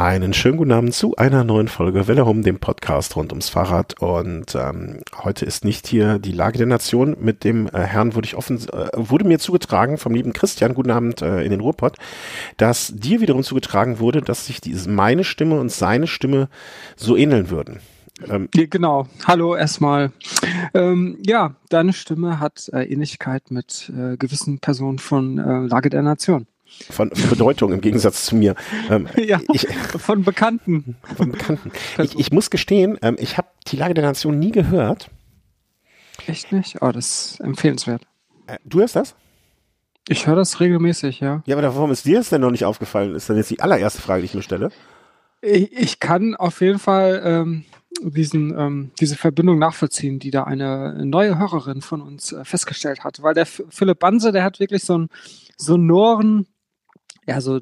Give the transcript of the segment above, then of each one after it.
Einen schönen guten Abend zu einer neuen Folge Welle Home, dem Podcast rund ums Fahrrad. Und ähm, heute ist nicht hier die Lage der Nation. Mit dem äh, Herrn wurde ich offen, äh, wurde mir zugetragen vom lieben Christian, guten Abend äh, in den Ruhrpott, dass dir wiederum zugetragen wurde, dass sich diese, meine Stimme und seine Stimme so ähneln würden. Ähm, genau. Hallo erstmal. Ähm, ja, deine Stimme hat äh, Ähnlichkeit mit äh, gewissen Personen von äh, Lage der Nation von Bedeutung im Gegensatz zu mir. Ähm, ja, ich, von Bekannten. Von Bekannten. Ich, ich muss gestehen, ähm, ich habe die Lage der Nation nie gehört. Echt nicht? Oh, das ist empfehlenswert. Äh, du hörst das? Ich höre das regelmäßig, ja. Ja, aber warum ist dir das denn noch nicht aufgefallen? Ist dann jetzt die allererste Frage, die ich mir stelle. Ich, ich kann auf jeden Fall ähm, diesen, ähm, diese Verbindung nachvollziehen, die da eine neue Hörerin von uns äh, festgestellt hat. Weil der Philipp Banse, der hat wirklich so einen sonoren, ja, so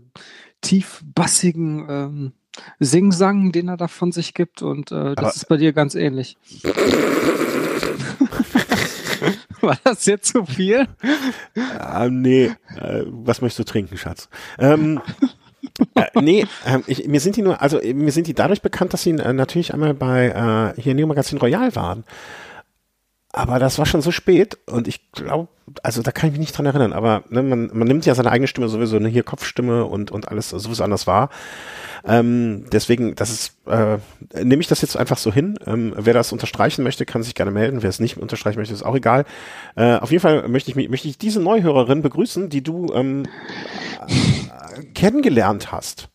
tief bassigen ähm, Singsang, den er da von sich gibt. Und äh, das Aber ist bei dir ganz ähnlich. War das jetzt zu viel? Äh, nee. Äh, was möchtest du trinken, Schatz? Ähm, äh, nee, äh, ich, mir sind die nur, also mir sind die dadurch bekannt, dass sie äh, natürlich einmal bei äh, hier Neo Magazin Royal waren. Aber das war schon so spät und ich glaube, also da kann ich mich nicht dran erinnern, aber ne, man, man nimmt ja seine eigene Stimme sowieso, ne, hier Kopfstimme und, und alles sowieso anders wahr. Ähm, deswegen, das ist, äh, nehme ich das jetzt einfach so hin. Ähm, wer das unterstreichen möchte, kann sich gerne melden. Wer es nicht unterstreichen möchte, ist auch egal. Äh, auf jeden Fall möchte ich, möchte ich diese Neuhörerin begrüßen, die du ähm, äh, kennengelernt hast.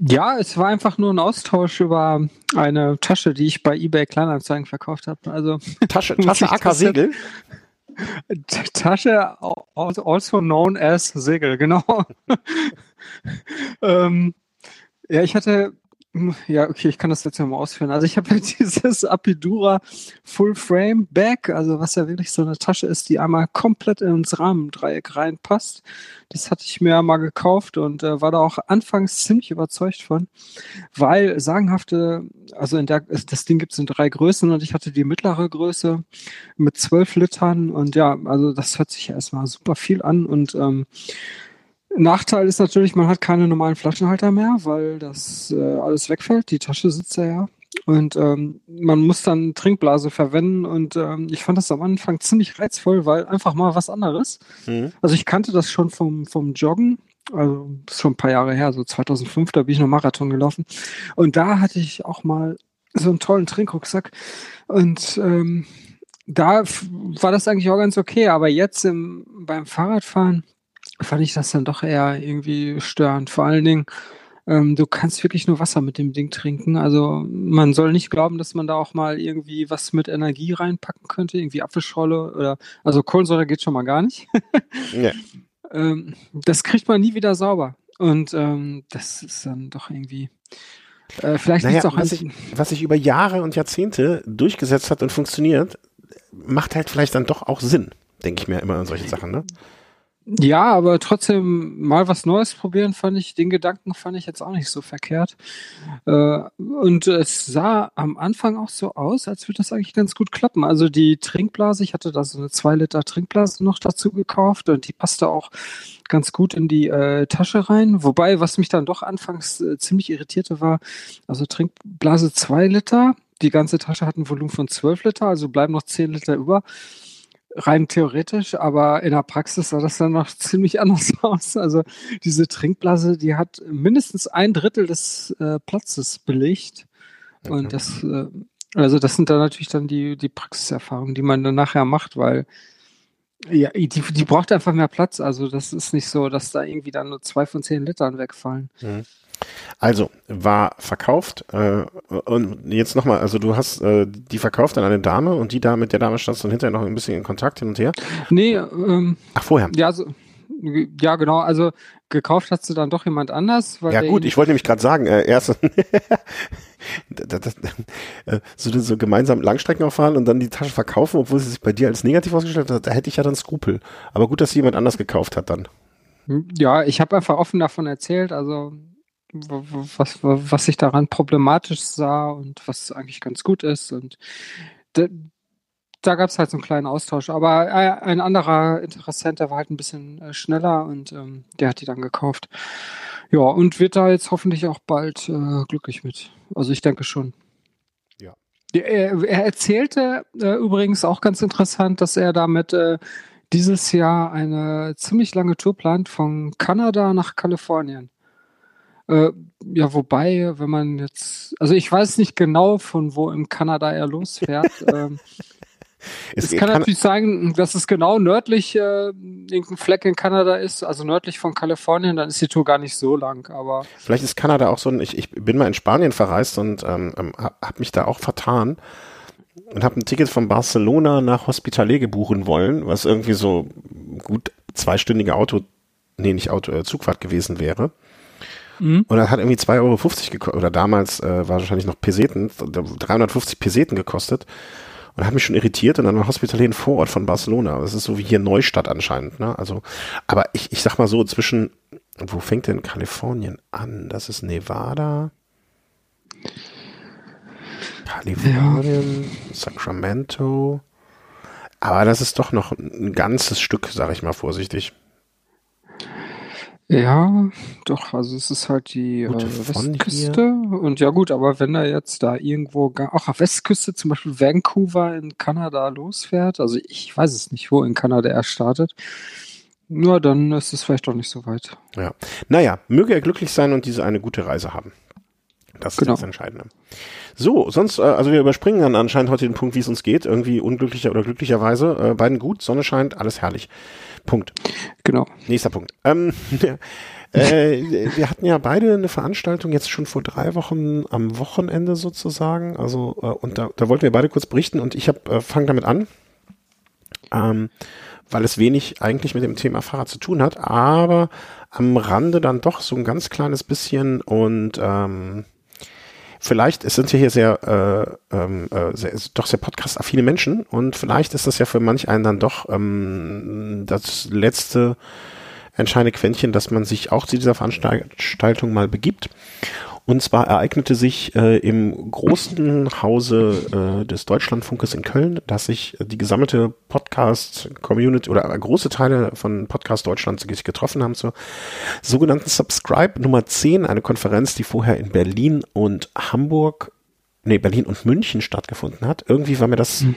Ja, es war einfach nur ein Austausch über eine Tasche, die ich bei eBay Kleinanzeigen verkauft habe. Also Tasche, Tasche AK Segel. Tasche, also known as Segel, genau. ähm, ja, ich hatte ja, okay, ich kann das jetzt ja mal ausführen. Also ich habe ja dieses Apidura Full Frame Bag, also was ja wirklich so eine Tasche ist, die einmal komplett ins Rahmendreieck reinpasst. Das hatte ich mir ja mal gekauft und äh, war da auch anfangs ziemlich überzeugt von, weil sagenhafte, also in der, das Ding gibt es in drei Größen und ich hatte die mittlere Größe mit zwölf Litern und ja, also das hört sich ja erstmal super viel an und ähm, Nachteil ist natürlich, man hat keine normalen Flaschenhalter mehr, weil das äh, alles wegfällt. Die Tasche sitzt ja ja. Und ähm, man muss dann Trinkblase verwenden und ähm, ich fand das am Anfang ziemlich reizvoll, weil einfach mal was anderes. Mhm. Also ich kannte das schon vom, vom Joggen, also ist schon ein paar Jahre her, so 2005, da bin ich noch Marathon gelaufen. Und da hatte ich auch mal so einen tollen Trinkrucksack und ähm, da war das eigentlich auch ganz okay, aber jetzt im, beim Fahrradfahren fand ich das dann doch eher irgendwie störend. Vor allen Dingen, ähm, du kannst wirklich nur Wasser mit dem Ding trinken. Also man soll nicht glauben, dass man da auch mal irgendwie was mit Energie reinpacken könnte, irgendwie Apfelschorle oder also Kohlensäure geht schon mal gar nicht. ja. ähm, das kriegt man nie wieder sauber. Und ähm, das ist dann doch irgendwie. Äh, vielleicht naja, auch was sich was sich über Jahre und Jahrzehnte durchgesetzt hat und funktioniert, macht halt vielleicht dann doch auch Sinn, denke ich mir immer an solche Sachen, ne? Ja, aber trotzdem mal was Neues probieren fand ich, den Gedanken fand ich jetzt auch nicht so verkehrt. Äh, und es sah am Anfang auch so aus, als würde das eigentlich ganz gut klappen. Also die Trinkblase, ich hatte da so eine zwei Liter Trinkblase noch dazu gekauft und die passte auch ganz gut in die äh, Tasche rein. Wobei, was mich dann doch anfangs äh, ziemlich irritierte war, also Trinkblase zwei Liter, die ganze Tasche hat ein Volumen von zwölf Liter, also bleiben noch zehn Liter über rein theoretisch, aber in der Praxis sah das dann noch ziemlich anders aus. Also diese Trinkblase, die hat mindestens ein Drittel des äh, Platzes belegt. Und das, äh, also das sind dann natürlich dann die, die Praxiserfahrungen, die man dann nachher macht, weil ja, die, die braucht einfach mehr Platz. Also das ist nicht so, dass da irgendwie dann nur zwei von zehn Litern wegfallen. Mhm. Also, war verkauft äh, und jetzt nochmal, also du hast äh, die verkauft an eine Dame und die da mit der Dame standst dann hinterher noch ein bisschen in Kontakt hin und her? Nee, ähm, Ach, vorher? Ja, so, ja, genau, also gekauft hast du dann doch jemand anders. ja gut, ich wollte nämlich gerade sagen, äh, erst das, das, äh, so, so gemeinsam Langstrecken auffahren und dann die Tasche verkaufen, obwohl sie sich bei dir als negativ ausgestellt hat, da hätte ich ja dann Skrupel. Aber gut, dass sie jemand anders gekauft hat dann. Ja, ich habe einfach offen davon erzählt, also was, was ich daran problematisch sah und was eigentlich ganz gut ist. Und da, gab es halt so einen kleinen Austausch. Aber äh, ein anderer Interessent, der war halt ein bisschen äh, schneller und ähm, der hat die dann gekauft. Ja, und wird da jetzt hoffentlich auch bald äh, glücklich mit. Also ich denke schon. Ja. Er, er erzählte äh, übrigens auch ganz interessant, dass er damit äh, dieses Jahr eine ziemlich lange Tour plant von Kanada nach Kalifornien. Äh, ja, wobei, wenn man jetzt, also ich weiß nicht genau, von wo in Kanada er losfährt. ähm, es, es kann, kann, natürlich sein, dass es genau nördlich äh, irgendein Fleck in Kanada ist, also nördlich von Kalifornien, dann ist die Tour gar nicht so lang, aber. Vielleicht ist Kanada auch so ein, ich, ich bin mal in Spanien verreist und ähm, ähm habe mich da auch vertan und habe ein Ticket von Barcelona nach Hospitalet buchen wollen, was irgendwie so gut zweistündige Auto, nee, nicht Auto, äh, Zugfahrt gewesen wäre. Mhm. Und das hat irgendwie 2,50 Euro gekostet, oder damals äh, war wahrscheinlich noch Peseten, 350 Peseten gekostet. Und hat mich schon irritiert und dann war Hospitalien Vorort von Barcelona. Das ist so wie hier Neustadt anscheinend, ne? Also, aber ich, ich sag mal so, zwischen, wo fängt denn Kalifornien an? Das ist Nevada. Kalifornien, ja. Sacramento. Aber das ist doch noch ein ganzes Stück, sag ich mal vorsichtig. Ja, doch, also es ist halt die äh, Westküste. Und ja gut, aber wenn er jetzt da irgendwo, auch auf Westküste, zum Beispiel Vancouver in Kanada losfährt, also ich weiß es nicht, wo in Kanada er startet, nur dann ist es vielleicht doch nicht so weit. Ja, naja, möge er glücklich sein und diese eine gute Reise haben. Das ist genau. das Entscheidende. So, sonst, äh, also wir überspringen dann anscheinend heute den Punkt, wie es uns geht. Irgendwie unglücklicher oder glücklicherweise. Äh, beiden gut, Sonne scheint, alles herrlich. Punkt. Genau. Nächster Punkt. Ähm, äh, wir hatten ja beide eine Veranstaltung jetzt schon vor drei Wochen am Wochenende sozusagen. Also, äh, und da, da wollten wir beide kurz berichten und ich habe äh, fange damit an. Ähm, weil es wenig eigentlich mit dem Thema Fahrrad zu tun hat, aber am Rande dann doch so ein ganz kleines bisschen und ähm, vielleicht, es sind ja hier sehr, äh, ähm, äh, sehr doch sehr podcast-affine Menschen und vielleicht ist das ja für manch einen dann doch ähm, das letzte entscheidende Quäntchen, dass man sich auch zu dieser Veranstaltung mal begibt. Und zwar ereignete sich äh, im großen Hause äh, des Deutschlandfunkes in Köln, dass sich die gesammelte Podcast-Community oder große Teile von Podcast Deutschland sich getroffen haben zur sogenannten Subscribe Nummer 10, eine Konferenz, die vorher in Berlin und Hamburg, nee, Berlin und München stattgefunden hat. Irgendwie war mir das mhm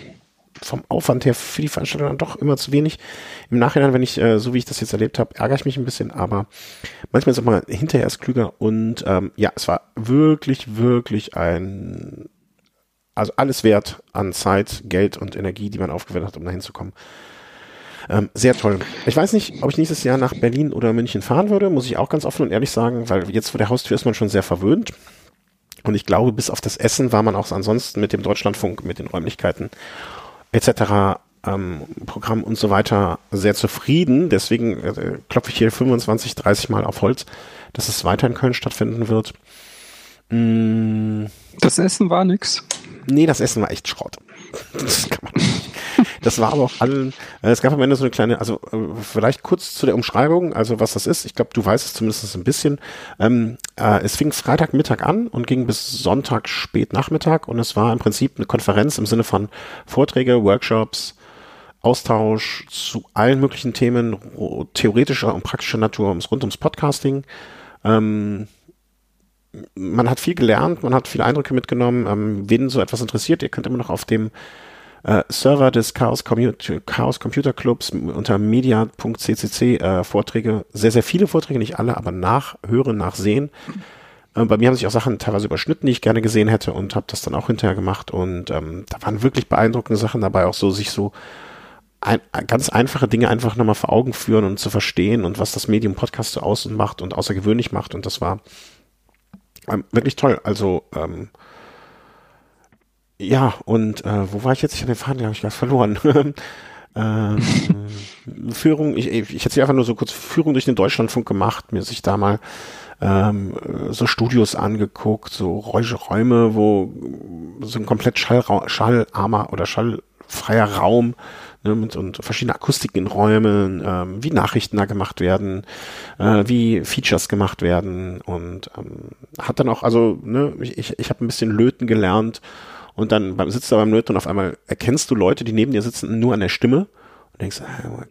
vom Aufwand her für die Veranstaltung dann doch immer zu wenig. Im Nachhinein, wenn ich, äh, so wie ich das jetzt erlebt habe, ärgere ich mich ein bisschen, aber manchmal ist auch mal hinterher erst klüger und ähm, ja, es war wirklich, wirklich ein, also alles wert an Zeit, Geld und Energie, die man aufgewendet hat, um da hinzukommen. Ähm, sehr toll. Ich weiß nicht, ob ich nächstes Jahr nach Berlin oder München fahren würde, muss ich auch ganz offen und ehrlich sagen, weil jetzt vor der Haustür ist man schon sehr verwöhnt. Und ich glaube, bis auf das Essen war man auch ansonsten mit dem Deutschlandfunk, mit den Räumlichkeiten etc. Ähm, Programm und so weiter sehr zufrieden. Deswegen äh, klopfe ich hier 25, 30 Mal auf Holz, dass es weiter in Köln stattfinden wird. Mm. Das Essen war nix. Nee, das Essen war echt Schrott. Das kann man. Das war aber auch allen, äh, es gab am Ende so eine kleine, also äh, vielleicht kurz zu der Umschreibung, also was das ist. Ich glaube, du weißt es zumindest ein bisschen. Ähm, äh, es fing Freitagmittag an und ging bis Sonntag spät und es war im Prinzip eine Konferenz im Sinne von Vorträge, Workshops, Austausch zu allen möglichen Themen, theoretischer und praktischer Natur rund ums Podcasting. Ähm, man hat viel gelernt, man hat viele Eindrücke mitgenommen. Ähm, wen so etwas interessiert, ihr könnt immer noch auf dem äh, Server des Chaos, Computer, Chaos Computer Clubs unter media.ccc äh, Vorträge, sehr, sehr viele Vorträge, nicht alle, aber nachhören, nachsehen. Äh, bei mir haben sich auch Sachen teilweise überschnitten, die ich gerne gesehen hätte und habe das dann auch hinterher gemacht. Und ähm, da waren wirklich beeindruckende Sachen dabei, auch so sich so ein, ganz einfache Dinge einfach nochmal vor Augen führen und zu verstehen und was das Medium Podcast so aus und macht und außergewöhnlich macht. Und das war ähm, wirklich toll. Also ähm, ja, und äh, wo war ich jetzt? Ich habe den Faden, habe ich ganz verloren. ähm, Führung, ich, ich hätte einfach nur so kurz Führung durch den Deutschlandfunk gemacht, mir sich da mal ähm, so Studios angeguckt, so Räume, wo so ein komplett schallra schallarmer oder schallfreier Raum ne, mit, und verschiedene Akustiken in Räumen, ähm, wie Nachrichten da gemacht werden, äh, wie Features gemacht werden und ähm, hat dann auch, also ne, ich, ich habe ein bisschen Löten gelernt und dann beim, sitzt du beim Nerd und auf einmal erkennst du Leute, die neben dir sitzen, nur an der Stimme. Und denkst, woher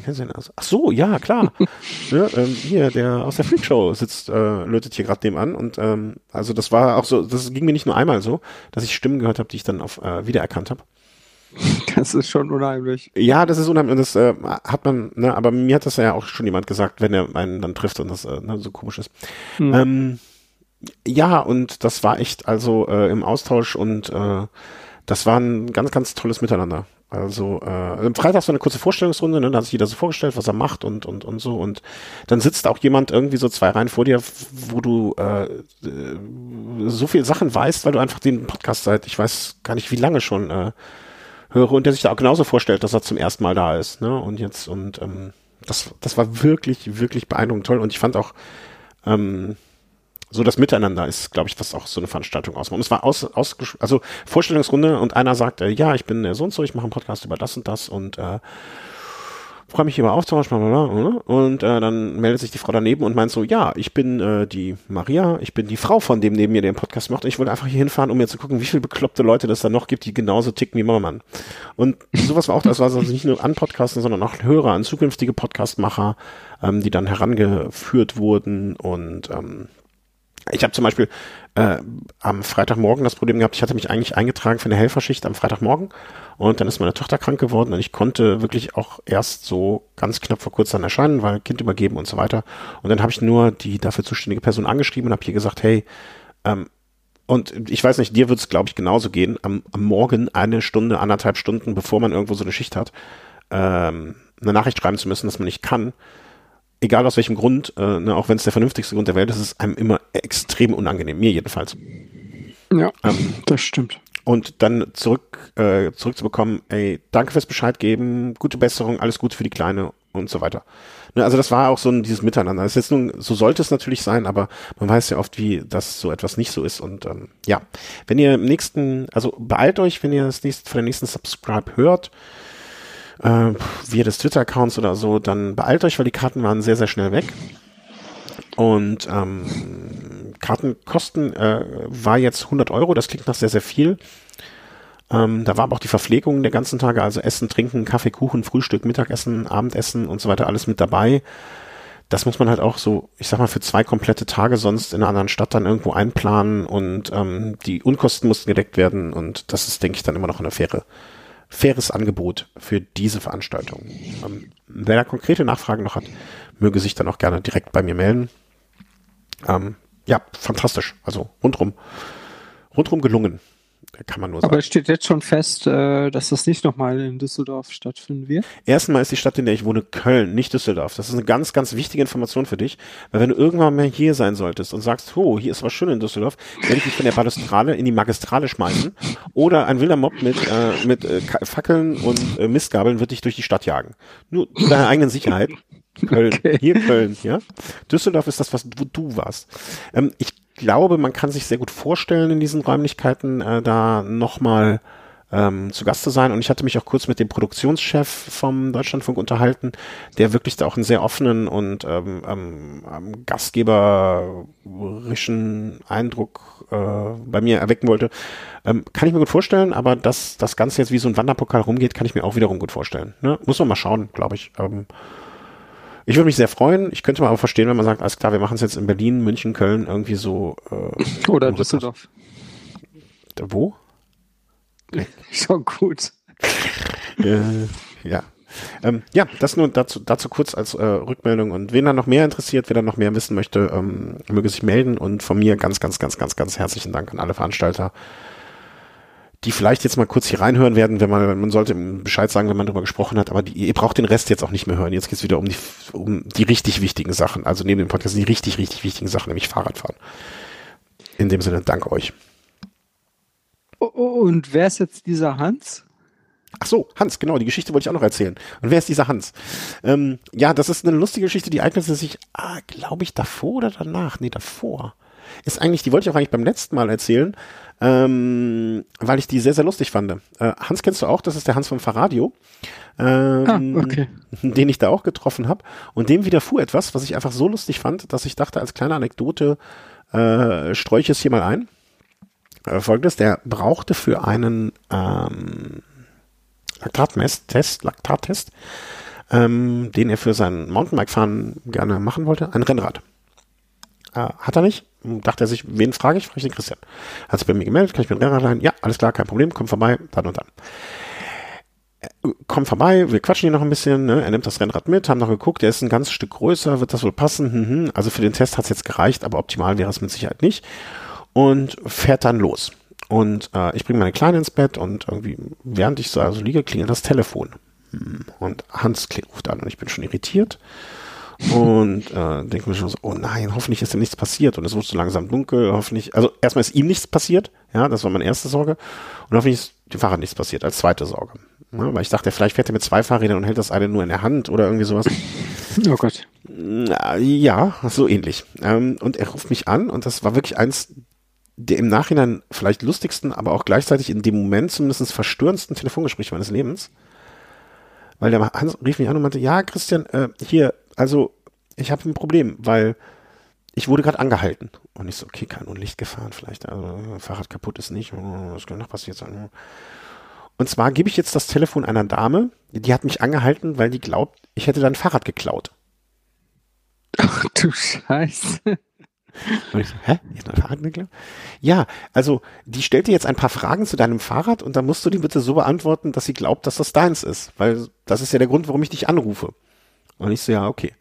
kennst du den aus? Ach so, ja, klar. ja, ähm, hier, der aus der Freakshow sitzt, äh, lötet hier gerade nebenan. Und ähm, also das war auch so, das ging mir nicht nur einmal so, dass ich Stimmen gehört habe, die ich dann auf äh, wiedererkannt habe. Das ist schon unheimlich. Ja, das ist unheimlich. Das äh, hat man, ne, aber mir hat das ja auch schon jemand gesagt, wenn er einen dann trifft und das äh, ne, so komisch ist. Mhm. Ähm, ja, und das war echt also äh, im Austausch und äh, das war ein ganz, ganz tolles Miteinander. Also äh, am Freitag so eine kurze Vorstellungsrunde, ne, da hat sich jeder so vorgestellt, was er macht und und und so. Und dann sitzt auch jemand irgendwie so zwei Reihen vor dir, wo du äh, äh so viel Sachen weißt, weil du einfach den Podcast seit ich weiß gar nicht wie lange schon äh, höre und der sich da auch genauso vorstellt, dass er zum ersten Mal da ist, ne? Und jetzt und ähm, das das war wirklich wirklich beeindruckend toll. Und ich fand auch ähm, so das Miteinander ist, glaube ich, was auch so eine Veranstaltung ausmacht. Und es war aus, aus also Vorstellungsrunde und einer sagt, äh, ja, ich bin der so und so, ich mache einen Podcast über das und das und äh, freue mich über Austausch, bla, bla, bla, und äh, dann meldet sich die Frau daneben und meint so, ja, ich bin äh, die Maria, ich bin die Frau von dem neben mir, der den Podcast macht und ich wollte einfach hier hinfahren, um mir zu gucken, wie viele bekloppte Leute das da noch gibt, die genauso ticken wie Mama Und sowas war auch, das war also nicht nur an Podcasten, sondern auch Hörer, an zukünftige Podcastmacher, ähm, die dann herangeführt wurden und ähm, ich habe zum Beispiel äh, am Freitagmorgen das Problem gehabt, ich hatte mich eigentlich eingetragen für eine Helferschicht am Freitagmorgen und dann ist meine Tochter krank geworden und ich konnte wirklich auch erst so ganz knapp vor kurzem erscheinen, weil Kind übergeben und so weiter. Und dann habe ich nur die dafür zuständige Person angeschrieben und habe hier gesagt, hey, ähm, und ich weiß nicht, dir wird es, glaube ich, genauso gehen, am, am Morgen eine Stunde, anderthalb Stunden, bevor man irgendwo so eine Schicht hat, ähm, eine Nachricht schreiben zu müssen, dass man nicht kann, egal aus welchem Grund, äh, ne, auch wenn es der vernünftigste Grund der Welt ist, ist es einem immer extrem unangenehm. Mir jedenfalls. Ja, ähm, das stimmt. Und dann zurück, äh, zurückzubekommen, ey, danke fürs Bescheid geben, gute Besserung, alles Gute für die Kleine und so weiter. Ne, also das war auch so ein, dieses Miteinander. Das ist jetzt nun, so sollte es natürlich sein, aber man weiß ja oft, wie das so etwas nicht so ist. Und ähm, ja, wenn ihr im nächsten, also beeilt euch, wenn ihr das nächste, von der nächsten Subscribe hört, äh, via des Twitter-Accounts oder so, dann beeilt euch, weil die Karten waren sehr, sehr schnell weg. Und ähm, Kartenkosten äh, war jetzt 100 Euro, das klingt nach sehr, sehr viel. Ähm, da war aber auch die Verpflegung der ganzen Tage, also Essen, Trinken, Kaffee, Kuchen, Frühstück, Mittagessen, Abendessen und so weiter, alles mit dabei. Das muss man halt auch so, ich sag mal, für zwei komplette Tage sonst in einer anderen Stadt dann irgendwo einplanen und ähm, die Unkosten mussten gedeckt werden und das ist, denke ich, dann immer noch eine faire faires Angebot für diese Veranstaltung. Ähm, wer da konkrete Nachfragen noch hat, möge sich dann auch gerne direkt bei mir melden. Ähm, ja, fantastisch. Also rundrum, rundrum gelungen. Kann man nur sagen. Aber es steht jetzt schon fest, äh, dass das nicht nochmal in Düsseldorf stattfinden wird? Erstmal ist die Stadt, in der ich wohne, Köln, nicht Düsseldorf. Das ist eine ganz, ganz wichtige Information für dich, weil wenn du irgendwann mal hier sein solltest und sagst, oh, hier ist was schön in Düsseldorf, werde ich dich von der Balustrale in die Magistrale schmeißen oder ein wilder Mob mit, äh, mit äh, Fackeln und äh, Mistgabeln wird dich durch die Stadt jagen. Nur zu deiner eigenen Sicherheit. Köln, okay. hier Köln, ja. Düsseldorf ist das, was wo du warst. Ähm, ich glaube, man kann sich sehr gut vorstellen, in diesen Räumlichkeiten äh, da nochmal ähm, zu Gast zu sein. Und ich hatte mich auch kurz mit dem Produktionschef vom Deutschlandfunk unterhalten, der wirklich da auch einen sehr offenen und ähm, ähm, gastgeberischen Eindruck äh, bei mir erwecken wollte. Ähm, kann ich mir gut vorstellen, aber dass das Ganze jetzt wie so ein Wanderpokal rumgeht, kann ich mir auch wiederum gut vorstellen. Ne? Muss man mal schauen, glaube ich. Ähm, ich würde mich sehr freuen. Ich könnte mal aber verstehen, wenn man sagt, alles klar, wir machen es jetzt in Berlin, München, Köln, irgendwie so. Äh, Oder Düsseldorf. Wo? Okay. Schon gut. äh, ja. Ähm, ja, das nur dazu, dazu kurz als äh, Rückmeldung. Und wen da noch mehr interessiert, wer da noch mehr wissen möchte, ähm, möge sich melden. Und von mir ganz, ganz, ganz, ganz, ganz herzlichen Dank an alle Veranstalter die vielleicht jetzt mal kurz hier reinhören werden, wenn man, man sollte Bescheid sagen, wenn man darüber gesprochen hat, aber die, ihr braucht den Rest jetzt auch nicht mehr hören. Jetzt geht's wieder um die, um die richtig wichtigen Sachen. Also neben dem Podcast die richtig, richtig wichtigen Sachen, nämlich Fahrradfahren. In dem Sinne, danke euch. Und wer ist jetzt dieser Hans? Ach so, Hans, genau, die Geschichte wollte ich auch noch erzählen. Und wer ist dieser Hans? Ähm, ja, das ist eine lustige Geschichte, die eignete sich, ah, glaube ich, davor oder danach? Nee, davor. Ist eigentlich, die wollte ich auch eigentlich beim letzten Mal erzählen, ähm, weil ich die sehr, sehr lustig fand. Äh, Hans kennst du auch, das ist der Hans vom Fahrradio, ähm, ah, okay. den ich da auch getroffen habe. Und dem widerfuhr etwas, was ich einfach so lustig fand, dass ich dachte, als kleine Anekdote äh, streue ich es hier mal ein. Äh, Folgendes, der brauchte für einen ähm, Laktattest, Laktattest, ähm, den er für sein Mountainbike-Fahren gerne machen wollte. Ein Rennrad. Äh, hat er nicht. Dachte er sich, wen frage ich? Frage ich den Christian. Hat sich bei mir gemeldet, kann ich mir ein Rennrad leihen? Ja, alles klar, kein Problem, komm vorbei, dann und dann. Äh, komm vorbei, wir quatschen hier noch ein bisschen, ne? er nimmt das Rennrad mit, haben noch geguckt, der ist ein ganzes Stück größer, wird das wohl passen? Hm, hm. Also für den Test hat es jetzt gereicht, aber optimal wäre es mit Sicherheit nicht. Und fährt dann los. Und äh, ich bringe meine Kleine ins Bett und irgendwie, während ich so also liege, klingelt das Telefon. Hm. Und Hans ruft an und ich bin schon irritiert und äh, denke mir schon so, oh nein, hoffentlich ist dir nichts passiert und es wird so langsam dunkel, hoffentlich, also erstmal ist ihm nichts passiert, ja, das war meine erste Sorge und hoffentlich ist dem Fahrrad nichts passiert, als zweite Sorge. Ja, weil ich dachte, vielleicht fährt er mit zwei Fahrrädern und hält das eine nur in der Hand oder irgendwie sowas. Oh Gott. Ja, so ähnlich. Ähm, und er ruft mich an und das war wirklich eins der im Nachhinein vielleicht lustigsten, aber auch gleichzeitig in dem Moment zumindest verstörendsten Telefongespräche meines Lebens. Weil der Hans rief mich an und meinte, ja, Christian, äh, hier, also ich habe ein Problem, weil ich wurde gerade angehalten. Und ich so, okay, kein Unlicht gefahren vielleicht. Also Fahrrad kaputt ist nicht. Was könnte noch passiert sein? Und zwar gebe ich jetzt das Telefon einer Dame, die hat mich angehalten, weil die glaubt, ich hätte dein Fahrrad geklaut. Ach du Scheiße. Und ich so, hä? Jetzt ein Fahrrad geklaut? Ja, also die stellt dir jetzt ein paar Fragen zu deinem Fahrrad und dann musst du die bitte so beantworten, dass sie glaubt, dass das deins ist. Weil das ist ja der Grund, warum ich dich anrufe. Und ich so, ja, okay.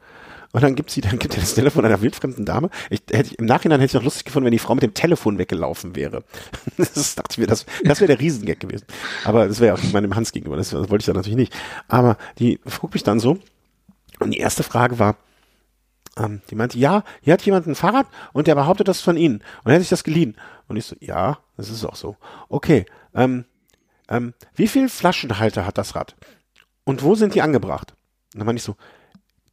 Und dann gibt sie, dann gibt er das Telefon einer wildfremden Dame. Ich, hätte Im Nachhinein hätte ich noch lustig gefunden, wenn die Frau mit dem Telefon weggelaufen wäre. Das dachte ich mir, das, das wäre der Riesengag gewesen. Aber das wäre auch meinem Hans gegenüber, das, das wollte ich dann natürlich nicht. Aber die frug mich dann so. Und die erste Frage war, ähm, die meinte, ja, hier hat jemand ein Fahrrad und der behauptet das von Ihnen. Und er hätte sich das geliehen. Und ich so, ja, das ist auch so. Okay, ähm, ähm, wie viel Flaschenhalter hat das Rad? Und wo sind die angebracht? Und dann meinte ich so,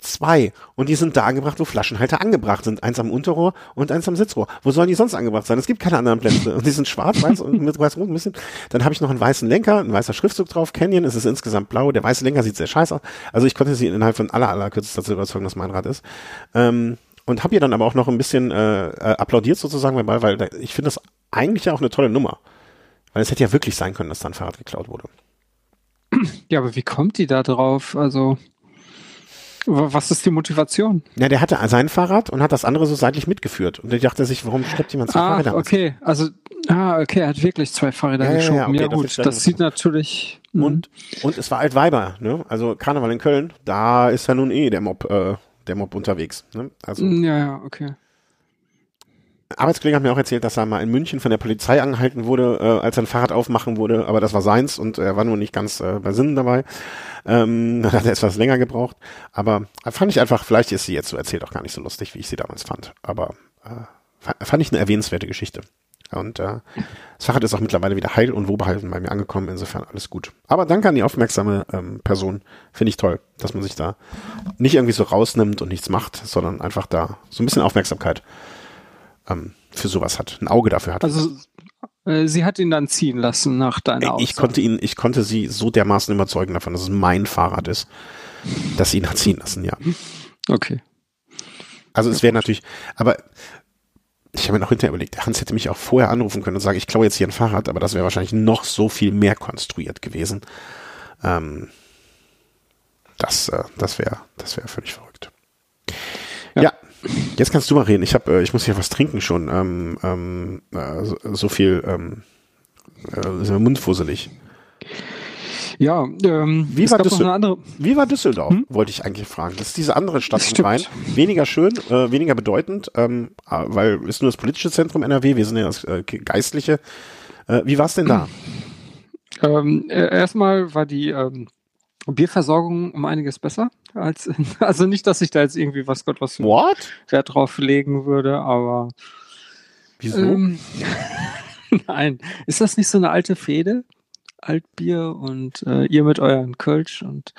zwei. Und die sind da angebracht, wo Flaschenhalter angebracht sind. Eins am Unterrohr und eins am Sitzrohr. Wo sollen die sonst angebracht sein? Es gibt keine anderen Plätze. Und die sind schwarz, weiß und mit weiß-rot ein bisschen. Dann habe ich noch einen weißen Lenker, ein weißer Schriftzug drauf. Canyon, es ist insgesamt blau. Der weiße Lenker sieht sehr scheiße aus. Also ich konnte sie innerhalb von aller, aller kürzester Zeit überzeugen, dass mein Rad ist. Ähm, und habe ihr dann aber auch noch ein bisschen äh, äh, applaudiert sozusagen dabei, weil ich finde das eigentlich ja auch eine tolle Nummer. Weil es hätte ja wirklich sein können, dass da ein Fahrrad geklaut wurde. Ja, aber wie kommt die da drauf? Also was ist die Motivation? Ja, der hatte sein Fahrrad und hat das andere so seitlich mitgeführt. Und der dachte sich, warum schleppt jemand zwei ah, Fahrräder okay. Also, ah, okay, er hat wirklich zwei Fahrräder ja, geschoben. Ja, okay, ja gut, das, das sieht natürlich. Mh. Und, und es war Altweiber, ne? Also Karneval in Köln, da ist ja nun eh der Mob, äh, der Mob unterwegs. Ne? Also, ja, ja, okay. Arbeitskollege hat mir auch erzählt, dass er mal in München von der Polizei angehalten wurde, äh, als er ein Fahrrad aufmachen wurde, aber das war seins und er war nur nicht ganz äh, bei Sinnen dabei. Ähm, hat er etwas länger gebraucht. Aber fand ich einfach, vielleicht ist sie jetzt so erzählt auch gar nicht so lustig, wie ich sie damals fand. Aber äh, fand ich eine erwähnenswerte Geschichte. Und äh, das Fahrrad ist auch mittlerweile wieder heil und wohlbehalten bei mir angekommen. Insofern alles gut. Aber danke an die aufmerksame ähm, Person. Finde ich toll, dass man sich da nicht irgendwie so rausnimmt und nichts macht, sondern einfach da so ein bisschen Aufmerksamkeit ähm, für sowas hat, ein Auge dafür hat. Also äh, sie hat ihn dann ziehen lassen nach deiner Aussage. Ich konnte ihn, ich konnte sie so dermaßen überzeugen davon, dass es mein Fahrrad ist, dass sie ihn hat ziehen lassen, ja. Okay. Also es wäre natürlich, aber ich habe mir noch hinterher überlegt, Hans hätte mich auch vorher anrufen können und sagen, ich klaue jetzt hier ein Fahrrad, aber das wäre wahrscheinlich noch so viel mehr konstruiert gewesen. Ähm, das, äh, das wäre, das wäre völlig verrückt. Ja. ja. Jetzt kannst du mal reden. Ich habe, äh, ich muss hier was trinken schon. Ähm, ähm, äh, so, so, viel ähm, äh, ist mir mundfusselig. Ja, ähm, wie, war Düssel wie war Düsseldorf? Hm? Wollte ich eigentlich fragen. Das ist diese andere Stadt im Rhein. Weniger schön, äh, weniger bedeutend, ähm, äh, weil ist nur das politische Zentrum NRW. Wir sind ja das äh, geistliche. Äh, wie war es denn da? Ähm, äh, erstmal war die ähm, Bierversorgung um einiges besser als, in, also nicht, dass ich da jetzt irgendwie was Gott was What? Wert drauf legen würde, aber. Wieso? Ähm, nein. Ist das nicht so eine alte Fehde? Altbier und äh, ihr mit euren Kölsch und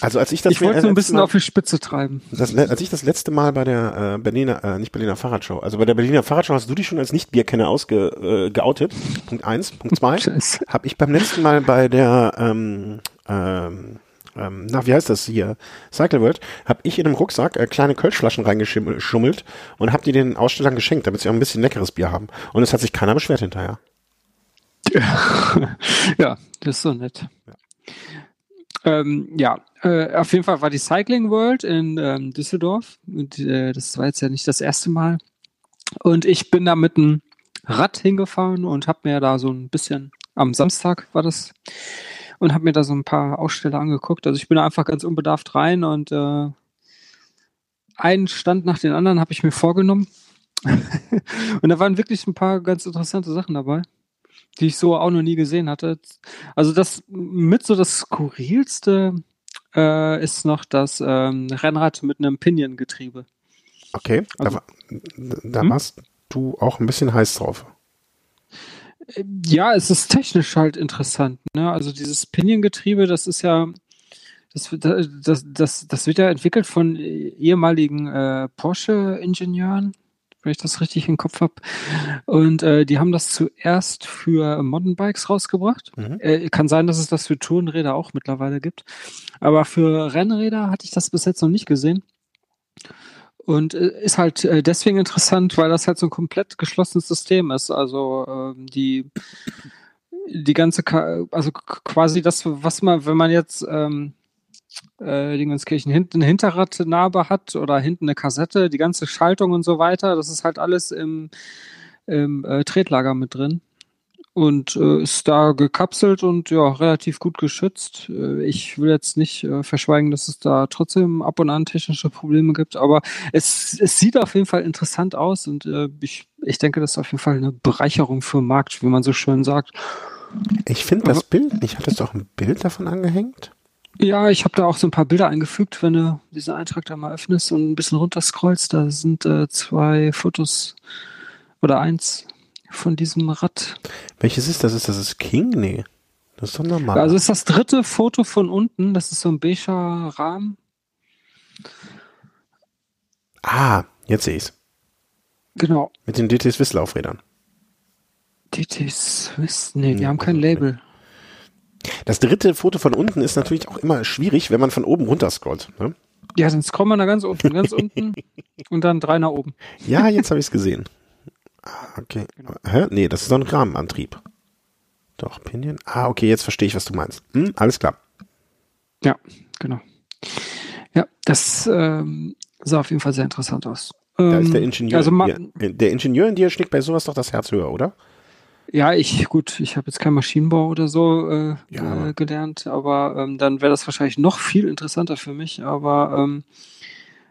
also als ich das ich wollte so ein bisschen Mal, auf die Spitze treiben. Das, als ich das letzte Mal bei der äh, Berliner äh, nicht Berliner Fahrradshow, also bei der Berliner Fahrradshow hast du dich schon als Nicht-Bierkenner ausge äh, geoutet. Punkt eins, Punkt zwei. Habe ich beim letzten Mal bei der ähm, ähm, ähm, na, wie heißt das hier? Cycle World, habe ich in einem Rucksack äh, kleine Kölschflaschen reingeschummelt und habe die den Ausstellern geschenkt, damit sie auch ein bisschen leckeres Bier haben. Und es hat sich keiner beschwert hinterher. Ja, das ist so nett. Ja. Ähm, ja, äh, auf jeden Fall war die Cycling World in ähm, Düsseldorf. Und äh, das war jetzt ja nicht das erste Mal. Und ich bin da mit einem Rad hingefahren und habe mir da so ein bisschen, am Samstag war das, und habe mir da so ein paar Aussteller angeguckt. Also ich bin da einfach ganz unbedarft rein und äh, einen Stand nach den anderen habe ich mir vorgenommen. und da waren wirklich ein paar ganz interessante Sachen dabei, die ich so auch noch nie gesehen hatte. Also das mit so das skurrilste äh, ist noch das ähm, Rennrad mit einem Pinion-Getriebe. Okay, also, da, da hm? warst du auch ein bisschen heiß drauf. Ja, es ist technisch halt interessant. Ne? Also dieses Pinion-Getriebe, das ist ja, das, das, das, das wird ja entwickelt von ehemaligen äh, Porsche-Ingenieuren, wenn ich das richtig im Kopf habe. Und äh, die haben das zuerst für Mountainbikes rausgebracht. Mhm. Äh, kann sein, dass es das für Tourenräder auch mittlerweile gibt. Aber für Rennräder hatte ich das bis jetzt noch nicht gesehen. Und äh, ist halt äh, deswegen interessant, weil das halt so ein komplett geschlossenes System ist. Also ähm, die die ganze, also quasi das, was man, wenn man jetzt ähm, äh, Dingenskirchen hinten eine Hinterradnarbe hat oder hinten eine Kassette, die ganze Schaltung und so weiter, das ist halt alles im, im äh, Tretlager mit drin und äh, ist da gekapselt und ja, relativ gut geschützt. Äh, ich will jetzt nicht äh, verschweigen, dass es da trotzdem ab und an technische Probleme gibt, aber es, es sieht auf jeden Fall interessant aus und äh, ich, ich denke, das ist auf jeden Fall eine Bereicherung für den Markt, wie man so schön sagt. Ich finde das Bild nicht. Hattest du auch ein Bild davon angehängt? Ja, ich habe da auch so ein paar Bilder eingefügt, wenn du diesen Eintrag da mal öffnest und ein bisschen runterscrollst. Da sind äh, zwei Fotos oder eins von diesem Rad. Welches ist das? Ist das das King? Nee. Das ist doch normal. Also ist das dritte Foto von unten. Das ist so ein beiger Rahmen. Ah, jetzt sehe ich's. Genau. Mit den DT Swiss Laufrädern. DT Swiss? Nee, die hm, haben kein Label. Das dritte Foto von unten ist natürlich auch immer schwierig, wenn man von oben runter scrollt. Ne? Ja, dann scrollt man da ganz unten, ganz unten und dann drei nach oben. Ja, jetzt habe ich es gesehen. Ah, okay. Genau. Hä? Nee, das ist doch ein Rahmenantrieb. Doch, Pinion. Ah, okay, jetzt verstehe ich, was du meinst. Hm, alles klar. Ja, genau. Ja, das ähm, sah auf jeden Fall sehr interessant aus. Da ist der ähm, Ingenieur. Also in dir, der Ingenieur in dir schlägt bei sowas doch das Herz höher, oder? Ja, ich, gut, ich habe jetzt kein Maschinenbau oder so äh, ja. äh, gelernt, aber ähm, dann wäre das wahrscheinlich noch viel interessanter für mich. Aber ähm,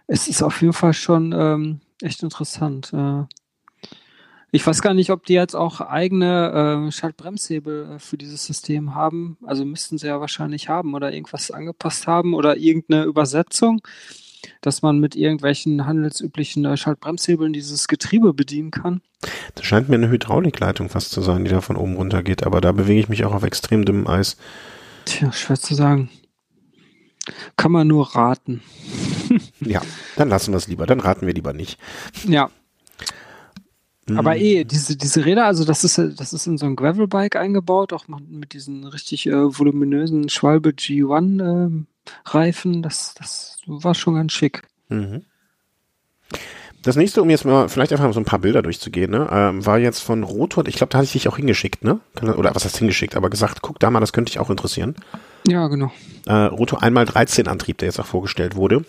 es ist auf jeden Fall schon ähm, echt interessant. Äh, ich weiß gar nicht, ob die jetzt auch eigene äh, Schaltbremshebel äh, für dieses System haben. Also müssten sie ja wahrscheinlich haben oder irgendwas angepasst haben oder irgendeine Übersetzung, dass man mit irgendwelchen handelsüblichen äh, Schaltbremshebeln dieses Getriebe bedienen kann. Das scheint mir eine Hydraulikleitung fast zu sein, die da von oben runter geht, aber da bewege ich mich auch auf extrem dünnem Eis. Tja, schwer zu sagen. Kann man nur raten. ja, dann lassen wir es lieber, dann raten wir lieber nicht. Ja, aber mhm. eh, diese, diese Räder, also das ist, das ist in so ein Gravelbike eingebaut, auch mit diesen richtig äh, voluminösen Schwalbe G1 äh, Reifen. Das, das war schon ganz schick. Mhm. Das nächste, um jetzt mal vielleicht einfach mal so ein paar Bilder durchzugehen, ne, ähm, war jetzt von Rotor, ich glaube, da hatte ich dich auch hingeschickt, ne? Oder was heißt hingeschickt, aber gesagt, guck da mal, das könnte dich auch interessieren. Ja, genau. Äh, Rotor 1x13 Antrieb, der jetzt auch vorgestellt wurde.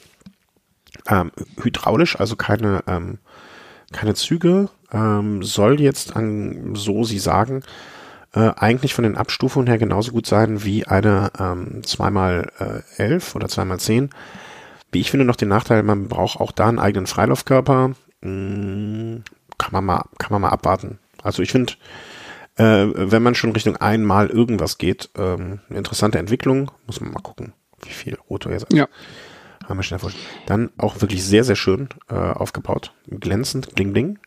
Ähm, hydraulisch, also keine, ähm, keine Züge, ähm, soll jetzt an, so sie sagen, äh, eigentlich von den Abstufungen her genauso gut sein wie eine ähm, 2x11 oder 2x10. Wie ich finde noch den Nachteil, man braucht auch da einen eigenen Freilaufkörper. Hm, kann man mal, kann man mal abwarten. Also ich finde, äh, wenn man schon Richtung einmal irgendwas geht, ähm, eine interessante Entwicklung, muss man mal gucken, wie viel Rotor jetzt ja. haben wir schnell vor. Dann auch wirklich sehr, sehr schön äh, aufgebaut. Glänzend, bling, bling.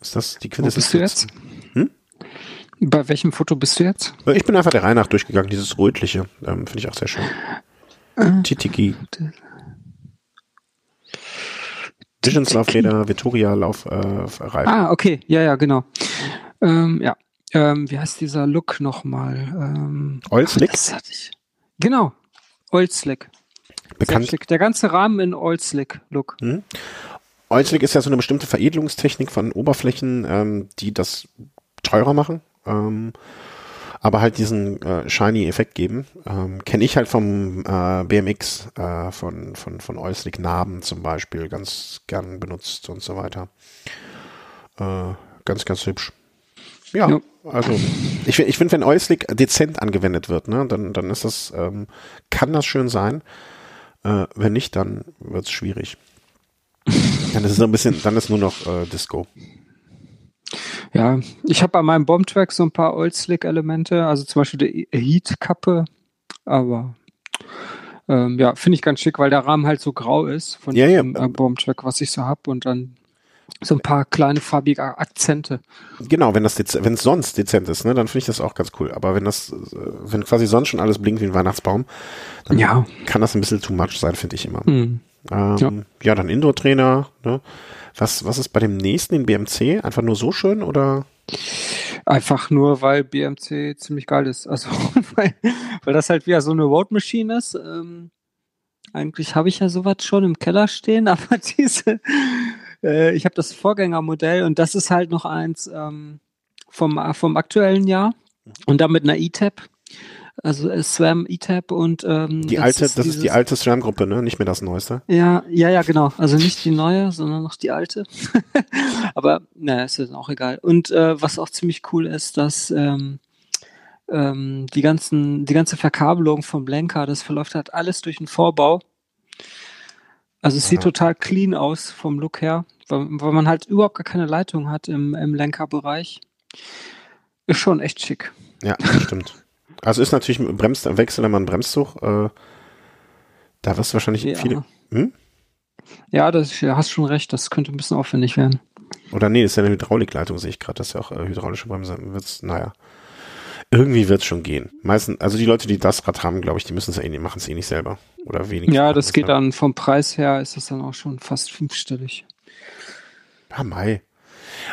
Ist das die Quintessenz? Wo bist du jetzt? Hm? Bei welchem Foto bist du jetzt? Ich bin einfach der Reihe nach durchgegangen, dieses rötliche. Ähm, Finde ich auch sehr schön. Äh, Titiki. Visions Laufräder, Vittoria Laufreifen. Äh, ah, okay. Ja, ja, genau. Ähm, ja. Ähm, wie heißt dieser Look nochmal? Ähm, Oil Slick? Genau. Oil Slick. Bekannt. Der ganze Rahmen in Oil Slick Look. Hm. Oilslick ist ja so eine bestimmte Veredelungstechnik von Oberflächen, ähm, die das teurer machen. Ähm, aber halt diesen äh, shiny-Effekt geben. Ähm, Kenne ich halt vom äh, BMX, äh, von, von, von Euslik Narben zum Beispiel, ganz gern benutzt und so weiter. Äh, ganz, ganz hübsch. Ja, ja. also ich, ich finde, wenn Euslik dezent angewendet wird, ne, dann, dann ist das, ähm, kann das schön sein. Äh, wenn nicht, dann wird es schwierig. dann ist es ein bisschen, dann ist nur noch äh, Disco. Ja, ich habe bei meinem Bombtrack so ein paar Old-Slick-Elemente, also zum Beispiel die Heat-Kappe, aber ähm, ja, finde ich ganz schick, weil der Rahmen halt so grau ist von ja, dem ja. äh, Bombtrack, was ich so habe und dann so ein paar kleine farbige Akzente. Genau, wenn das wenn es sonst dezent ist, ne, dann finde ich das auch ganz cool. Aber wenn das, wenn quasi sonst schon alles blinkt wie ein Weihnachtsbaum, dann ja. kann das ein bisschen too much sein, finde ich immer. Mhm. Ähm, ja. ja. dann Indoor-Trainer. Ne? Was, was ist bei dem nächsten in BMC? Einfach nur so schön oder? Einfach nur, weil BMC ziemlich geil ist. Also, weil, weil das halt wieder so eine Road Machine ist. Ähm, eigentlich habe ich ja sowas schon im Keller stehen, aber diese, äh, ich habe das Vorgängermodell und das ist halt noch eins ähm, vom, vom aktuellen Jahr und damit einer E-Tab. Also äh, SWAM, E-Tab und ähm, die alte, ist das dieses, ist die alte SWAM-Gruppe, ne? Nicht mehr das Neueste. Ja, ja, ja, genau. Also nicht die neue, sondern noch die alte. Aber naja, ist ja auch egal. Und äh, was auch ziemlich cool ist, dass ähm, ähm, die ganzen, die ganze Verkabelung vom Lenker, das verläuft halt alles durch den Vorbau. Also es sieht total clean aus vom Look her, weil, weil man halt überhaupt gar keine Leitung hat im, im Lenkerbereich. Ist schon echt schick. Ja, stimmt. Also ist natürlich ein Brems, Wechsel immer ein Bremszug. Äh, da wirst du wahrscheinlich ja. viele. Hm? Ja, das ja, hast schon recht, das könnte ein bisschen aufwendig werden. Oder nee, das ist ja eine Hydraulikleitung, sehe ich gerade. Das ist ja auch äh, hydraulische Bremse. Wird's, naja. Irgendwie wird es schon gehen. Meistens, also die Leute, die das Rad haben, glaube ich, die müssen es ja eh, machen es eh nicht selber. Oder weniger. Ja, das geht dann vom Preis her, ist das dann auch schon fast fünfstellig. Ja, Mai.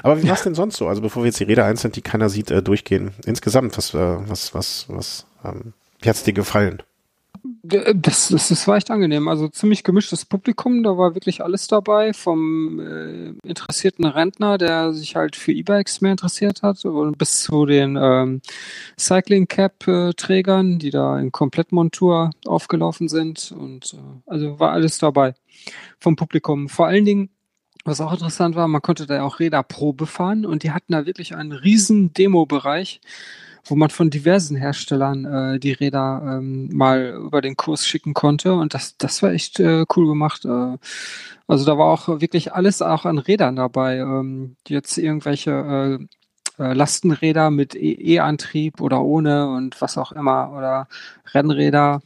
Aber wie war es denn sonst so? Also bevor wir jetzt die Räder einzeln, die keiner sieht, äh, durchgehen. Insgesamt, was, äh, was, was, was, ähm, wie hat's dir gefallen? Das, das, das war echt angenehm. Also ziemlich gemischtes Publikum, da war wirklich alles dabei, vom äh, interessierten Rentner, der sich halt für E-Bikes mehr interessiert hat, bis zu den ähm, Cycling Cap-Trägern, die da in Komplettmontur aufgelaufen sind. Und äh, also war alles dabei vom Publikum. Vor allen Dingen was auch interessant war, man konnte da auch Räder Probe fahren und die hatten da wirklich einen riesen Demo-Bereich, wo man von diversen Herstellern äh, die Räder ähm, mal über den Kurs schicken konnte und das, das war echt äh, cool gemacht. Äh, also da war auch wirklich alles auch an Rädern dabei. Ähm, jetzt irgendwelche äh, äh Lastenräder mit e-, E-Antrieb oder ohne und was auch immer oder Rennräder.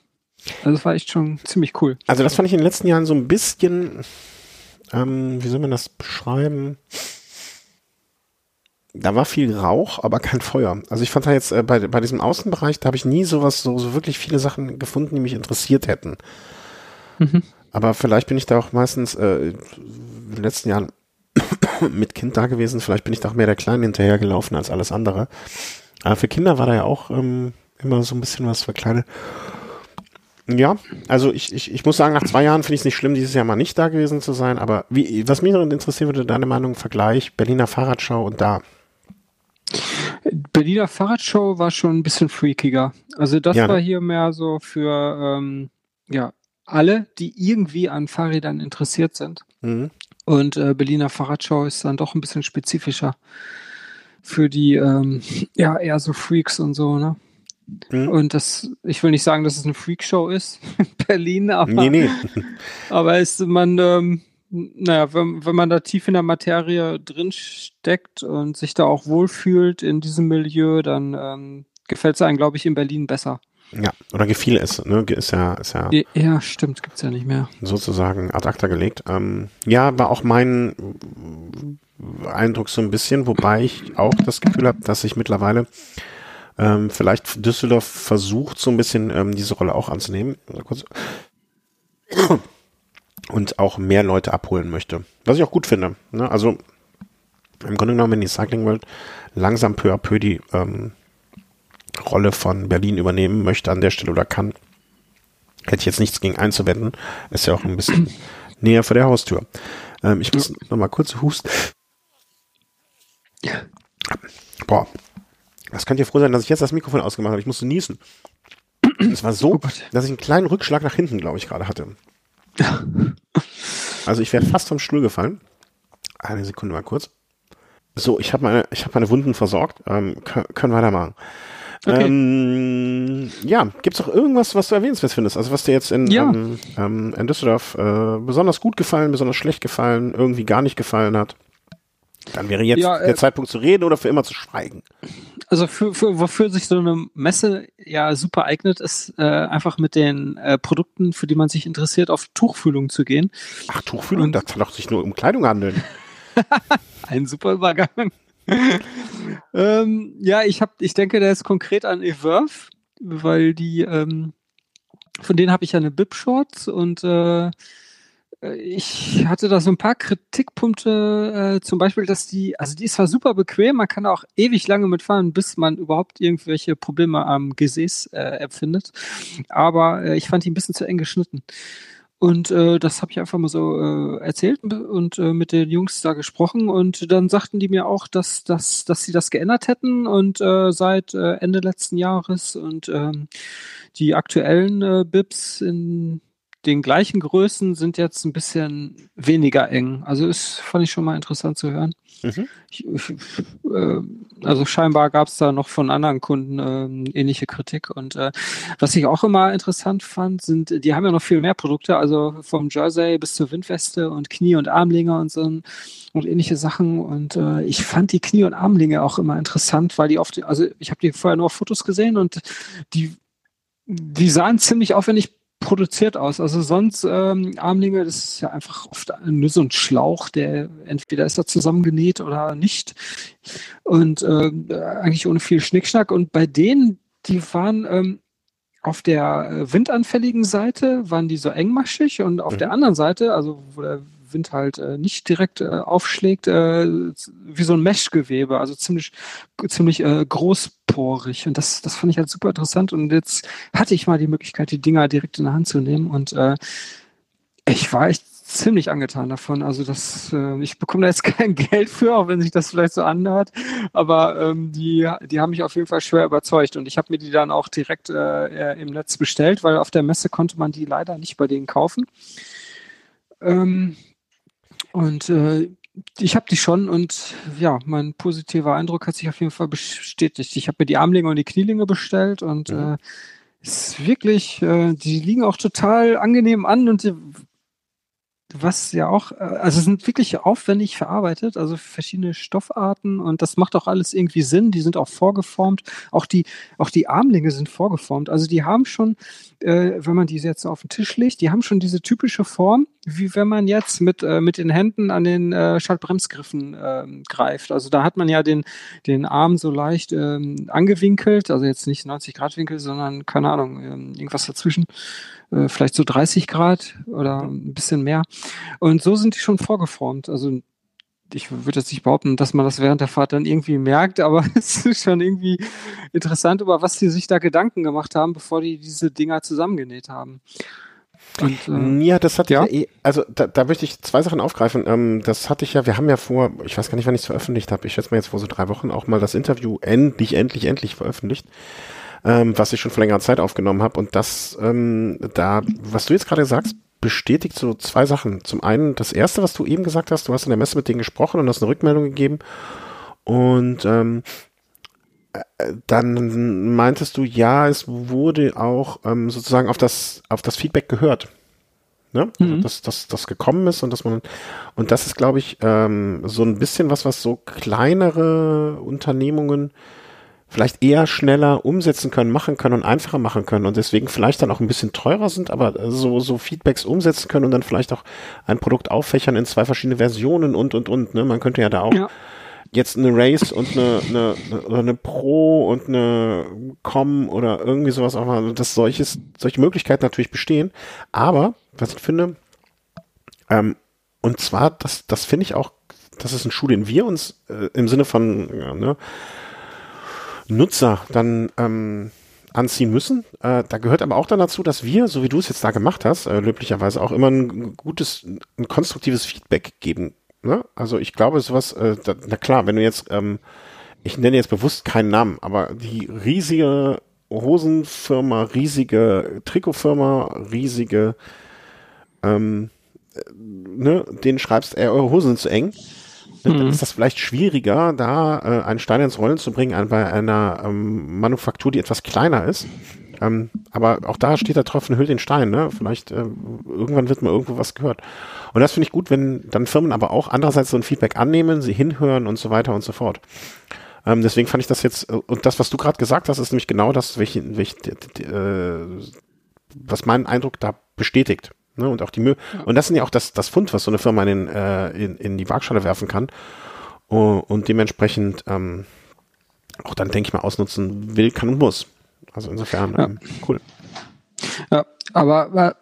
Also das war echt schon ziemlich cool. Also das fand ich in den letzten Jahren so ein bisschen ähm, wie soll man das beschreiben? Da war viel Rauch, aber kein Feuer. Also ich fand da jetzt äh, bei, bei diesem Außenbereich, da habe ich nie sowas, so, so wirklich viele Sachen gefunden, die mich interessiert hätten. Mhm. Aber vielleicht bin ich da auch meistens äh, in den letzten Jahren mit Kind da gewesen. Vielleicht bin ich da auch mehr der Kleine hinterhergelaufen als alles andere. Aber für Kinder war da ja auch ähm, immer so ein bisschen was für Kleine. Ja, also ich, ich, ich muss sagen, nach zwei Jahren finde ich es nicht schlimm, dieses Jahr mal nicht da gewesen zu sein, aber wie, was mich noch interessieren würde, deine Meinung, Vergleich Berliner Fahrradschau und da. Berliner Fahrradschau war schon ein bisschen freakiger. Also das ja, ne? war hier mehr so für ähm, ja, alle, die irgendwie an Fahrrädern interessiert sind. Mhm. Und äh, Berliner Fahrradschau ist dann doch ein bisschen spezifischer für die ähm, ja eher so Freaks und so, ne? Mhm. Und das, ich will nicht sagen, dass es eine Freakshow ist in Berlin, aber, nee, nee. aber ist man, ähm, naja, wenn, wenn man da tief in der Materie drin steckt und sich da auch wohlfühlt in diesem Milieu, dann ähm, gefällt es einem, glaube ich, in Berlin besser. Ja, oder gefiel es, ne? Ist ja, ist ja. Ja, stimmt, gibt's ja nicht mehr. Sozusagen ad acta gelegt. Ähm, ja, war auch mein Eindruck so ein bisschen, wobei ich auch das Gefühl habe, dass ich mittlerweile ähm, vielleicht Düsseldorf versucht so ein bisschen ähm, diese Rolle auch anzunehmen. Und auch mehr Leute abholen möchte. Was ich auch gut finde. Ne? Also im Grunde genommen, wenn die Cycling World langsam peu à peu die ähm, Rolle von Berlin übernehmen möchte an der Stelle oder kann, hätte ich jetzt nichts gegen einzuwenden. Ist ja auch ein bisschen näher vor der Haustür. Ähm, ich muss noch mal kurz husten. Boah, Das könnt ihr froh sein, dass ich jetzt das Mikrofon ausgemacht habe. Ich musste niesen. Es war so, Oh dass ich einen kleinen Rückschlag nach hinten, glaube ich, gerade hatte. Also ich wäre fast vom Stuhl gefallen. Eine Sekunde mal kurz. So, ich habe meine, ich habe meine Wunden versorgt. Ähm, können, können weitermachen. Okay. Ähm, ja, gibt's noch irgendwas, was du erwähnenswert findest? Also was dir jetzt in, Ja. ähm, ähm, in Düsseldorf äh, besonders gut gefallen, besonders schlecht gefallen, irgendwie gar nicht gefallen hat? Dann wäre jetzt Ja, äh, der Zeitpunkt zu reden oder für immer zu schweigen. Also für, für wofür sich so eine Messe ja super eignet, ist äh, einfach mit den äh, Produkten, für die man sich interessiert, auf Tuchfühlung zu gehen. Ach, Tuchfühlung, Und- das kann doch sich nur um Kleidung handeln. Ein super Übergang. ähm, ja, ich habe, ich denke, der ist konkret an Everve, weil die, ähm, von denen habe ich ja eine Bib-Shorts und äh, ich hatte da so ein paar Kritikpunkte, äh, zum Beispiel, dass die, also die ist zwar super bequem, man kann auch ewig lange mitfahren, bis man überhaupt irgendwelche Probleme am Gesäß äh, empfindet, aber äh, ich fand die ein bisschen zu eng geschnitten. Und äh, das habe ich einfach mal so äh, erzählt und äh, mit den Jungs da gesprochen. Und dann sagten die mir auch, dass, dass, dass sie das geändert hätten. Und äh, seit äh, Ende letzten Jahres und ähm, die aktuellen äh, Bibs in den gleichen Größen sind jetzt ein bisschen weniger eng. Also ist fand ich schon mal interessant zu hören. Mhm. Ich, ich, äh, also scheinbar gab es da noch von anderen Kunden ähm, ähnliche Kritik. Und äh, was ich auch immer interessant fand, sind, die haben ja noch viel mehr Produkte, also vom Jersey bis zur Windweste und Knie- und Armlinge und so und ähnliche Sachen. Und äh, ich fand die Knie- und Armlinge auch immer interessant, weil die oft, also ich habe die vorher nur auf Fotos gesehen und die, die sahen ziemlich aufwendig produziert aus. Also sonst ähm, Armlinge, das ist ja einfach oft nur so ein Schlauch, der entweder ist er zusammengenäht oder nicht. Und äh, eigentlich ohne viel Schnickschnack. Und bei denen, die waren ähm, auf der äh, windanfälligen Seite, waren die so engmaschig und auf Mhm. der anderen Seite, also wo der Wind halt äh, nicht direkt äh, aufschlägt, äh, wie so ein Meshgewebe, also ziemlich, ziemlich äh, großporig. Und das, das fand ich halt super interessant. Und jetzt hatte ich mal die Möglichkeit, die Dinger direkt in der Hand zu nehmen. Und äh, ich war echt ziemlich angetan davon. Also das, äh, ich bekomme da jetzt kein Geld für, auch wenn sich das vielleicht so anhört. Aber ähm, die, die haben mich auf jeden Fall schwer überzeugt. Und ich habe mir die dann auch direkt äh, im Netz bestellt, weil auf der Messe konnte man die leider nicht bei denen kaufen. Ähm, und äh, ich habe die schon und ja, mein positiver Eindruck hat sich auf jeden Fall bestätigt. Ich habe mir die Armlinge und die Knielinge bestellt und Mhm. äh, ist wirklich, äh, die liegen auch total angenehm an und die, was ja auch, äh, also sind wirklich aufwendig verarbeitet, also verschiedene Stoffarten und das macht auch alles irgendwie Sinn. Die sind auch vorgeformt, auch die, auch die Armlinge sind vorgeformt. Also die haben schon, äh, wenn man diese jetzt auf den Tisch legt, die haben schon diese typische Form, wie wenn man jetzt mit, äh, mit den Händen an den äh, Schaltbremsgriffen ähm, greift. Also da hat man ja den, den Arm so leicht ähm, angewinkelt, also jetzt nicht 90 Grad Winkel, sondern keine Ahnung, ähm, irgendwas dazwischen, äh, vielleicht so 30 Grad oder ein bisschen mehr. Und so sind die schon vorgeformt. Also ich würde jetzt nicht behaupten, dass man das während der Fahrt dann irgendwie merkt, aber es ist schon irgendwie interessant, über was die sich da Gedanken gemacht haben, bevor die diese Dinger zusammengenäht haben. Und, äh, Ja, das ich ja eh, also da, da möchte ich zwei Sachen aufgreifen. Ähm, das hatte ich ja, wir haben ja vor, ich weiß gar nicht, wann ich es veröffentlicht habe, ich schätze mal jetzt vor so drei Wochen auch mal das Interview endlich, endlich, endlich veröffentlicht, ähm, was ich schon vor längerer Zeit aufgenommen habe. Und das, ähm, da, was du jetzt gerade sagst, bestätigt so zwei Sachen. Zum einen, das erste, was du eben gesagt hast, du hast in der Messe mit denen gesprochen und hast eine Rückmeldung gegeben. Und ähm, äh, dann meintest du, ja, es wurde auch ähm, sozusagen auf das, auf das Feedback gehört. Ne? Also, Mhm. dass, dass das gekommen ist und dass man, und das ist, glaube ich, ähm, so ein bisschen was, was so kleinere Unternehmungen vielleicht eher schneller umsetzen können, machen können und einfacher machen können und deswegen vielleicht dann auch ein bisschen teurer sind, aber so, so Feedbacks umsetzen können und dann vielleicht auch ein Produkt auffächern in zwei verschiedene Versionen und, und, und. Ne? Man könnte ja da auch Ja. jetzt eine Race und eine, eine, eine, oder eine Pro und eine Com oder irgendwie sowas auch mal, dass solches, solche Möglichkeiten natürlich bestehen. Aber, was ich finde, ähm, und zwar, das, das finde ich auch, das ist ein Schuh, den wir uns äh, im Sinne von ja, ne, Nutzer dann ähm, anziehen müssen. Äh, da gehört aber auch dann dazu, dass wir, so wie du es jetzt da gemacht hast, äh, löblicherweise auch immer ein gutes, ein konstruktives Feedback geben. Ne? Also ich glaube, sowas, äh, da, na klar, wenn du jetzt ähm, ich nenne jetzt bewusst keinen Namen, aber die riesige Hosenfirma, riesige Trikotfirma, riesige, ähm, ne, den schreibst, ey, eure Hosen sind zu eng. Dann Mhm. ist das vielleicht schwieriger, da äh, einen Stein ins Rollen zu bringen, an, bei einer ähm, Manufaktur, die etwas kleiner ist. Ähm, aber auch da steht der Tropfen hüllt den Stein, ne? Vielleicht äh, irgendwann wird mal irgendwo was gehört. Und das finde ich gut, wenn dann Firmen aber auch andererseits so ein Feedback annehmen, sie hinhören und so weiter und so fort. Ähm, deswegen fand ich das jetzt, äh, und das, was du gerade gesagt hast, ist nämlich genau das, welche, welche, äh, was meinen Eindruck da bestätigt. Ne? Und auch die Mühe. Und das sind ja auch das, das Fund, was so eine Firma in, äh, in, in die Waagschale werfen kann. Und, und dementsprechend ähm, auch dann, denke ich mal, ausnutzen will, kann und muss. Also insofern, Ja. ähm, cool. Ja, aber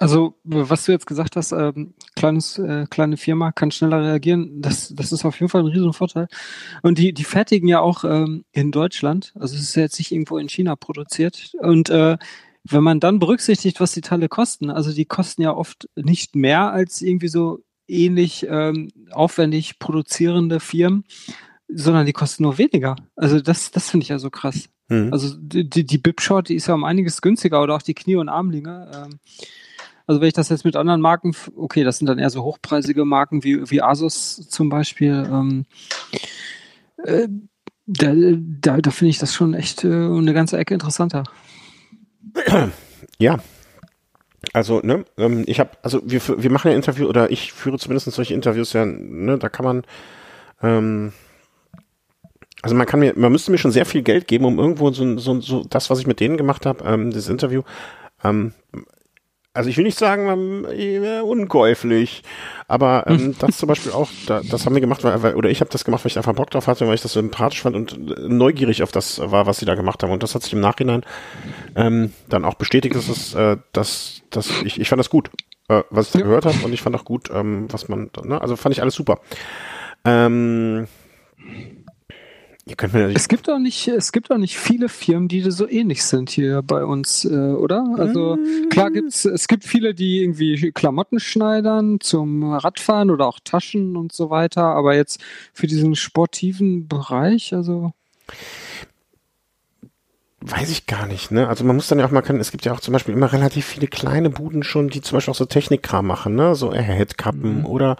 also was du jetzt gesagt hast, ähm, kleines, äh, kleine Firma kann schneller reagieren, das, das ist auf jeden Fall ein riesen Vorteil. Und die, die fertigen ja auch ähm, in Deutschland, also es ist ja jetzt nicht irgendwo in China produziert. Und äh, wenn man dann berücksichtigt, was die Teile kosten, also die kosten ja oft nicht mehr als irgendwie so ähnlich ähm, aufwendig produzierende Firmen, sondern die kosten nur weniger. Also das, das finde ich ja so krass. Hm. Also die, die, die Bipshot, die ist ja um einiges günstiger oder auch die Knie- und Armlinge. Ähm, also wenn ich das jetzt mit anderen Marken, okay, das sind dann eher so hochpreisige Marken wie, wie Asus zum Beispiel. Ähm, äh, da da, da finde ich das schon echt äh, eine ganze Ecke interessanter. Ja. Also, ne, ähm, ich habe, also wir, wir machen ja Interview oder ich führe zumindest solche Interviews ja, ne, da kann man, ähm, also man kann mir, man müsste mir schon sehr viel Geld geben, um irgendwo so, so, so das, was ich mit denen gemacht habe, ähm, das Interview, ähm, also ich will nicht sagen, ähm, äh, unkäuflich, aber ähm, das zum Beispiel auch, da, das haben wir gemacht, weil, weil oder ich habe das gemacht, weil ich einfach Bock drauf hatte, weil ich das sympathisch fand und äh, neugierig auf das war, was sie da gemacht haben. Und das hat sich im Nachhinein ähm, dann auch bestätigt, dass es, äh, dass, dass ich, ich fand das gut, äh, was ich da Ja. gehört habe und ich fand auch gut, ähm, was man, ne, also fand ich alles super. Ähm, Es gibt auch nicht, es gibt auch nicht viele Firmen, die so ähnlich sind hier bei uns, äh, oder? Also klar gibt's, es gibt viele, die irgendwie Klamotten schneidern zum Radfahren oder auch Taschen und so weiter, aber jetzt für diesen sportiven Bereich, also Weiß ich gar nicht, ne? Also man muss dann ja auch mal können, es gibt ja auch zum Beispiel immer relativ viele kleine Buden schon, die zum Beispiel auch so Technikkram machen, ne? So Headkappen oder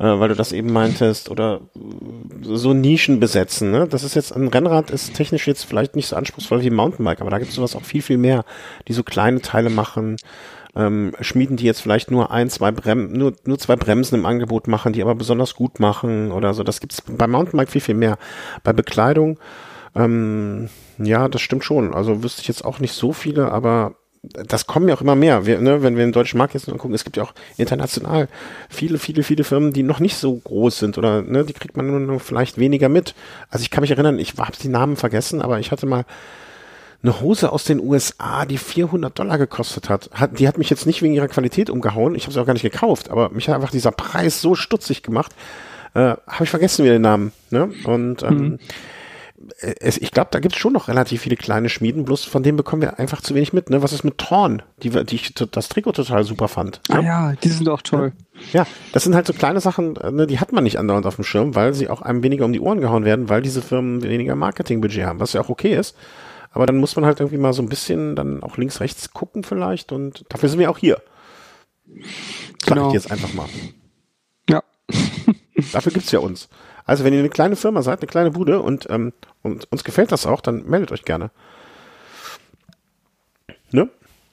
äh, weil du das eben meintest, oder äh, so Nischen besetzen, ne? Das ist jetzt, ein Rennrad ist technisch jetzt vielleicht nicht so anspruchsvoll wie ein Mountainbike, aber da gibt es sowas auch viel, viel mehr, die so kleine Teile machen, ähm, Schmieden, die jetzt vielleicht nur ein, zwei Bremsen, nur, nur zwei Bremsen im Angebot machen, die aber besonders gut machen oder so. Das gibt's beim Mountainbike viel, viel mehr. Bei Bekleidung, ähm, ja, das stimmt schon. Also wüsste ich jetzt auch nicht so viele, aber das kommen ja auch immer mehr. Wir, ne, wenn wir den deutschen Markt jetzt noch gucken, es gibt ja auch international viele, viele, viele Firmen, die noch nicht so groß sind oder ne, die kriegt man nur, nur vielleicht weniger mit. Also ich kann mich erinnern, ich habe die Namen vergessen, aber ich hatte mal eine Hose aus den USA, die 400 Dollar gekostet hat. hat die hat mich jetzt nicht wegen ihrer Qualität umgehauen. Ich habe sie auch gar nicht gekauft, aber mich hat einfach dieser Preis so stutzig gemacht. Äh, habe ich vergessen wieder den Namen. Ne? Und ähm, es, ich glaube, da gibt es schon noch relativ viele kleine Schmieden, bloß von denen bekommen wir einfach zu wenig mit. Ne? Was ist mit Thorn, die, die ich das Trikot total super fand. ah Ne? ja, die sind auch toll. Ja, das sind halt so kleine Sachen, ne, die hat man nicht andauernd auf dem Schirm, weil sie auch einem weniger um die Ohren gehauen werden, weil diese Firmen weniger Marketingbudget haben, was ja auch okay ist. Aber dann muss man halt irgendwie mal so ein bisschen dann auch links, rechts gucken vielleicht und dafür sind wir auch hier. Sag Genau. ich jetzt einfach mal. Ja. Dafür gibt's ja uns. Also wenn ihr eine kleine Firma seid, eine kleine Bude und, ähm, und uns gefällt das auch, dann meldet euch gerne. Ne?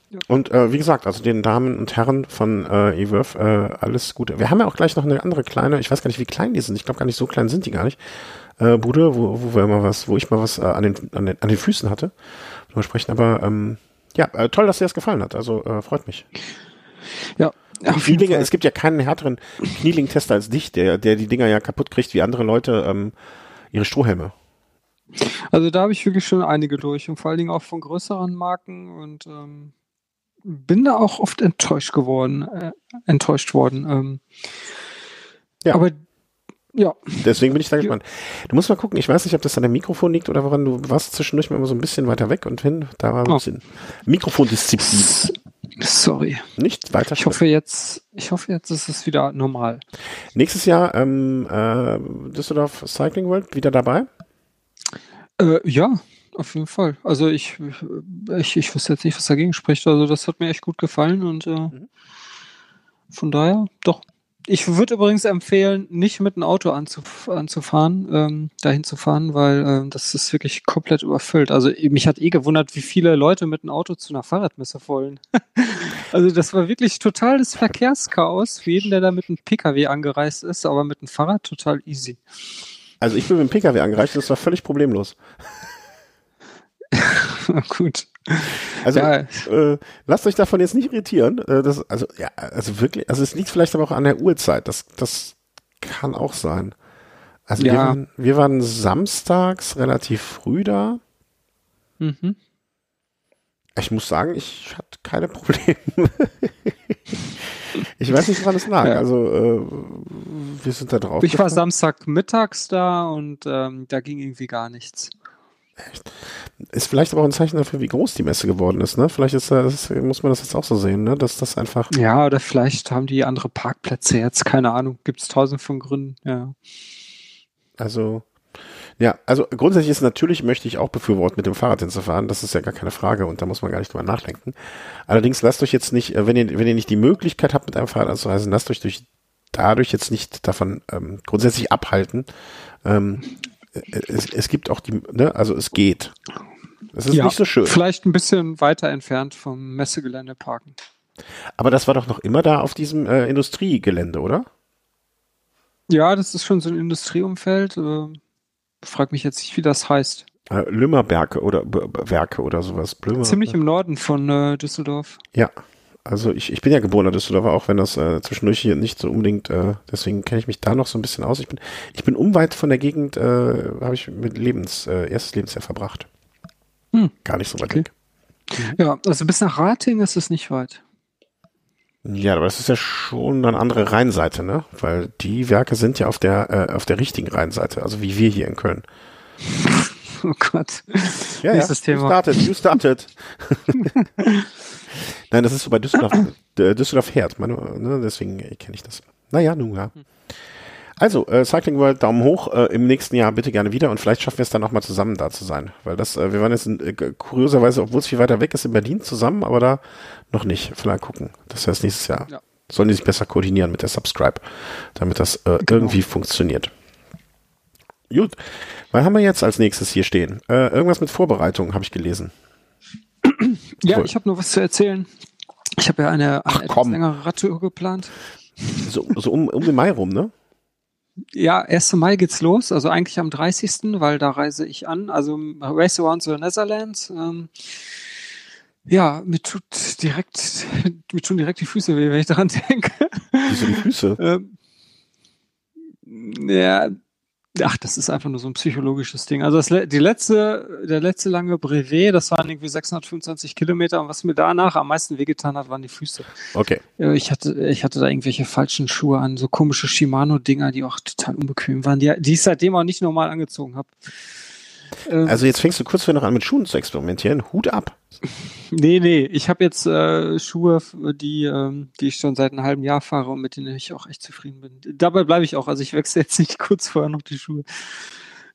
Ja. Und äh, wie gesagt, also den Damen und Herren von äh, eWorth, äh, alles Gute. Wir haben ja auch gleich noch eine andere kleine, ich weiß gar nicht, wie klein die sind. Ich glaube gar nicht, so klein sind die gar nicht. Äh, Bude, wo, wo wir mal was, wo ich mal was äh, an, den, an, den, an den Füßen hatte. Drüber sprechen. Aber ähm, ja, äh, toll, dass dir das gefallen hat. Also äh, freut mich. Ja. Auf Knielinger, es gibt ja keinen härteren Knieling-Tester als dich, der, der die Dinger ja kaputt kriegt, wie andere Leute ähm, ihre Strohhelme. Also da habe ich wirklich schon einige durch und vor allen Dingen auch von größeren Marken und ähm, bin da auch oft enttäuscht geworden, äh, enttäuscht worden. Ähm, Ja. Aber ja, Deswegen bin ich da gespannt. Du musst mal gucken, ich weiß nicht, ob das an dem Mikrofon liegt oder woran du warst zwischendurch mal immer so ein bisschen weiter weg und hin. Da war ein Oh. bisschen Mikrofondisziplin. sorry. Nicht weiter Ich hoffe jetzt, ich hoffe jetzt ist es wieder normal. Nächstes Jahr ähm, äh, Düsseldorf Cycling World wieder dabei. Äh, ja, auf jeden Fall. Also ich, ich, ich wüsste jetzt nicht, was dagegen spricht. Also das hat mir echt gut gefallen und äh, mhm. von daher doch. Ich würde übrigens empfehlen, nicht mit einem Auto anzuf anzufahren, ähm, dahin zu fahren, weil ähm, das ist wirklich komplett überfüllt. Also mich hat eh gewundert, wie viele Leute mit einem Auto zu einer Fahrradmesse wollen. also das war wirklich totales Verkehrschaos für jeden, der da mit einem Pkw angereist ist, aber mit einem Fahrrad total easy. Also ich bin mit dem Pkw angereist, das war völlig problemlos. Gut. Also ja. äh, lasst euch davon jetzt nicht irritieren. Äh, das, also ja, also wirklich, also es liegt vielleicht aber auch an der Uhrzeit. Das, das kann auch sein. Also ja. wir, waren, wir waren samstags relativ früh da. Mhm. Ich muss sagen, ich hatte keine Probleme. ich weiß nicht, woran es lag. Ja. Also äh, wir sind da drauf. Ich war Samstag mittags da und ähm, da ging irgendwie gar nichts. Ist vielleicht aber auch ein Zeichen dafür, wie groß die Messe geworden ist, ne? Vielleicht ist das, muss man das jetzt auch so sehen, ne? Dass das einfach. Ja, oder vielleicht haben die andere Parkplätze jetzt, keine Ahnung. Gibt es tausend von Gründen, ja. Also, ja, also grundsätzlich ist natürlich, möchte ich auch befürworten, mit dem Fahrrad hinzufahren. Das ist ja gar keine Frage und da muss man gar nicht drüber nachdenken. Allerdings lasst euch jetzt nicht, äh, wenn ihr, wenn ihr nicht die Möglichkeit habt, mit einem Fahrrad anzureisen, lasst euch durch, dadurch jetzt nicht davon ähm, grundsätzlich abhalten, ähm, es, es gibt auch die, ne, also es geht. Es ist ja, nicht so schön. Vielleicht ein bisschen weiter entfernt vom Messegelände parken. Aber das war doch noch immer da auf diesem äh, Industriegelände, oder? Ja, das ist schon so ein Industrieumfeld. Äh, frag mich jetzt nicht, wie das heißt. Äh, Lümmerberge oder B Werke oder sowas. Blömer, Ziemlich im Norden von äh, Düsseldorf. Ja, also ich, ich bin ja geborener Düsseldorfer, auch wenn das äh, zwischendurch hier nicht so unbedingt, äh, deswegen kenne ich mich da noch so ein bisschen aus. Ich bin, ich bin unweit von der Gegend, äh, habe ich mit Lebens, äh, erstes Lebensjahr verbracht. Hm. Gar nicht so weit okay. weg. Ja, also bis nach Rating ist es nicht weit. Ja, aber das ist ja schon eine andere Rheinseite, ne? Weil die Werke sind ja auf der, äh, auf der richtigen Rheinseite, also wie wir hier in Köln. Oh Gott. Ja, Nächstes ja. Thema. You started, you started. Nein, das ist so bei Düsseldorf, äh, Düsseldorf Herd, meine, ne, deswegen kenne ich das. Naja, nun ja. Also, äh, Cycling World, Daumen hoch, äh, im nächsten Jahr bitte gerne wieder und vielleicht schaffen wir es dann nochmal zusammen da zu sein. Weil das, äh, wir waren jetzt in, äh, kurioserweise, obwohl es viel weiter weg ist, in Berlin zusammen, aber da noch nicht. Vielleicht gucken. Das heißt, nächstes Jahr ja. sollen die sich besser koordinieren mit der Subscribe, damit das äh, genau. irgendwie funktioniert. Gut. Was haben wir jetzt als nächstes hier stehen? Äh, irgendwas mit Vorbereitung, habe ich gelesen. Ja, ich habe nur was zu erzählen. Ich habe ja eine, eine etwas längere Radtour geplant. So, so um, um den Mai rum, ne? Ja, 1. Mai geht's los, also eigentlich am 30., weil da reise ich an. Also Race Around the Netherlands. Ähm, ja, mir tut direkt, mir tun direkt die Füße weh, wenn ich daran denke. Wieso die Füße? Ähm, ja, Ach, das ist einfach nur so ein psychologisches Ding. Also das, die letzte, der letzte lange Brevet, das waren irgendwie 625 Kilometer und was mir danach am meisten wehgetan hat, waren die Füße. Okay. Ich hatte, ich hatte da irgendwelche falschen Schuhe an, so komische Shimano-Dinger, die auch total unbequem waren, die, die ich seitdem auch nicht normal angezogen habe. Ähm, also jetzt fängst du kurz vorher noch an mit Schuhen zu experimentieren. Hut ab. Nee, nee, ich habe jetzt äh, Schuhe, die, ähm, die ich schon seit einem halben Jahr fahre und mit denen ich auch echt zufrieden bin. Dabei bleibe ich auch, also ich wechsle jetzt nicht kurz vorher noch die Schuhe.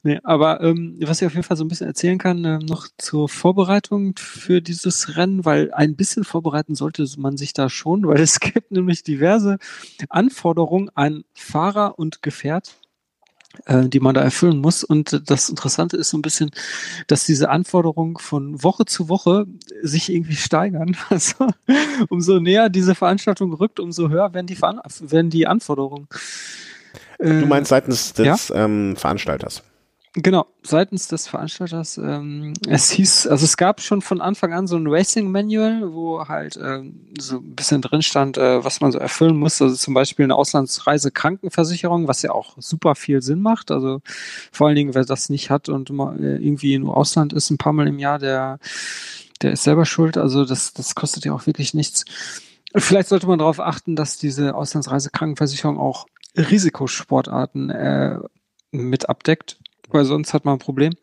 Nee, aber ähm, was ich auf jeden Fall so ein bisschen erzählen kann, äh, noch zur Vorbereitung für dieses Rennen, weil ein bisschen vorbereiten sollte man sich da schon, weil es gibt nämlich diverse Anforderungen an Fahrer und Gefährt äh, die man da erfüllen muss. Und das Interessante ist so ein bisschen, dass diese Anforderungen von Woche zu Woche sich irgendwie steigern. Also umso näher diese Veranstaltung rückt, umso höher werden die, Veran werden die Anforderungen. Du meinst seitens des ja? ähm, Veranstalters? Genau, seitens des Veranstalters. Ähm, es hieß, also es gab schon von Anfang an so ein Racing Manual, wo halt ähm, so ein bisschen drin stand, äh, was man so erfüllen muss. Also zum Beispiel eine Auslandsreise Krankenversicherung, was ja auch super viel Sinn macht. Also vor allen Dingen, wer das nicht hat und mal, äh, irgendwie im Ausland ist, ein paar Mal im Jahr, der, der ist selber schuld. Also das, das kostet ja auch wirklich nichts. Vielleicht sollte man darauf achten, dass diese Auslandsreise Krankenversicherung auch Risikosportarten äh, mit abdeckt weil sonst hat man ein Problem.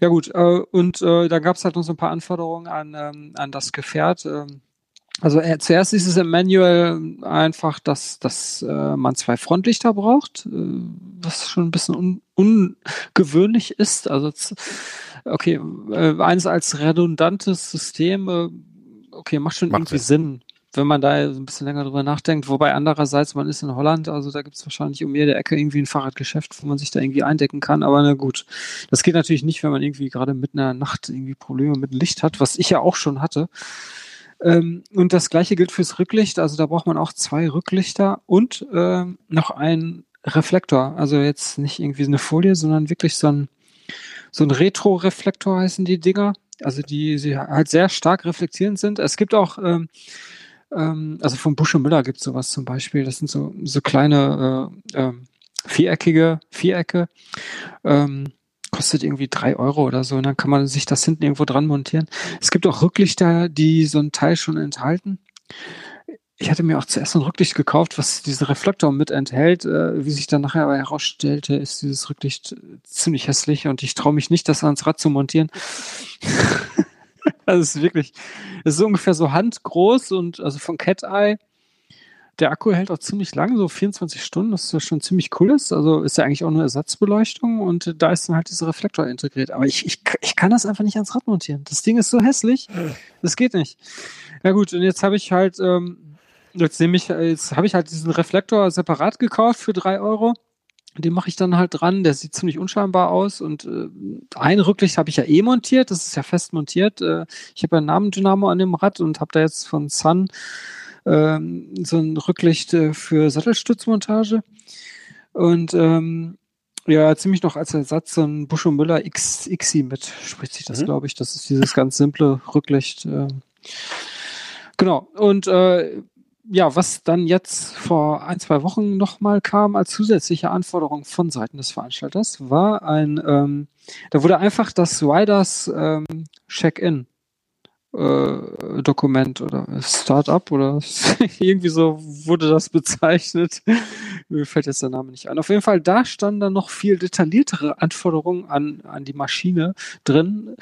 Ja gut, äh, und äh, da gab es halt noch so ein paar Anforderungen an, ähm, an das Gefährt. Ähm, also äh, zuerst ist es im Manual einfach, dass, dass äh, man zwei Frontlichter braucht, äh, was schon ein bisschen un ungewöhnlich ist. Also okay, äh, eins als redundantes System, äh, okay, macht schon Macht irgendwie Sinn, wenn man da ein bisschen länger drüber nachdenkt. Wobei andererseits, man ist in Holland, also da gibt es wahrscheinlich um jede Ecke irgendwie ein Fahrradgeschäft, wo man sich da irgendwie eindecken kann. Aber na gut, das geht natürlich nicht, wenn man irgendwie gerade mit einer Nacht irgendwie Probleme mit Licht hat, was ich ja auch schon hatte. Ähm, und das gleiche gilt fürs Rücklicht. Also da braucht man auch zwei Rücklichter und ähm, noch ein Reflektor. Also jetzt nicht irgendwie eine Folie, sondern wirklich so ein, so ein Retro-Reflektor heißen die Dinger. Also die sie halt sehr stark reflektierend sind. Es gibt auch, ähm, ähm, also von Busch und Müller gibt es sowas zum Beispiel. Das sind so, so kleine äh, äh, viereckige Vierecke. Ähm, kostet irgendwie drei Euro oder so. Und dann kann man sich das hinten irgendwo dran montieren. Es gibt auch Rücklichter, die so ein Teil schon enthalten ich hatte mir auch zuerst ein Rücklicht gekauft, was diese Reflektor mit enthält. Äh, wie sich dann nachher aber herausstellte, ist dieses Rücklicht ziemlich hässlich und ich traue mich nicht, das ans Rad zu montieren. also es ist wirklich, es ist ungefähr so handgroß und also von Cat Eye. Der Akku hält auch ziemlich lang, so 24 Stunden, das ist schon ziemlich cool ist. Also ist ja eigentlich auch nur Ersatzbeleuchtung und da ist dann halt dieser Reflektor integriert. Aber ich, ich, ich kann das einfach nicht ans Rad montieren. Das Ding ist so hässlich, das geht nicht. Ja gut, und jetzt habe ich halt ähm, Jetzt nehme ich, jetzt habe ich halt diesen Reflektor separat gekauft für drei Euro. Den mache ich dann halt dran. Der sieht ziemlich unscheinbar aus und äh, ein Rücklicht habe ich ja eh montiert. Das ist ja fest montiert. Äh, ich habe ja einen Namendynamo an dem Rad und habe da jetzt von Sun äh, so ein Rücklicht äh, für Sattelstützmontage. Und ähm, ja, ziemlich noch als Ersatz so ein Busch und Müller X, XI mit, spricht sich das, mhm. glaube ich. Das ist dieses ganz simple Rücklicht. Äh, genau. Und äh, ja, was dann jetzt vor ein, zwei Wochen nochmal kam als zusätzliche Anforderung von Seiten des Veranstalters, war ein, ähm, da wurde einfach das Riders ähm, Check-in äh, Dokument oder Startup oder irgendwie so wurde das bezeichnet. Mir fällt jetzt der Name nicht ein. Auf jeden Fall, da standen dann noch viel detailliertere Anforderungen an, an die Maschine drin.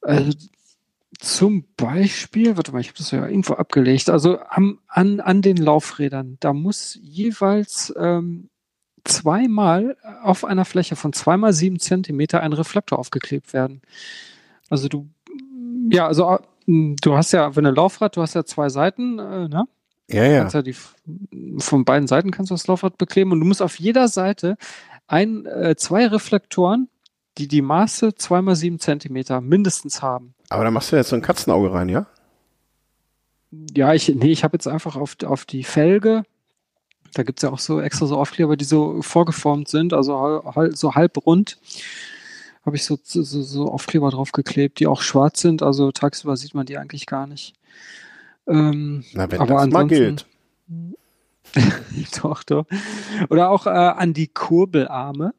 Also, zum Beispiel, warte mal, ich habe das ja irgendwo abgelegt, also am, an, an den Laufrädern, da muss jeweils ähm, zweimal auf einer Fläche von zweimal sieben Zentimeter ein Reflektor aufgeklebt werden. Also du, ja, also hm, du hast ja, wenn ein Laufrad, du hast ja zwei Seiten, äh, ne? Ja, ja. ja die, von beiden Seiten kannst du das Laufrad bekleben und du musst auf jeder Seite ein, äh, zwei Reflektoren, die die Maße zweimal sieben Zentimeter mindestens haben. Aber da machst du jetzt so ein Katzenauge rein, ja? Ja, ich, nee, ich habe jetzt einfach auf, auf die Felge, da gibt es ja auch so extra so Aufkleber, die so vorgeformt sind, also so halb rund, habe ich so, so, so Aufkleber draufgeklebt, die auch schwarz sind, also tagsüber sieht man die eigentlich gar nicht. Ähm, Na, wenn aber das mal gilt. doch, doch. Oder auch äh, an die Kurbelarme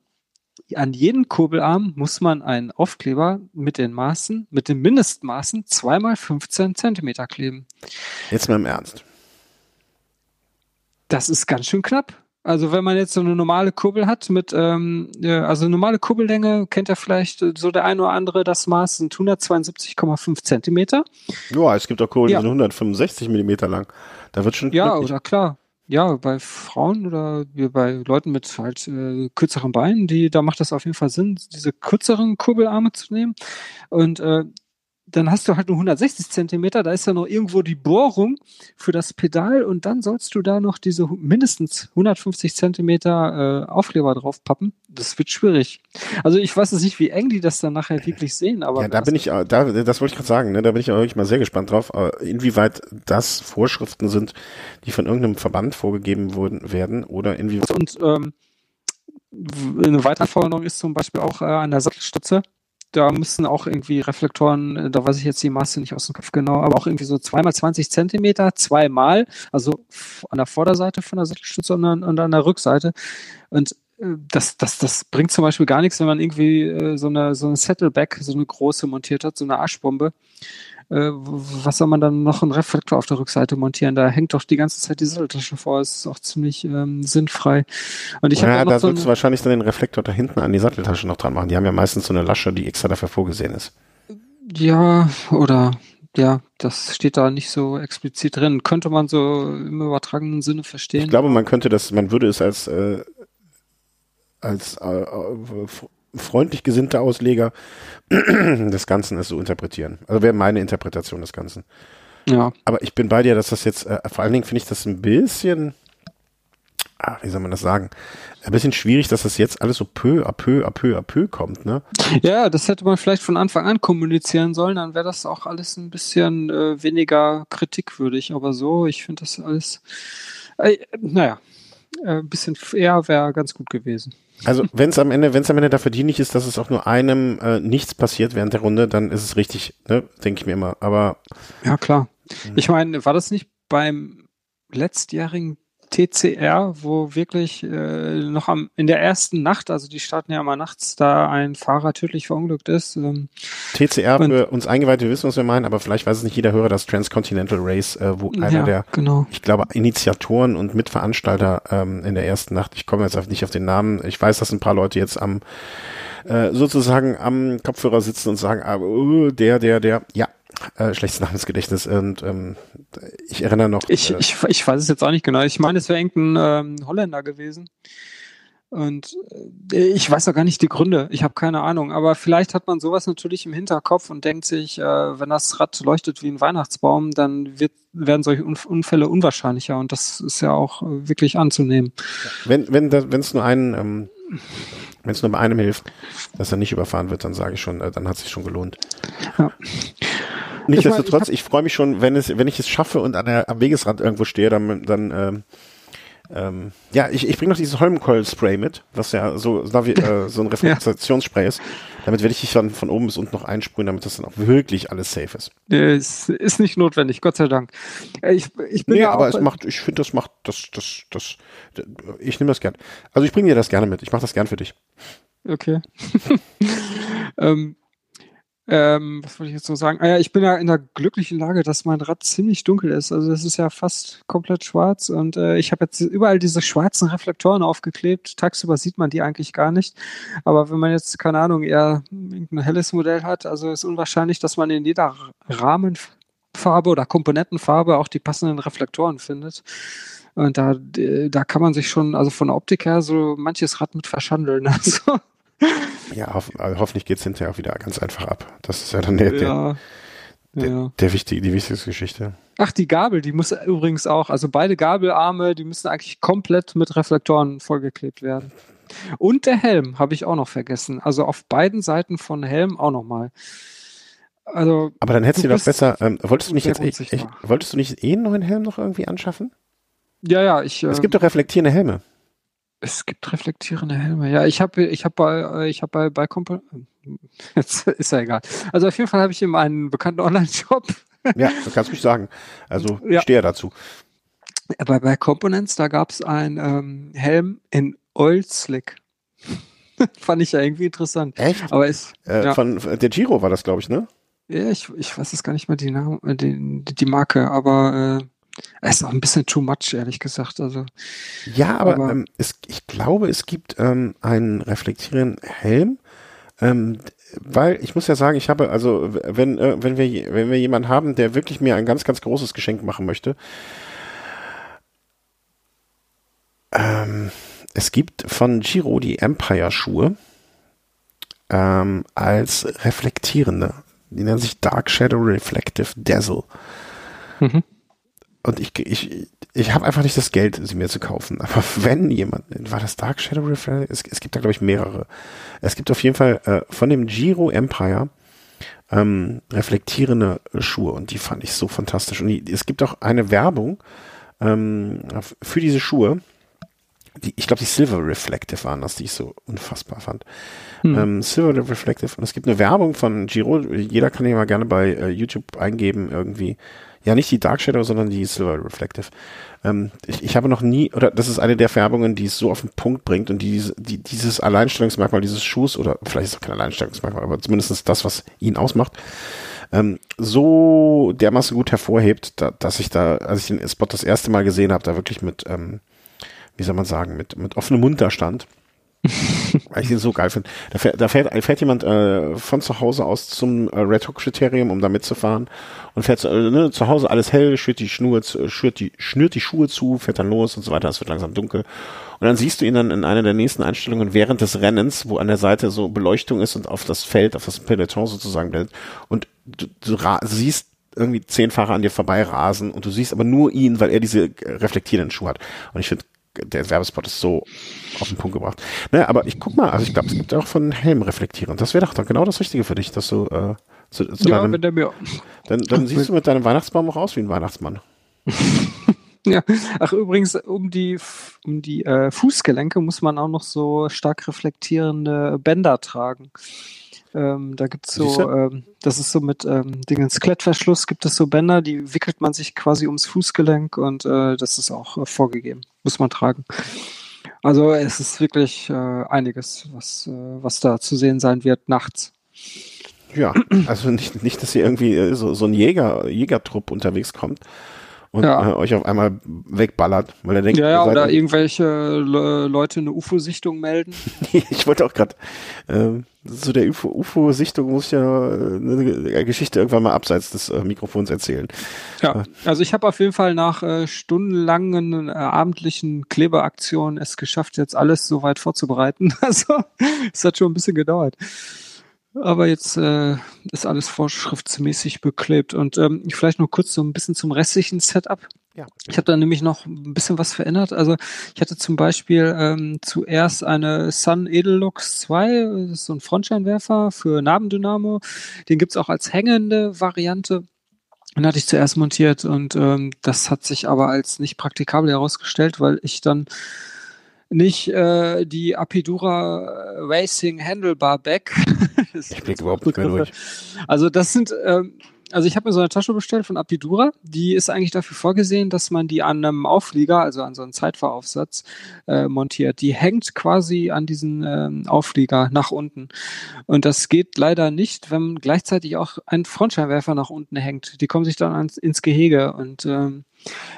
an jeden Kurbelarm muss man einen Aufkleber mit den Maßen, mit den Mindestmaßen zweimal 15 Zentimeter kleben. Jetzt mal im Ernst. Das ist ganz schön knapp. Also wenn man jetzt so eine normale Kurbel hat mit, ähm, also normale Kurbellänge kennt ja vielleicht so der ein oder andere, das Maß sind 172,5 Zentimeter. Ja, es gibt auch Kurbeln, die sind 165 Millimeter lang. Da wird schon. Ja, oder klar ja, bei Frauen oder bei Leuten mit halt äh, kürzeren Beinen, die, da macht das auf jeden Fall Sinn, diese kürzeren Kurbelarme zu nehmen. Und äh, dann hast du halt nur 160 Zentimeter, da ist ja noch irgendwo die Bohrung für das Pedal und dann sollst du da noch diese mindestens 150 Zentimeter äh, Aufkleber drauf pappen. Das wird schwierig. Also ich weiß jetzt nicht, wie eng die das dann nachher wirklich sehen, aber. Ja, da bin ich, da, das wollte ich gerade sagen, ne, da bin ich auch wirklich mal sehr gespannt drauf, äh, inwieweit das Vorschriften sind, die von irgendeinem Verband vorgegeben wurden, werden oder inwieweit. Und ähm, eine weitere Forderung ist zum Beispiel auch äh, an der Sattelstütze da müssen auch irgendwie Reflektoren, äh, da weiß ich jetzt die Maße nicht aus dem Kopf genau, aber auch irgendwie so zweimal 20 Zentimeter, zweimal, also an der Vorderseite von der Sattelstütze und an, und an der Rückseite. Und äh, das, das, das bringt zum Beispiel gar nichts, wenn man irgendwie äh, so eine, so eine Saddleback, so eine große montiert hat, so eine Arschbombe äh, was soll man dann noch einen Reflektor auf der Rückseite montieren? Da hängt doch die ganze Zeit die Satteltasche vor. Das ist auch ziemlich ähm, sinnfrei. Und ich ja, da so sollst du wahrscheinlich dann den Reflektor da hinten an die Satteltasche noch dran machen. Die haben ja meistens so eine Lasche, die extra dafür vorgesehen ist. Ja, oder ja, das steht da nicht so explizit drin. Könnte man so im übertragenen Sinne verstehen. Ich glaube, man könnte das, man würde es als äh, als äh, freundlich gesinnte Ausleger des Ganzen es so interpretieren. Also wäre meine Interpretation des Ganzen. Ja. Aber ich bin bei dir, dass das jetzt, äh, vor allen Dingen finde ich das ein bisschen, ah, wie soll man das sagen, ein bisschen schwierig, dass das jetzt alles so peu à peu à peu à peu kommt, ne? Ja, das hätte man vielleicht von Anfang an kommunizieren sollen, dann wäre das auch alles ein bisschen äh, weniger kritikwürdig. Aber so, ich finde das alles, äh, naja, äh, ein bisschen eher wäre ganz gut gewesen. Also wenn es am Ende, wenn es am Ende dafür dienlich ist, dass es auch nur einem äh, nichts passiert während der Runde, dann ist es richtig, ne? denke ich mir immer. Aber ja klar. Ich meine, war das nicht beim letztjährigen TCR, wo wirklich äh, noch am, in der ersten Nacht, also die starten ja immer nachts, da ein Fahrer tödlich verunglückt ist. Ähm, TCR für uns Eingeweihte wissen, was wir meinen, aber vielleicht weiß es nicht jeder Hörer, das Transcontinental Race, äh, wo einer ja, der, genau. ich glaube, Initiatoren und Mitveranstalter ähm, in der ersten Nacht, ich komme jetzt nicht auf den Namen, ich weiß, dass ein paar Leute jetzt am äh, sozusagen am Kopfhörer sitzen und sagen, ah, uh, der, der, der, ja, äh, schlechtes Namensgedächtnis und ähm, ich erinnere noch. Ich, äh, ich, ich weiß es jetzt auch nicht genau. Ich meine, es wäre irgendein ähm, Holländer gewesen. Und äh, ich weiß auch gar nicht die Gründe. Ich habe keine Ahnung. Aber vielleicht hat man sowas natürlich im Hinterkopf und denkt sich, äh, wenn das Rad leuchtet wie ein Weihnachtsbaum, dann wird, werden solche Unfälle unwahrscheinlicher. Und das ist ja auch äh, wirklich anzunehmen. Wenn wenn wenn es nur einen ähm, wenn es nur bei einem hilft, dass er nicht überfahren wird, dann sage ich schon, äh, dann hat es sich schon gelohnt. Ja. Nichtsdestotrotz, ich, ich freue mich schon, wenn es, wenn ich es schaffe und an der, am Wegesrand irgendwo stehe, dann, dann ähm, ähm, ja, ich, ich bringe noch dieses Holmenkohl-Spray mit, was ja so, äh, so ein Reflektationsspray ist. Damit werde ich dich dann von oben bis unten noch einsprühen, damit das dann auch wirklich alles safe ist. Es ist nicht notwendig, Gott sei Dank. Ich, ich bin nee, ja aber es macht, ich finde, das macht, das, das, das, ich nehme das gern. Also ich bringe dir das gerne mit. Ich mache das gern für dich. Okay. ähm, ähm, was wollte ich jetzt so sagen? Ah ja, ich bin ja in der glücklichen Lage, dass mein Rad ziemlich dunkel ist. Also das ist ja fast komplett schwarz und äh, ich habe jetzt überall diese schwarzen Reflektoren aufgeklebt. Tagsüber sieht man die eigentlich gar nicht. Aber wenn man jetzt, keine Ahnung, eher ein helles Modell hat, also ist unwahrscheinlich, dass man in jeder Rahmenfarbe oder Komponentenfarbe auch die passenden Reflektoren findet. Und da, da kann man sich schon, also von der Optik her, so manches Rad mit verschandeln. Also ja, hoff, also hoffentlich geht's hinterher auch wieder ganz einfach ab. Das ist ja dann der, ja, der, ja. der wichtige, die wichtigste Geschichte. Ach, die Gabel, die muss übrigens auch, also beide Gabelarme, die müssen eigentlich komplett mit Reflektoren vollgeklebt werden. Und der Helm habe ich auch noch vergessen. Also auf beiden Seiten von Helm auch nochmal. Also, Aber dann hättest du doch besser, ähm, wolltest du nicht jetzt, ich, ich, unsichtbar. wolltest du nicht eh einen neuen Helm noch irgendwie anschaffen? ja, ja, ich. Es ähm, gibt doch reflektierende Helme. Es gibt reflektierende Helme. Ja, ich habe ich hab bei, äh, ich hab bei, bei Compo Jetzt ist ja egal. Also auf jeden Fall habe ich in einen bekannten Online-Shop Ja, das kannst du mich sagen. Also Ja. ich stehe ja dazu. bei, bei Components, da gab es einen ähm, Helm in Oil Slick. Fand ich ja irgendwie interessant. Echt? Aber es, Äh, ja, Von von- der Giro war das, glaube ich, ne? ja, ich, ich weiß jetzt gar nicht mehr die, Name, äh, die, die Marke, aber äh, es ist auch ein bisschen too much, ehrlich gesagt. Also Ja, aber, Aber- ähm, es, ich glaube, es gibt ähm, einen reflektierenden Helm. Ähm, weil ich muss ja sagen, ich habe also wenn äh, wenn wir wenn wir jemanden haben, der wirklich mir ein ganz ganz großes Geschenk machen möchte, ähm, es gibt von Giro die Empire Schuhe ähm, als reflektierende. Die nennen sich Dark Shadow Reflective Dazzle. Mhm. Und ich, ich, ich habe einfach nicht das Geld, sie mir zu kaufen. Aber wenn jemand, war das Dark Shadow Reflective? Es, es gibt da, glaube ich, mehrere. Es gibt auf jeden Fall äh, von dem Giro Empire ähm, reflektierende Schuhe und die fand ich so fantastisch. Und die, es gibt auch eine Werbung ähm, für diese Schuhe. Die, ich glaube, die Silver Reflective waren das, die ich so unfassbar fand. Hm. Ähm, Silver Reflective. Und es gibt eine Werbung von Giro. Jeder kann die mal gerne bei äh, YouTube eingeben irgendwie. Ja, nicht die Dark Shadow, sondern die Silver Reflective. Ähm, ich, ich habe noch nie, oder das ist eine der Werbungen, die es so auf den Punkt bringt und die, die dieses Alleinstellungsmerkmal dieses Schuhs, oder vielleicht ist es auch kein Alleinstellungsmerkmal, aber zumindest das, was ihn ausmacht, ähm, so dermaßen gut hervorhebt, da, dass ich da, als ich den Spot das erste Mal gesehen habe, da wirklich mit, ähm, wie soll man sagen, mit, mit offenem Mund da stand Weil ich den so geil finde. Da fährt, da fährt, fährt jemand äh, von zu Hause aus zum äh, Red Hook Kriterium, um da mitzufahren und fährt äh, ne, zu Hause alles hell, schürt die Schnur, schürt die, schnürt die Schuhe zu, fährt dann los und so weiter. Es wird langsam dunkel. Und dann siehst du ihn dann in einer der nächsten Einstellungen während des Rennens, wo an der Seite so Beleuchtung ist und auf das Feld, auf das Peloton sozusagen blendet. Und du, du siehst irgendwie zehn Fahrer an dir vorbei rasen und du siehst aber nur ihn, weil er diese reflektierenden Schuhe hat. Und ich finde, der Werbespot ist so auf den Punkt gebracht. Naja, aber ich guck mal, also ich glaube, es gibt auch von Helm reflektieren. Das wäre doch dann genau das Richtige für dich, dass du äh, zu, zu ja, deinem, wenn der mir dann, dann siehst du mit deinem Weihnachtsbaum auch aus wie ein Weihnachtsmann. Ja, ach übrigens, um die, um die äh, Fußgelenke muss man auch noch so stark reflektierende Bänder tragen. Ähm, da gibt's so, ähm, das ist so mit ähm, Dingens Klettverschluss, gibt es so Bänder, die wickelt man sich quasi ums Fußgelenk und äh, das ist auch äh, vorgegeben. Muss man tragen. Also es ist wirklich äh, einiges, was, äh, was da zu sehen sein wird nachts. Ja, also nicht, nicht dass hier irgendwie äh, so, so ein Jäger, Jägertrupp unterwegs kommt und ja. äh, euch auf einmal wegballert, weil er denkt, ja, ja oder irgendwelche Le Leute eine UFO-Sichtung melden. ich wollte auch gerade äh, zu der UFO-Sichtung muss ich ja äh, eine Geschichte irgendwann mal abseits des äh, Mikrofons erzählen. Ja, also ich habe auf jeden Fall nach äh, stundenlangen äh, abendlichen Kleberaktionen es geschafft, jetzt alles so weit vorzubereiten. Also es hat schon ein bisschen gedauert. Aber jetzt äh, ist alles vorschriftsmäßig beklebt. Und ähm, vielleicht noch kurz so ein bisschen zum restlichen Setup. Ja. Ich habe da nämlich noch ein bisschen was verändert. Also ich hatte zum Beispiel ähm, zuerst eine Sun Edellux 2, das ist so ein Frontscheinwerfer für Nabendynamo. Den gibt's auch als hängende Variante. Den hatte ich zuerst montiert und ähm, das hat sich aber als nicht praktikabel herausgestellt, weil ich dann nicht äh, die Apidura Racing Handlebar Back. ich blicke überhaupt nicht mehr durch. Also das sind, ähm, also ich habe mir so eine Tasche bestellt von Apidura. Die ist eigentlich dafür vorgesehen, dass man die an einem Auflieger, also an so einem Zeitfahraufsatz, äh, montiert. Die hängt quasi an diesen ähm, Auflieger nach unten. Und das geht leider nicht, wenn gleichzeitig auch ein Frontscheinwerfer nach unten hängt. Die kommen sich dann ans, ins Gehege und ähm,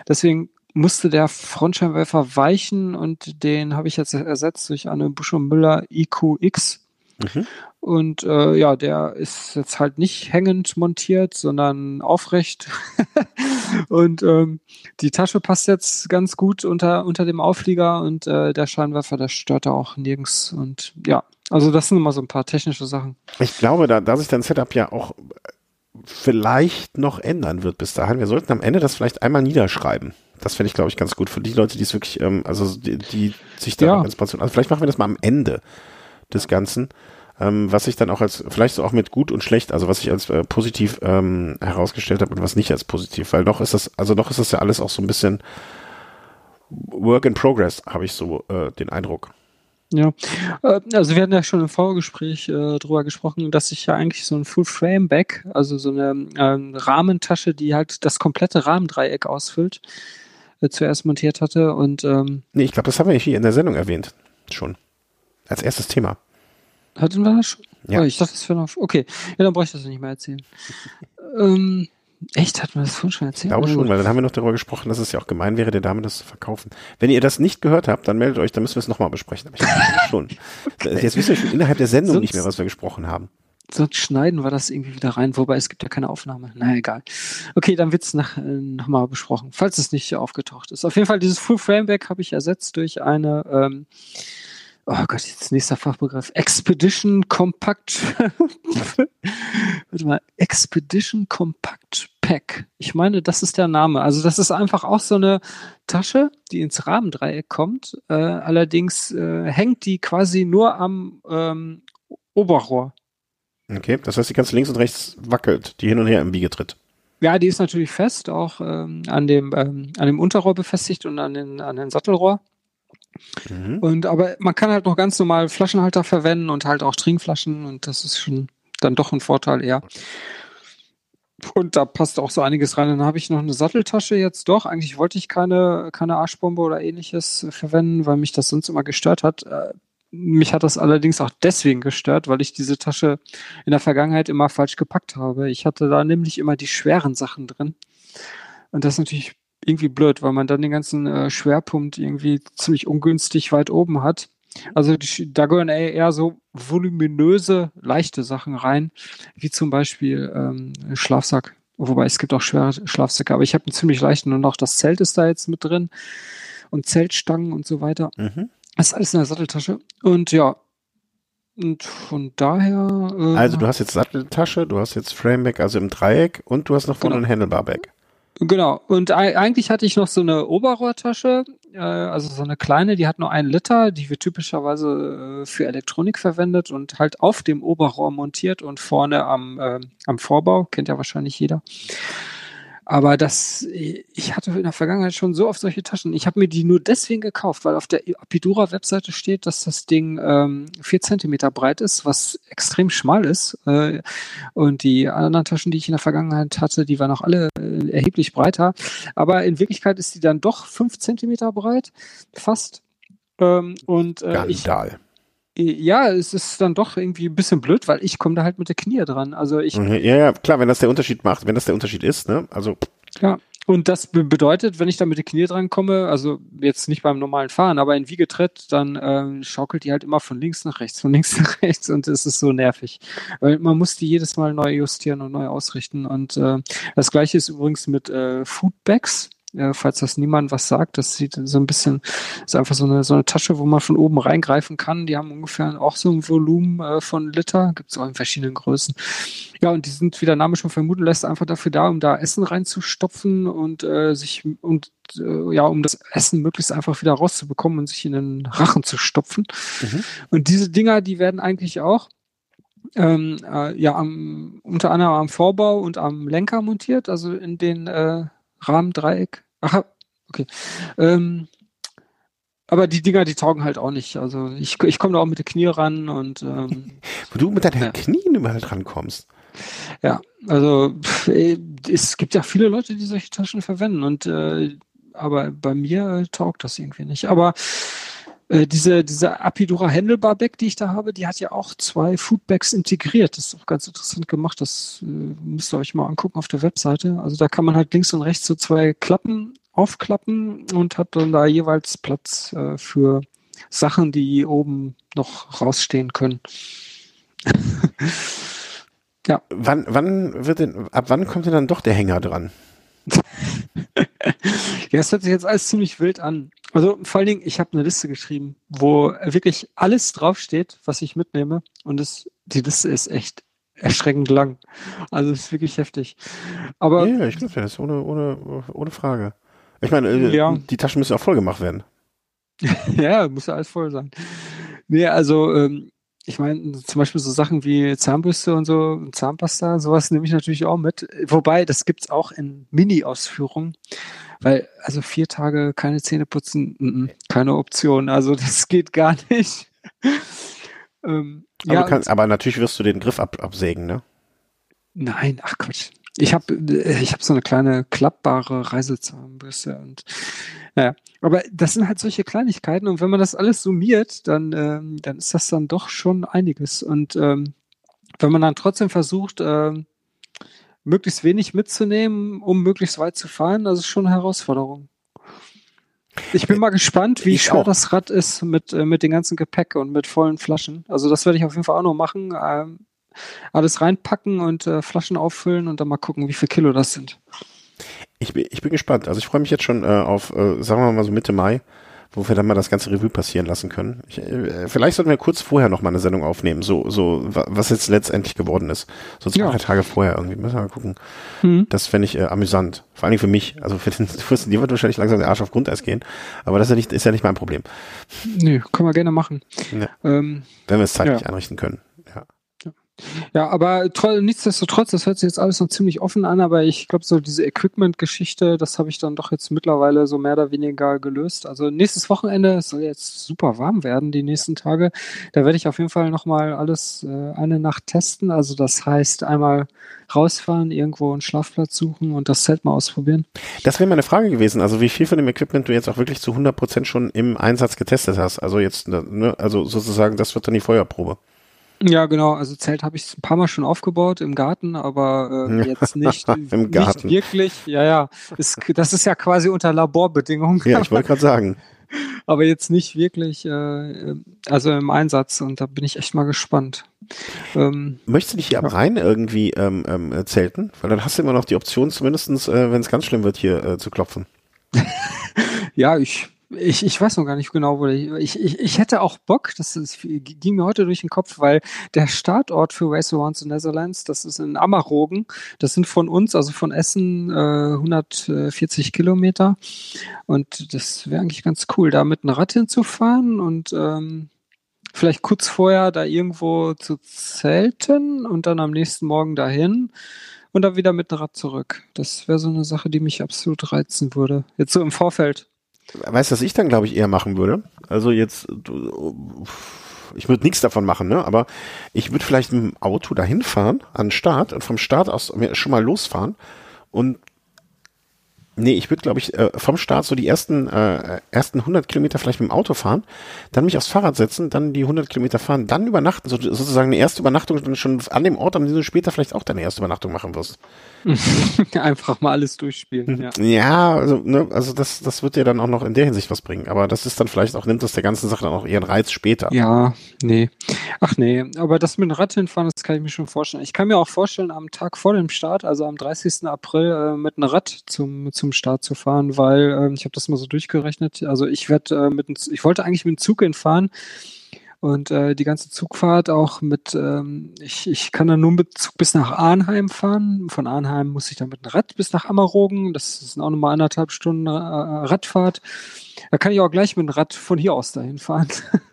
Deswegen musste der Frontscheinwerfer weichen und den habe ich jetzt ersetzt durch eine Busch Müller IQX. Mhm. Und äh, ja, der ist jetzt halt nicht hängend montiert, sondern aufrecht. und ähm, die Tasche passt jetzt ganz gut unter, unter dem Auflieger und äh, der Scheinwerfer, der stört da auch nirgends. Und ja, also das sind immer so ein paar technische Sachen. Ich glaube, da, da sich dein Setup ja auch vielleicht noch ändern wird bis dahin. Wir sollten am Ende das vielleicht einmal niederschreiben. Das fände ich, glaube ich, ganz gut für die Leute, die es wirklich, ähm, also die, die sich da ja. ganz Also vielleicht machen wir das mal am Ende des Ganzen, ähm, was ich dann auch als, vielleicht so auch mit gut und schlecht, also was ich als äh, positiv ähm, herausgestellt habe und was nicht als positiv, weil noch ist das, also noch ist das ja alles auch so ein bisschen Work in Progress, habe ich so äh, den Eindruck. Ja, äh, also wir hatten ja schon im Vorgespräch äh, drüber gesprochen, dass ich ja eigentlich so ein Full-Frame-Back, also so eine ähm, Rahmentasche, die halt das komplette Rahmendreieck ausfüllt, äh, zuerst montiert hatte und ähm, Nee, ich glaube, das haben wir hier in der Sendung erwähnt. Schon. Als erstes Thema. Hatten wir das schon? Ja. Oh, ich dachte, das wäre noch. Okay, ja, dann brauche ich das nicht mehr erzählen. ähm, Echt? Hat man das vorhin schon erzählt? Ich glaube schon, weil dann haben wir noch darüber gesprochen, dass es ja auch gemein wäre, der Dame das zu verkaufen. Wenn ihr das nicht gehört habt, dann meldet euch, dann müssen wir es nochmal besprechen. Aber ich glaube schon. okay. Jetzt wissen wir schon innerhalb der Sendung sonst, nicht mehr, was wir gesprochen haben. Sonst schneiden wir das irgendwie wieder rein, wobei es gibt ja keine Aufnahme. Na egal. Okay, dann wird's nach, äh, nochmal besprochen, falls es nicht aufgetaucht ist. Auf jeden Fall, dieses Full Frameback habe ich ersetzt durch eine ähm, oh Gott, jetzt nächster Fachbegriff, Expedition Compact, warte mal, Expedition Compact Pack. Ich meine, das ist der Name. Also das ist einfach auch so eine Tasche, die ins Rahmendreieck kommt. Äh, allerdings äh, hängt die quasi nur am ähm, Oberrohr. Okay, das heißt, die kannst links und rechts wackelt, die hin und her im Biegetritt. Ja, die ist natürlich fest, auch ähm, an dem ähm, an dem Unterrohr befestigt und an den an den Sattelrohr. Mhm. Und aber man kann halt noch ganz normal Flaschenhalter verwenden und halt auch Trinkflaschen und das ist schon dann doch ein Vorteil eher. Und da passt auch so einiges rein. Dann habe ich noch eine Satteltasche jetzt doch. Eigentlich wollte ich keine, keine Arschbombe oder ähnliches verwenden, weil mich das sonst immer gestört hat. Äh, mich hat das allerdings auch deswegen gestört, weil ich diese Tasche in der Vergangenheit immer falsch gepackt habe. Ich hatte da nämlich immer die schweren Sachen drin. Und das ist natürlich irgendwie blöd, weil man dann den ganzen äh, Schwerpunkt irgendwie ziemlich ungünstig weit oben hat. Also die, da gehören eher so voluminöse, leichte Sachen rein, wie zum Beispiel ähm, Schlafsack. Wobei es gibt auch schwere Schlafsäcke, aber ich habe einen ziemlich leichten und auch das Zelt ist da jetzt mit drin und Zeltstangen und so weiter. Mhm. Das ist alles in der Satteltasche. Und ja, und von daher. Äh, also du hast jetzt Satteltasche, du hast jetzt Frameback, also im Dreieck und du hast noch vorne genau. ein Handlebar-Bag. Genau. Und eigentlich hatte ich noch so eine Oberrohrtasche, äh, also so eine kleine, die hat nur einen Liter, die wird typischerweise äh, für Elektronik verwendet und halt auf dem Oberrohr montiert und vorne am, äh, am Vorbau, kennt ja wahrscheinlich jeder. Aber das, ich hatte in der Vergangenheit schon so oft solche Taschen. Ich habe mir die nur deswegen gekauft, weil auf der Apidura-Webseite steht, dass das Ding ähm, vier Zentimeter breit ist, was extrem schmal ist. Äh, und die anderen Taschen, die ich in der Vergangenheit hatte, die waren auch alle äh, erheblich breiter. Aber in Wirklichkeit ist die dann doch fünf Zentimeter breit, fast. Ähm, und äh, Skandal. Ich, ja, es ist dann doch irgendwie ein bisschen blöd, weil ich komme da halt mit der Knie dran. Also ich. Mhm. Ja, ja, klar, wenn das der Unterschied macht, wenn das der Unterschied ist, ne? Also. Ja. Und das bedeutet, wenn ich da mit der Knie dran komme, also jetzt nicht beim normalen Fahren, aber in Wiegetritt, dann äh, schaukelt die halt immer von links nach rechts, von links nach rechts und es ist so nervig. Weil man muss die jedes Mal neu justieren und neu ausrichten. Und äh, das gleiche ist übrigens mit äh, Foodbags äh, falls das niemand was sagt. Das sieht so ein bisschen, ist einfach so eine, so eine Tasche, wo man von oben reingreifen kann. Die haben ungefähr auch so ein Volumen äh, von Liter, gibt es auch in verschiedenen Größen. Ja, und die sind, wie der Name schon vermuten lässt, einfach dafür da, um da Essen reinzustopfen und äh, sich und äh, ja, um das Essen möglichst einfach wieder rauszubekommen und sich in den Rachen zu stopfen. Mhm. Und diese Dinger, die werden eigentlich auch ähm, äh, ja am, unter anderem am Vorbau und am Lenker montiert, also in den äh, Rahmendreieck. Ach, okay. Ähm, aber die Dinger, die taugen halt auch nicht. Also ich, ich komme da auch mit den Knie ran und ähm, Wo du mit deinen ja. Knien überall dran kommst. Ja, also pff, es gibt ja viele Leute, die solche Taschen verwenden und äh, aber bei mir äh, taugt das irgendwie nicht. Aber äh, diese, diese Apidura Handlebar Bag, die ich da habe, die hat ja auch zwei Foodbags integriert. Das ist auch ganz interessant gemacht. Das äh, müsst ihr euch mal angucken auf der Webseite. Also da kann man halt links und rechts so zwei Klappen aufklappen und hat dann da jeweils Platz äh, für Sachen, die oben noch rausstehen können. ja. Wann, wann wird denn, ab wann kommt denn dann doch der Hänger dran? ja, es hört sich jetzt alles ziemlich wild an. Also vor allen Dingen, ich habe eine Liste geschrieben, wo wirklich alles draufsteht, was ich mitnehme. Und es, die Liste ist echt erschreckend lang. Also es ist wirklich heftig. Aber ja, ich glaube das, ohne, ohne, ohne Frage. Ich meine, äh, ja. die Taschen müssen auch voll gemacht werden. ja, muss ja alles voll sein. Nee, also ähm, ich meine, zum Beispiel so Sachen wie Zahnbürste und so, Zahnpasta, sowas nehme ich natürlich auch mit. Wobei, das gibt's auch in Mini-Ausführungen. Weil, also vier Tage keine Zähne putzen, n -n, keine Option. Also das geht gar nicht. ähm, aber, ja, kann, aber natürlich wirst du den Griff ab, absägen, ne? Nein, ach Quatsch. Ich habe ich hab so eine kleine klappbare Reisezahnbürste und naja, aber das sind halt solche Kleinigkeiten und wenn man das alles summiert, dann, ähm, dann ist das dann doch schon einiges. Und ähm, wenn man dann trotzdem versucht, ähm, möglichst wenig mitzunehmen, um möglichst weit zu fahren, das ist schon eine Herausforderung. Ich bin mal gespannt, wie ich schwer auch. das Rad ist mit, äh, mit den ganzen Gepäck und mit vollen Flaschen. Also das werde ich auf jeden Fall auch noch machen. Ähm, alles reinpacken und äh, Flaschen auffüllen und dann mal gucken, wie viel Kilo das sind. Ich bin, ich bin gespannt. Also ich freue mich jetzt schon äh, auf, äh, sagen wir mal so Mitte Mai, wo wir dann mal das ganze Revue passieren lassen können. Ich, äh, vielleicht sollten wir kurz vorher noch mal eine Sendung aufnehmen, so, so was jetzt letztendlich geworden ist. So zwei, ja. drei Tage vorher irgendwie. Müssen wir mal gucken. Mhm. Das fände ich äh, amüsant. Vor allem für mich. Also für den Fürsten, die wird wahrscheinlich langsam der Arsch auf Grundeis gehen. Aber das ist ja nicht, ist ja nicht mein Problem. Nö, können wir gerne machen. Ja. Ähm, Wenn wir es zeitlich ja. einrichten können. Ja, aber nichtsdestotrotz, das hört sich jetzt alles noch ziemlich offen an, aber ich glaube, so diese Equipment-Geschichte, das habe ich dann doch jetzt mittlerweile so mehr oder weniger gelöst. Also nächstes Wochenende, es soll jetzt super warm werden, die nächsten Tage. Da werde ich auf jeden Fall nochmal alles äh, eine Nacht testen. Also das heißt, einmal rausfahren, irgendwo einen Schlafplatz suchen und das Zelt mal ausprobieren. Das wäre meine Frage gewesen, also wie viel von dem Equipment du jetzt auch wirklich zu 100 Prozent schon im Einsatz getestet hast. Also jetzt, ne, also sozusagen, das wird dann die Feuerprobe. Ja, genau. Also Zelt habe ich ein paar Mal schon aufgebaut im Garten, aber äh, jetzt nicht, Im Garten. nicht wirklich. Ja, ja. Ist, das ist ja quasi unter Laborbedingungen. Ja, ich wollte gerade sagen. aber jetzt nicht wirklich, äh, also im Einsatz und da bin ich echt mal gespannt. Ähm, Möchtest du dich hier ja. am Rhein irgendwie ähm, ähm, zelten? Weil dann hast du immer noch die Option, zumindestens, äh, wenn es ganz schlimm wird, hier äh, zu klopfen. ja, ich ich, ich weiß noch gar nicht genau, wo ich, ich, ich, hätte auch Bock, das, das ging mir heute durch den Kopf, weil der Startort für Race Around the Netherlands, das ist in Ammerrogen, das sind von uns, also von Essen, äh, 140 Kilometer und das wäre eigentlich ganz cool, da mit einem Rad hinzufahren und ähm, vielleicht kurz vorher da irgendwo zu zelten und dann am nächsten Morgen dahin und dann wieder mit dem Rad zurück. Das wäre so eine Sache, die mich absolut reizen würde. Jetzt so im Vorfeld. Weißt du, was ich dann, glaube ich, eher machen würde? Also jetzt, ich würde nichts davon machen, ne? Aber ich würde vielleicht mit dem Auto dahin fahren, an den Start und vom Start aus schon mal losfahren und Nee, ich würde, glaube ich, äh, vom Start so die ersten, äh, ersten 100 Kilometer vielleicht mit dem Auto fahren, dann mich aufs Fahrrad setzen, dann die 100 Kilometer fahren, dann übernachten, so, sozusagen eine erste Übernachtung dann schon an dem Ort, an dem du später vielleicht auch deine erste Übernachtung machen wirst. Einfach mal alles durchspielen, ja. Ja, also, ne, also das, das wird dir dann auch noch in der Hinsicht was bringen, aber das ist dann vielleicht auch, nimmt das der ganzen Sache dann auch ihren Reiz später. Ja, nee. Ach nee, aber das mit dem Rad hinfahren, das kann ich mir schon vorstellen. Ich kann mir auch vorstellen, am Tag vor dem Start, also am 30. April, äh, mit einem Rad zum, zum zum Start zu fahren, weil ähm, ich habe das mal so durchgerechnet. Also ich werde äh, mit, ich wollte eigentlich mit dem Zug hinfahren und äh, die ganze Zugfahrt auch mit, ähm, ich, ich kann dann nur mit Zug bis nach Arnheim fahren. Von Arnheim muss ich dann mit dem Rad bis nach Ammerrogen. Das sind auch nochmal anderthalb Stunden äh, Radfahrt. Da kann ich auch gleich mit dem Rad von hier aus dahin fahren.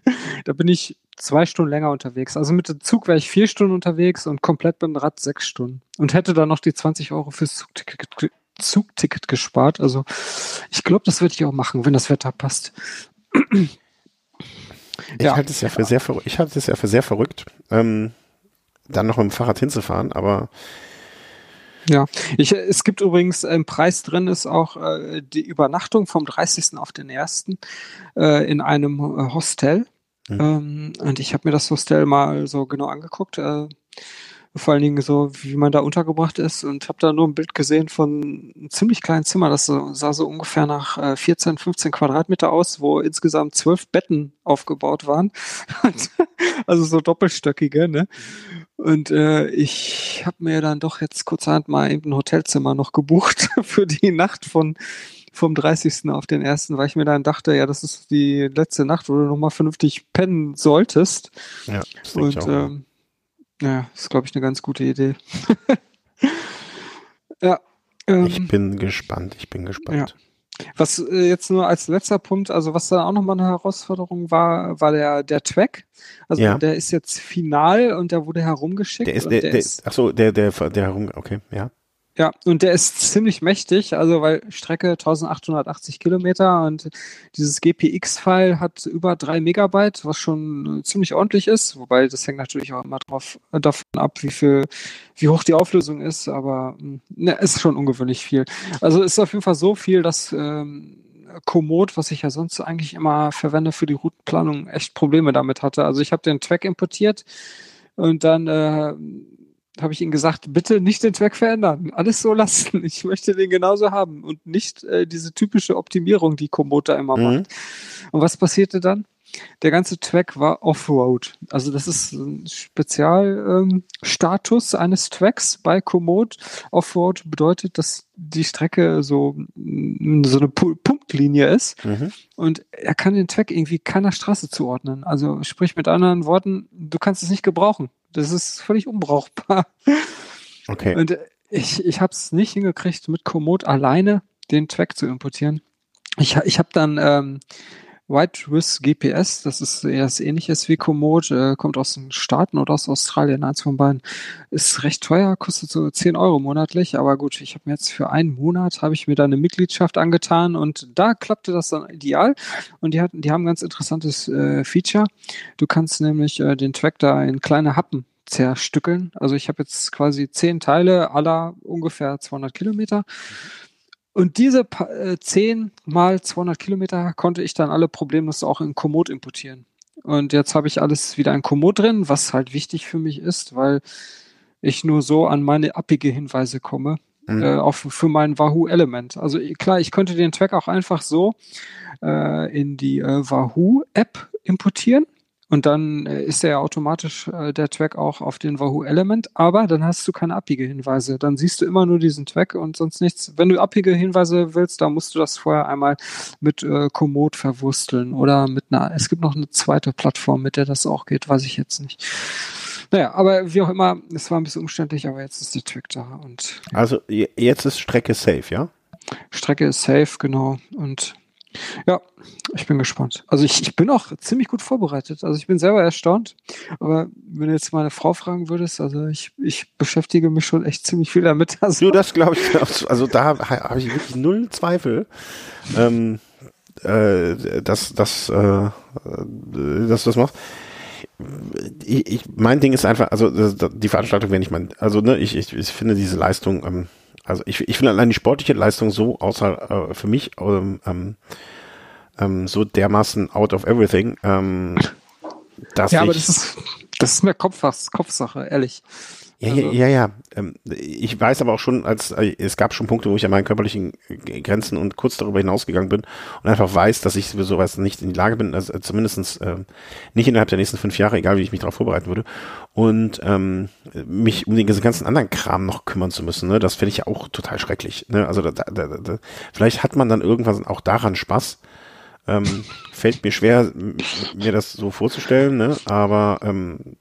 da bin ich zwei Stunden länger unterwegs. Also mit dem Zug wäre ich vier Stunden unterwegs und komplett mit dem Rad sechs Stunden. Und hätte dann noch die 20 Euro fürs Zugticket Zugticket gespart. Also ich glaube, das würde ich auch machen, wenn das Wetter passt. Ich ja. halte es ja für sehr verrückt. Ich halte es ja für sehr verrückt, ähm, dann noch mit dem Fahrrad hinzufahren, aber ja, ich, es gibt übrigens im Preis drin ist auch äh, die Übernachtung vom 30. auf den 1. Äh, in einem äh, Hostel. Mhm. Ähm, und ich habe mir das Hostel mal so genau angeguckt. Äh, vor allen Dingen so, wie man da untergebracht ist und habe da nur ein Bild gesehen von einem ziemlich kleinen Zimmer, das sah so ungefähr nach äh, 14, 15 Quadratmeter aus, wo insgesamt zwölf Betten aufgebaut waren. also so doppelstöckige, ne? Und äh, ich habe mir dann doch jetzt kurzerhand mal eben ein Hotelzimmer noch gebucht für die Nacht von vom 30. auf den 1., weil ich mir dann dachte, ja, das ist die letzte Nacht, wo du nochmal vernünftig pennen solltest. Ja, das und ähm, ja, ist, glaube ich, eine ganz gute Idee. ja. Ähm, ich bin gespannt, ich bin gespannt. Ja. Was äh, jetzt nur als letzter Punkt, also was da auch nochmal eine Herausforderung war, war der, der Track. Also ja. der ist jetzt final und der wurde herumgeschickt. Der ist, der, der, der ist, ach so, der, der, der herum, okay, ja. Ja, und der ist ziemlich mächtig, also weil Strecke 1880 Kilometer und dieses GPX-File hat über drei Megabyte, was schon ziemlich ordentlich ist, wobei das hängt natürlich auch immer drauf, äh, davon ab, wie viel, wie hoch die Auflösung ist, aber ne, ist schon ungewöhnlich viel. Also ist auf jeden Fall so viel, dass ähm, Komoot, was ich ja sonst eigentlich immer verwende für die Routenplanung, echt Probleme damit hatte. Also ich habe den Track importiert und dann äh, habe ich ihm gesagt, bitte nicht den Track verändern, alles so lassen. Ich möchte den genauso haben und nicht äh, diese typische Optimierung, die Komoot da immer mhm. macht. Und was passierte dann? Der ganze Track war Offroad. Also das ist ein Spezialstatus ähm, eines Tracks bei Komoot. Offroad bedeutet, dass die Strecke so, so eine Punktlinie ist mhm. und er kann den Track irgendwie keiner Straße zuordnen. Also sprich mit anderen Worten, du kannst es nicht gebrauchen. Das ist völlig unbrauchbar. Okay. Und ich, ich habe es nicht hingekriegt, mit Komoot alleine den Track zu importieren. Ich, ich habe dann ähm, White Risk GPS, das ist eher das ähnliches wie Komoot, äh, kommt aus den Staaten oder aus Australien, eins von beiden. Ist recht teuer, kostet so 10 Euro monatlich, aber gut, ich habe mir jetzt für einen Monat, habe ich mir da eine Mitgliedschaft angetan und da klappte das dann ideal und die, hatten, die haben ein ganz interessantes äh, Feature. Du kannst nämlich äh, den Track da in kleine Happen zerstückeln. Also ich habe jetzt quasi zehn Teile aller ungefähr 200 Kilometer. Und diese äh, 10 mal 200 Kilometer konnte ich dann alle problemlos auch in Komoot importieren. Und jetzt habe ich alles wieder in Komoot drin, was halt wichtig für mich ist, weil ich nur so an meine API-Hinweise komme. mhm. äh, auch für mein Wahoo Element. Also klar, ich könnte den Track auch einfach so äh, in die äh, Wahoo App importieren und dann äh, ist ja automatisch äh, der Track auch auf den Wahoo Element, aber dann hast du keine Abbiegehinweise. Dann siehst du immer nur diesen Track und sonst nichts. Wenn du Abbiegehinweise willst, dann musst du das vorher einmal mit äh, Komoot verwursteln oder mit einer, es gibt noch eine zweite Plattform, mit der das auch geht, weiß ich jetzt nicht. Naja, aber wie auch immer, es war ein bisschen umständlich, aber jetzt ist der Track da und. Also jetzt ist Strecke safe, ja? Strecke ist safe, genau. Und ja, ich bin gespannt. Also ich, ich bin auch ziemlich gut vorbereitet. Also ich bin selber erstaunt. Aber wenn du jetzt meine Frau fragen würdest, also ich, ich beschäftige mich schon echt ziemlich viel damit. Also du, das glaube ich. Also da habe ich wirklich null Zweifel. Ähm, äh, dass, dass, äh, dass du das machst. Ich, ich, mein Ding ist einfach, also die Veranstaltung, wenn ich mein, also ne, ich, ich, ich finde diese Leistung ähm, also ich, ich finde allein die sportliche Leistung so außer äh, für mich ähm, ähm, ähm, so dermaßen out of everything, ähm, dass ja, ich, aber das ist das ist mehr Kopf, Kopfsache, ehrlich. Ja, also. ja, ja, ja. Ähm, ich weiß aber auch schon, als äh, es gab schon Punkte, wo ich an meinen körperlichen Grenzen und kurz darüber hinausgegangen bin und einfach weiß, dass ich für sowas nicht in die Lage bin, also zumindestens äh, nicht innerhalb der nächsten fünf Jahre, egal wie ich mich darauf vorbereiten würde. Und ähm, mich um den ganzen anderen Kram noch kümmern zu müssen, ne, das finde ich ja auch total schrecklich. Ne? Also da, da, da, da, vielleicht hat man dann irgendwann auch daran Spaß. Ähm, fällt mir schwer, mir das so vorzustellen, ne? aber ähm,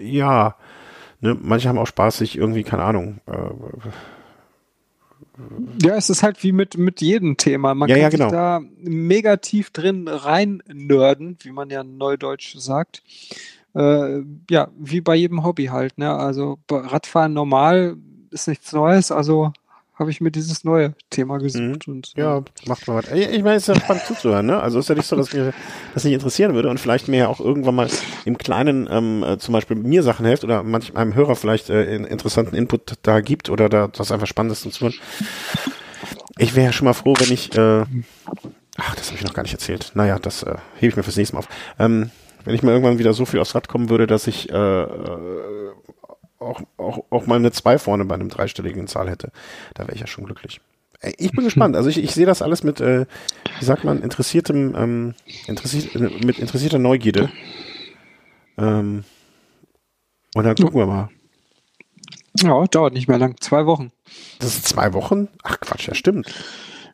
ja, ne, manche haben auch Spaß, sich irgendwie, keine Ahnung. Äh, ja, es ist halt wie mit, mit jedem Thema. Man ja, kann ja, genau. sich da mega tief drin rein nörden, wie man ja neudeutsch sagt. Äh, ja, wie bei jedem Hobby halt. Ne? Also Radfahren normal ist nichts Neues, also habe ich mir dieses neue Thema gesucht. Mhm. Und, ja, macht mal was. Ich meine, es ist ja spannend zuzuhören, ne? Also ist ja nicht so, dass mir das nicht interessieren würde und vielleicht mir ja auch irgendwann mal im Kleinen ähm, äh, zum Beispiel mir Sachen hilft oder manch einem Hörer vielleicht äh, interessanten Input da gibt oder da das einfach spannend ist zum Zuhören. Ich wäre ja schon mal froh, wenn ich äh, ach, das habe ich noch gar nicht erzählt. Naja, das äh, hebe ich mir fürs nächste Mal auf. Ähm, wenn ich mal irgendwann wieder so viel aufs Rad kommen würde, dass ich äh, äh auch, auch, auch mal eine 2 vorne bei einem dreistelligen Zahl hätte, da wäre ich ja schon glücklich. Ich bin gespannt. Also ich, ich sehe das alles mit, äh, wie sagt man, interessiertem, ähm, interessiert, mit interessierter Neugierde. Ähm, und dann gucken wir mal. Ja, dauert nicht mehr lang. Zwei Wochen. Das ist zwei Wochen? Ach Quatsch, ja stimmt.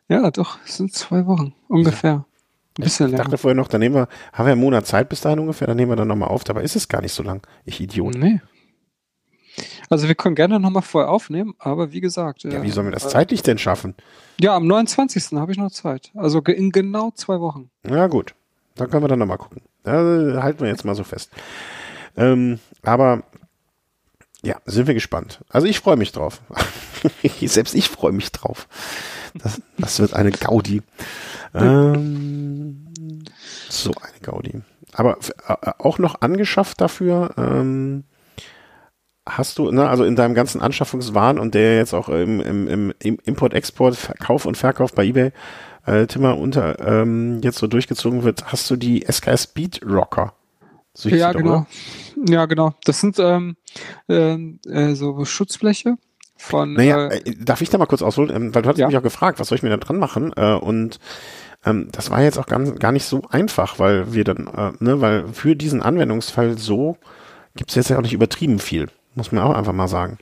Ja, doch, es sind zwei Wochen. Ungefähr. Ein bisschen ich dachte vorher noch, dann nehmen wir, haben wir einen Monat Zeit bis dahin ungefähr, dann nehmen wir dann nochmal auf. Dabei ist es gar nicht so lang. Ich Idiot. Nee. Also wir können gerne nochmal vorher aufnehmen, aber wie gesagt. Ja, wie sollen wir das äh, zeitlich denn schaffen? Ja, am 29. habe ich noch Zeit. Also in genau zwei Wochen. Ja, gut. Dann können wir dann nochmal gucken. Da halten wir jetzt mal so fest. Ähm, aber ja, sind wir gespannt. Also ich freue mich drauf. Selbst ich freue mich drauf. Das, das wird eine Gaudi. Ähm, so eine Gaudi. Aber äh, auch noch angeschafft dafür. Ähm, hast du, ne, also in deinem ganzen Anschaffungswahn und der jetzt auch im, im, im Import-Export, Verkauf und Verkauf bei eBay äh, Timmer unter ähm, jetzt so durchgezogen wird, hast du die SKS Beat Rocker. So ja, genau. Ja, genau. Das sind ähm, äh, äh, so Schutzbleche von. Naja, äh, äh, darf ich da mal kurz ausholen? Ähm, weil du hast ja. mich auch gefragt, was soll ich mir da dran machen? Äh, und ähm, das war jetzt auch ganz, gar nicht so einfach, weil wir dann, äh, ne, weil für diesen Anwendungsfall so gibt es jetzt ja auch nicht übertrieben viel. Muss man auch einfach mal sagen.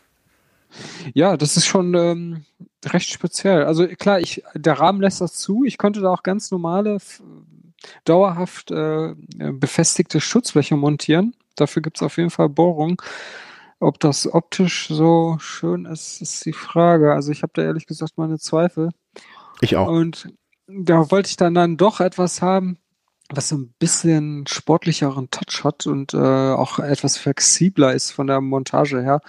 Ja, das ist schon ähm, recht speziell. Also klar, ich, der Rahmen lässt das zu. Ich konnte da auch ganz normale, dauerhaft äh, befestigte Schutzbleche montieren. Dafür gibt es auf jeden Fall Bohrungen. Ob das optisch so schön ist, ist die Frage. Also ich habe da ehrlich gesagt meine Zweifel. Ich auch. Und da wollte ich dann dann doch etwas haben, was so ein bisschen sportlicheren Touch hat und äh, auch etwas flexibler ist von der Montage her.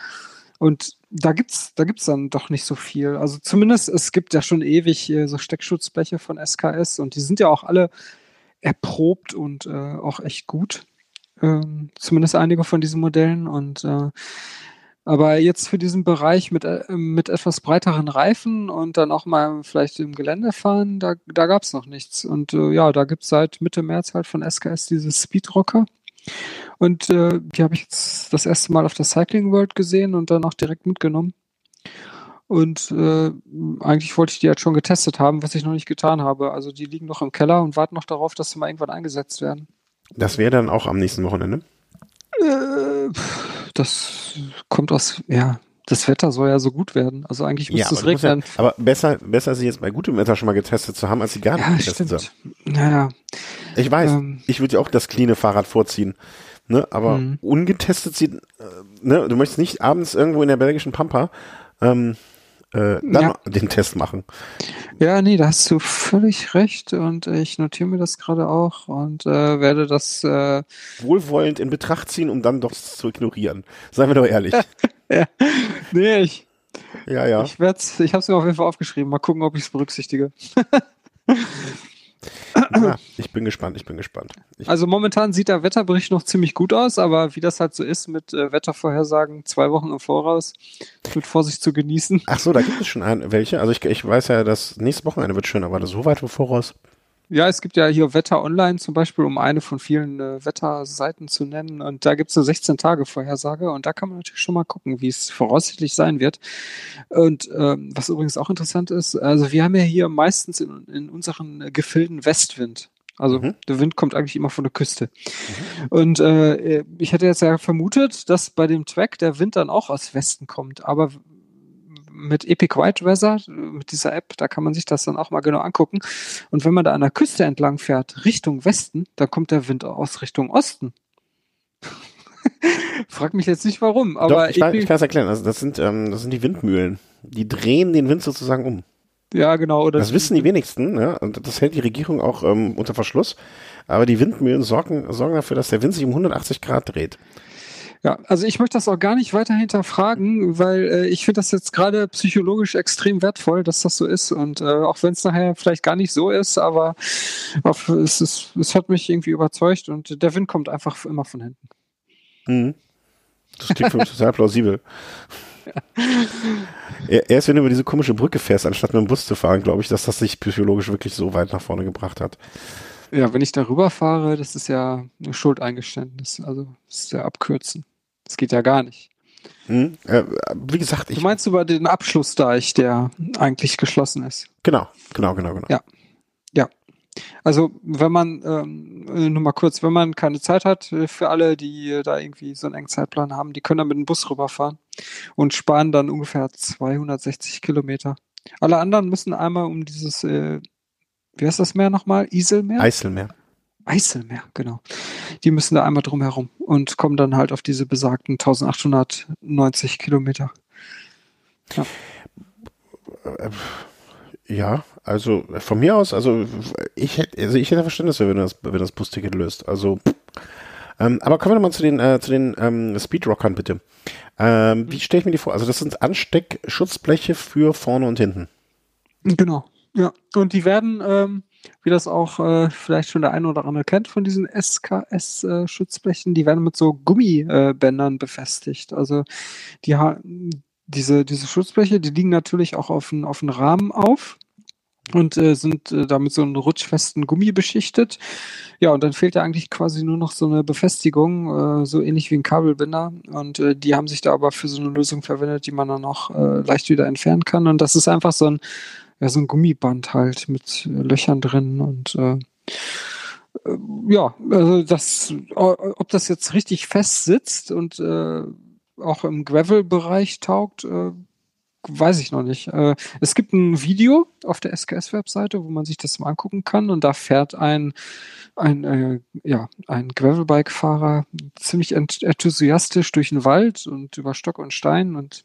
Und da gibt's, da gibt's dann doch nicht so viel. Also zumindest, es gibt ja schon ewig äh, so Steckschutzbleche von SKS und die sind ja auch alle erprobt und äh, auch echt gut. Ähm, zumindest einige von diesen Modellen und äh, aber jetzt für diesen Bereich mit, äh, mit etwas breiteren Reifen und dann auch mal vielleicht im Gelände fahren, da, da gab es noch nichts. Und äh, ja, da gibt es seit Mitte März halt von SKS diese Speedrocker. Und äh, die habe ich jetzt das erste Mal auf der Cycling World gesehen und dann auch direkt mitgenommen. Und äh, eigentlich wollte ich die jetzt schon getestet haben, was ich noch nicht getan habe. Also die liegen noch im Keller und warten noch darauf, dass sie mal irgendwann eingesetzt werden. Das wäre dann auch am nächsten Wochenende? Äh, das kommt aus, ja, das Wetter soll ja so gut werden. Also eigentlich müsste ja, es regnen. Ja, aber besser, besser sie jetzt bei gutem Wetter schon mal getestet zu haben, als sie gar nicht ja, getestet stimmt. haben. Naja. Ich weiß, Ähm. ich würde ja auch das cleane Fahrrad vorziehen. Ne, aber Mhm. ungetestet sieht, äh, ne, du möchtest nicht abends irgendwo in der belgischen Pampa ähm, äh, dann Ja. den Test machen. Ja, nee, da hast du völlig recht und ich notiere mir das gerade auch und äh, werde das äh, Wohlwollend in Betracht ziehen, um dann doch zu ignorieren. Seien wir doch ehrlich. Nee, ich, ja, ja. ich ich habe es mir auf jeden Fall aufgeschrieben. Mal gucken, ob ich es berücksichtige. ja. Ich bin gespannt, ich bin gespannt. Ich, Also momentan sieht der Wetterbericht noch ziemlich gut aus, aber wie das halt so ist mit äh, Wettervorhersagen zwei Wochen im Voraus, mit Vorsicht zu genießen. ach so, da gibt es schon ein, welche. Also ich, ich weiß ja, dass nächste Wochenende wird schön, aber das so weit im Voraus. Ja, es gibt ja hier Wetter Online zum Beispiel, um eine von vielen äh, Wetterseiten zu nennen. Und da gibt es eine 16-Tage-Vorhersage und da kann man natürlich schon mal gucken, wie es voraussichtlich sein wird. Und ähm, was übrigens auch interessant ist, also wir haben ja hier meistens in, in unseren äh, Gefilden Westwind. Also Mhm. der Wind kommt eigentlich immer von der Küste. Und äh, ich hätte jetzt ja vermutet, dass bei dem Track der Wind dann auch aus Westen kommt. Aber mit Epic White Weather, mit dieser App, da kann man sich das dann auch mal genau angucken. Und wenn man da an der Küste entlang fährt, Richtung Westen, dann kommt der Wind aus Richtung Osten. Frag mich jetzt nicht warum, aber Doch, ich kann es erklären. Also das sind, ähm, das sind die Windmühlen. Die drehen den Wind sozusagen um. ja genau. Oder Das wissen die wenigsten, ne? Und das hält die Regierung auch ähm, unter Verschluss. Aber die Windmühlen sorgen, sorgen dafür, dass der Wind sich um 180 Grad dreht. Ja, also ich möchte das auch gar nicht weiter hinterfragen, weil äh, ich finde das jetzt gerade psychologisch extrem wertvoll, dass das so ist. Und äh, auch wenn es nachher vielleicht gar nicht so ist, aber auf, es, ist, es hat mich irgendwie überzeugt und der Wind kommt einfach immer von hinten. Mhm. Das klingt für mich total plausibel. Er- Erst wenn du über diese komische Brücke fährst, anstatt mit dem Bus zu fahren, glaube ich, dass das sich psychologisch wirklich so weit nach vorne gebracht hat. Ja, wenn ich darüber fahre, das ist ja ein Schuldeingeständnis. Also das ist ja abkürzen. Das geht ja gar nicht. Mhm. Äh, wie gesagt, Du ich. meinst über den Abschlussdeich, der eigentlich geschlossen ist. Genau, genau, genau, genau. Ja. Also wenn man, ähm, äh, nur mal kurz, wenn man keine Zeit hat, äh, für alle, die äh, da irgendwie so einen engen Zeitplan haben, die können dann mit dem Bus rüberfahren und sparen dann ungefähr 260 Kilometer. Alle anderen müssen einmal um dieses, äh, wie heißt das Meer nochmal? Iselmeer? Eiselmeer. Eiselmeer, genau. Die müssen da einmal drum herum und kommen dann halt auf diese besagten 1890 Kilometer. Ja, also von mir aus, also ich hätte, also ich hätte Verständnis, wenn das, wenn das Busticket löst. Also, ähm, aber kommen wir nochmal zu den, äh, zu den ähm, Speedrockern bitte. Ähm, wie stelle ich mir die vor? Also das sind Ansteckschutzbleche für vorne und hinten. Genau, ja. Und die werden, ähm, wie das auch äh, vielleicht schon der eine oder andere kennt von diesen SKS-Schutzblechen, die werden mit so Gummibändern äh, befestigt. Also die diese, diese Schutzbleche, die liegen natürlich auch auf einen auf Rahmen auf und äh, sind äh, damit so einen rutschfesten Gummi beschichtet. Ja, und dann fehlt ja eigentlich quasi nur noch so eine Befestigung, äh, so ähnlich wie ein Kabelbinder. Und äh, die haben sich da aber für so eine Lösung verwendet, die man dann auch äh, leicht wieder entfernen kann. Und das ist einfach so ein, ja, so ein Gummiband halt mit äh, Löchern drin und äh, äh, ja, also das, ob das jetzt richtig fest sitzt und äh, auch im Gravel-Bereich taugt, äh, weiß ich noch nicht. Äh, es gibt ein Video auf der SKS-Webseite, wo man sich das mal angucken kann und da fährt ein ein, äh, ja, ein Gravelbike-Fahrer ziemlich ent enthusiastisch durch den Wald und über Stock und Stein und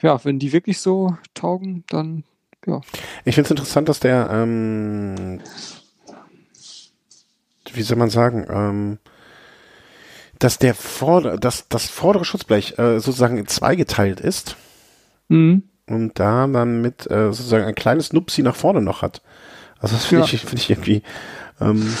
ja, wenn die wirklich so taugen, dann ja. Ich finde es interessant, dass der, ähm, wie soll man sagen, ähm, dass der vorder dass das vordere Schutzblech äh, sozusagen in zwei geteilt ist Mhm. und da dann mit äh, sozusagen ein kleines Nupsi nach vorne noch hat. Also das finde Ja. ich, finde ich irgendwie ähm,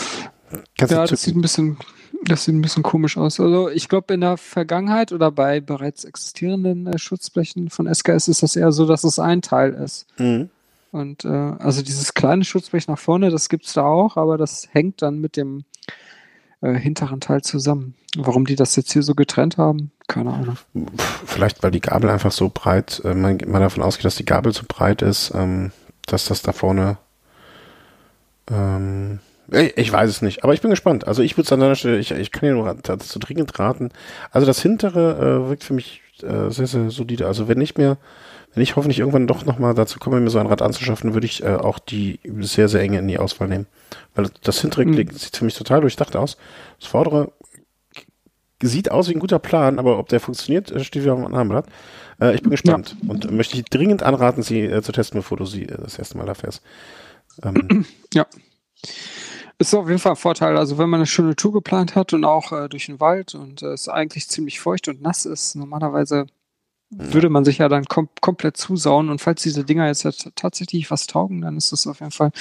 ganz Ja, das sieht ein bisschen, das sieht ein bisschen komisch aus. Also ich glaube, in der Vergangenheit oder bei bereits existierenden äh, Schutzblechen von SKS ist das eher so, dass es ein Teil ist. Mhm. Und äh, also dieses kleine Schutzblech nach vorne, das gibt's da auch, aber das hängt dann mit dem äh, hinteren Teil zusammen. Warum die das jetzt hier so getrennt haben, keine Ahnung. Vielleicht, weil die Gabel einfach so breit, äh, man, man davon ausgeht, dass die Gabel so breit ist, ähm, dass das da vorne ähm, ich weiß es nicht, aber ich bin gespannt. Also ich würde es an deiner Stelle, ich, ich kann dir nur dazu dringend raten. Also das hintere äh, wirkt für mich äh, sehr, sehr solide. Also wenn ich mir, wenn ich hoffentlich irgendwann doch nochmal dazu komme, mir so ein Rad anzuschaffen, würde ich äh, auch die sehr, sehr enge in die Auswahl nehmen. Weil das hintere mhm. sieht für mich total durchdacht aus. Das vordere sieht aus wie ein guter Plan, aber ob der funktioniert, äh, steht wieder auf einem anderen Blatt. Äh, ich bin gespannt ja. und möchte dich dringend anraten, sie äh, zu testen, bevor du sie äh, das erste Mal da fährst. Ähm, ja. Ist auf jeden Fall ein Vorteil. Also wenn man eine schöne Tour geplant hat und auch äh, durch den Wald und äh, es eigentlich ziemlich feucht und nass ist, normalerweise würde man sich ja dann kom komplett zusauen. Und falls diese Dinger jetzt ja tatsächlich was taugen, dann ist das auf jeden Fall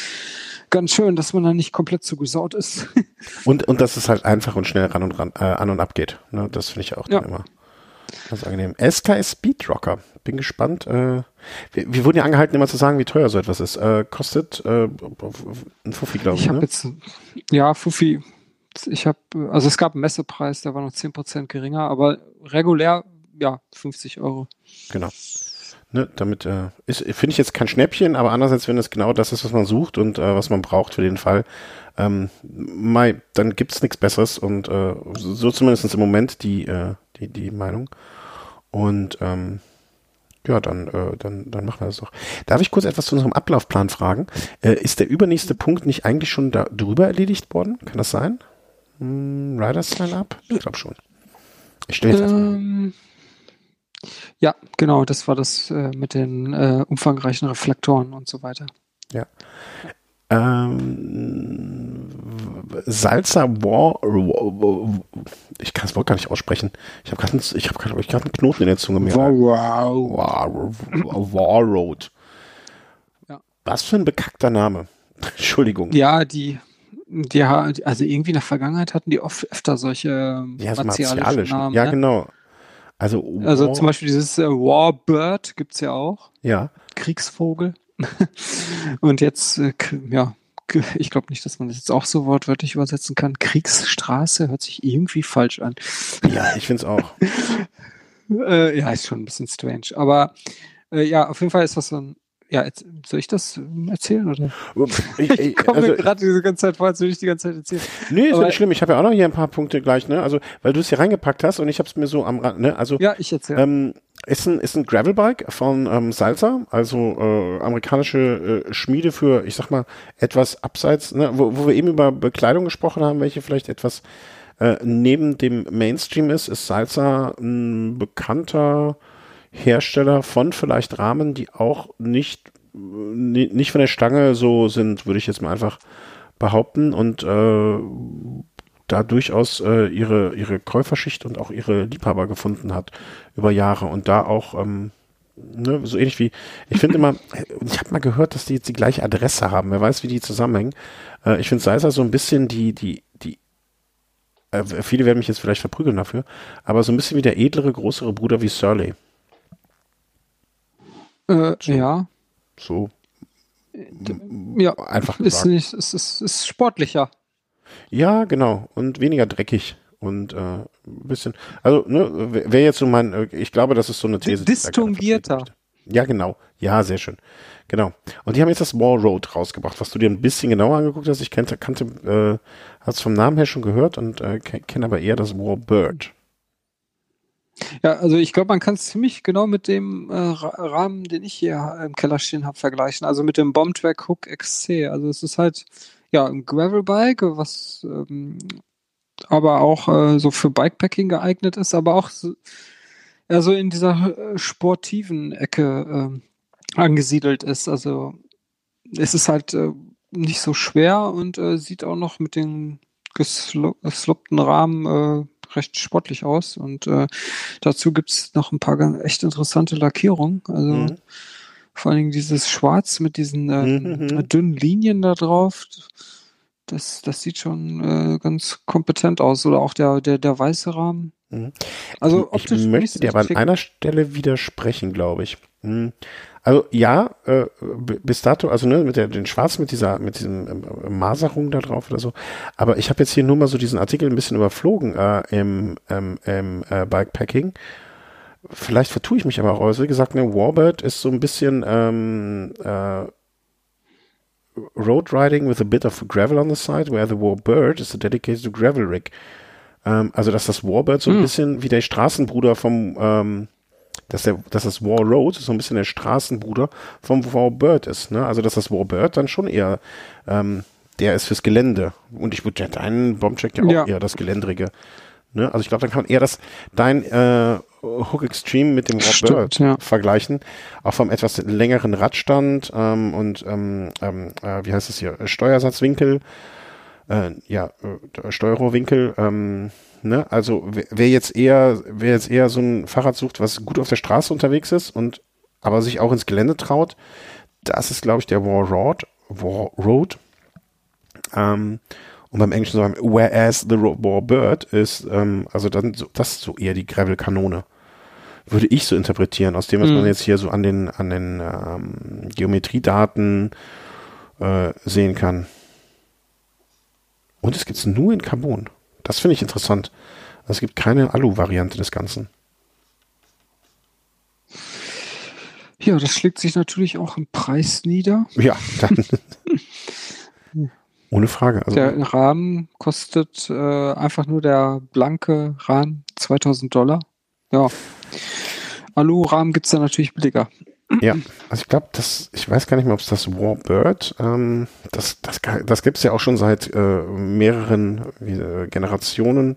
ganz schön, dass man dann nicht komplett zugesaut ist. und, und dass es halt einfach und schnell ran und ran, äh, an und ab geht. Ne? Das finde ich auch ja. immer ganz angenehm. SKS Speedrocker. Bin gespannt. Äh, wir, wir, wurden ja angehalten, immer zu sagen, wie teuer so etwas ist. Äh, kostet äh, ein Fuffi, glaube ich. Ich habe ne? jetzt, ja, Fuffi. Ich habe, also es gab einen Messepreis, der war noch 10% geringer, aber regulär ja, 50 Euro. Genau. Ne, damit äh, finde ich jetzt kein Schnäppchen, aber andererseits, wenn es genau das ist, was man sucht und äh, was man braucht für den Fall, ähm, mai, dann gibt es nichts Besseres und äh, so zumindest im Moment die, äh, die, die Meinung. Und ähm, ja, dann, äh, dann, dann machen wir das doch. Darf ich kurz etwas zu unserem Ablaufplan fragen? Äh, ist der übernächste Punkt nicht eigentlich schon da drüber erledigt worden? Kann das sein? Hm, Riders Sign Up? Ich glaube schon. Ich stelle jetzt ähm, ja, genau, das war das äh, mit den äh, umfangreichen Reflektoren und so weiter. Ja. Ähm, Salsa War, ich kann das Wort gar nicht aussprechen. Ich habe gerade ich hab grad, ich einen Knoten in der Zunge mehr. War, War, War Road. Ja. Was für ein bekackter Name. Entschuldigung. Ja, die, die, also irgendwie in der Vergangenheit hatten die oft öfter solche ja, so martialischen Namen. Ja, ne? genau. Also, also zum Beispiel dieses äh, Warbird gibt es ja auch. Ja. Kriegsvogel. Und jetzt, äh, ja, ich glaube nicht, dass man das jetzt auch so wortwörtlich übersetzen kann. Kriegsstraße hört sich irgendwie falsch an. Ja, ich finde es auch. äh, ja, ist schon ein bisschen strange. Aber äh, ja, auf jeden Fall ist das so ein ja, soll ich das ähm, erzählen oder? Ich, ich komme also, mir gerade diese ganze Zeit vor, als würde ich die ganze Zeit erzählen. Nee, ist Aber, nicht schlimm. Ich habe ja auch noch hier ein paar Punkte gleich, ne? Also, weil du es hier reingepackt hast und ich habe es mir so am Rand, ne? Also, ja, ich erzähle. Ähm, ist ein, ist ein Gravelbike von ähm, Salsa, also äh, amerikanische äh, Schmiede für, ich sag mal, etwas abseits, ne? wo, wo wir eben über Bekleidung gesprochen haben, welche vielleicht etwas äh, neben dem Mainstream ist, ist Salsa ein bekannter Hersteller von vielleicht Rahmen, die auch nicht, nicht von der Stange so sind, würde ich jetzt mal einfach behaupten und äh, da durchaus äh, ihre, ihre Käuferschicht und auch ihre Liebhaber gefunden hat über Jahre und da auch ähm, ne, so ähnlich wie, ich finde immer, ich habe mal gehört, dass die jetzt die gleiche Adresse haben, wer weiß, wie die zusammenhängen. Äh, ich finde Seiser so ein bisschen die, die, die, äh, viele werden mich jetzt vielleicht verprügeln dafür, aber so ein bisschen wie der edlere, größere Bruder wie Surley. Äh, so. Ja. So. Ja, einfach ist, nicht, ist, ist, ist sportlicher. Ja, genau. Und weniger dreckig. Und äh, ein bisschen, also, ne, wäre jetzt so mein, äh, ich glaube, das ist so eine These. Distungierter. Ja, genau. Ja, sehr schön. Genau. Und die haben jetzt das Wall Road rausgebracht, was du dir ein bisschen genauer angeguckt hast. Ich kannte, kannte äh, hast vom Namen her schon gehört und äh, kenne aber eher das Wall Bird. Ja, also ich glaube, man kann es ziemlich genau mit dem äh, Rahmen, den ich hier im Keller stehen habe, vergleichen. Also mit dem Bombtrack Hook XC. Also es ist halt ja ein Gravelbike, was ähm, aber auch äh, so für Bikepacking geeignet ist, aber auch so, ja, so in dieser äh, sportiven Ecke äh, angesiedelt ist. Also es ist halt äh, nicht so schwer und äh, sieht auch noch mit den gesloppten Rahmen äh, recht sportlich aus. Und äh, dazu gibt's noch ein paar ganz, echt interessante Lackierungen. Also mhm. vor allen Dingen dieses Schwarz mit diesen äh, mhm. dünnen Linien da drauf. Das, das sieht schon äh, ganz kompetent aus. Oder auch der, der, der weiße Rahmen. Mhm. Also optisch ich möchte dir aber an einer Stelle widersprechen, glaube ich. Also ja, äh, bis dato, also ne, mit der, den Schwarz mit dieser, mit diesem äh, Maserung da drauf oder so. Aber ich habe jetzt hier nur mal so diesen Artikel ein bisschen überflogen äh, im, ähm, im äh, Bikepacking. Vielleicht vertue ich mich aber auch. Also wie gesagt, ne, Warbird ist so ein bisschen ähm, äh, Road Riding with a bit of gravel on the side, where the Warbird is dedicated to gravel rig. Ähm, also dass das Warbird so ein hm. bisschen wie der Straßenbruder vom ähm, dass, der, dass das War Road so ein bisschen der Straßenbruder vom Warbird ist. Ne? Also dass das Warbird dann schon eher ähm, der ist fürs Gelände. Und ich würde ja deinen Bombcheck ja auch ja. eher das Geländrige. Ne? Also ich glaube, dann kann man eher das dein äh, Hook Extreme mit dem Warbird ja. vergleichen. Auch vom etwas längeren Radstand ähm, und ähm, ähm, äh, wie heißt es hier? Steuersatzwinkel. Äh, ja, äh, Steuerrohrwinkel. Ähm, Ne? Also wer jetzt eher, wer jetzt eher so ein Fahrrad sucht, was gut auf der Straße unterwegs ist und aber sich auch ins Gelände traut, das ist, glaube ich, der War Road. War Road. Ähm, und beim Englischen sagen, whereas the War Bird ist, ähm, also dann so, das ist so eher die Gravel-Kanone. Würde ich so interpretieren, aus dem, was mhm. man jetzt hier so an den, an den ähm, Geometriedaten äh, sehen kann. Und es gibt es nur in Carbon. Das finde ich interessant. Es gibt keine Alu-Variante des Ganzen. Ja, das schlägt sich natürlich auch im Preis nieder. Ja, dann. Ohne Frage. Also, der Rahmen kostet äh, einfach nur der blanke Rahmen 2000 Dollar. Ja. Alu-Rahmen gibt es da natürlich billiger. Ja, also ich glaube, das, ich weiß gar nicht mehr, ob es das Warbird, ähm, das, das, das gibt es ja auch schon seit äh, mehreren äh, Generationen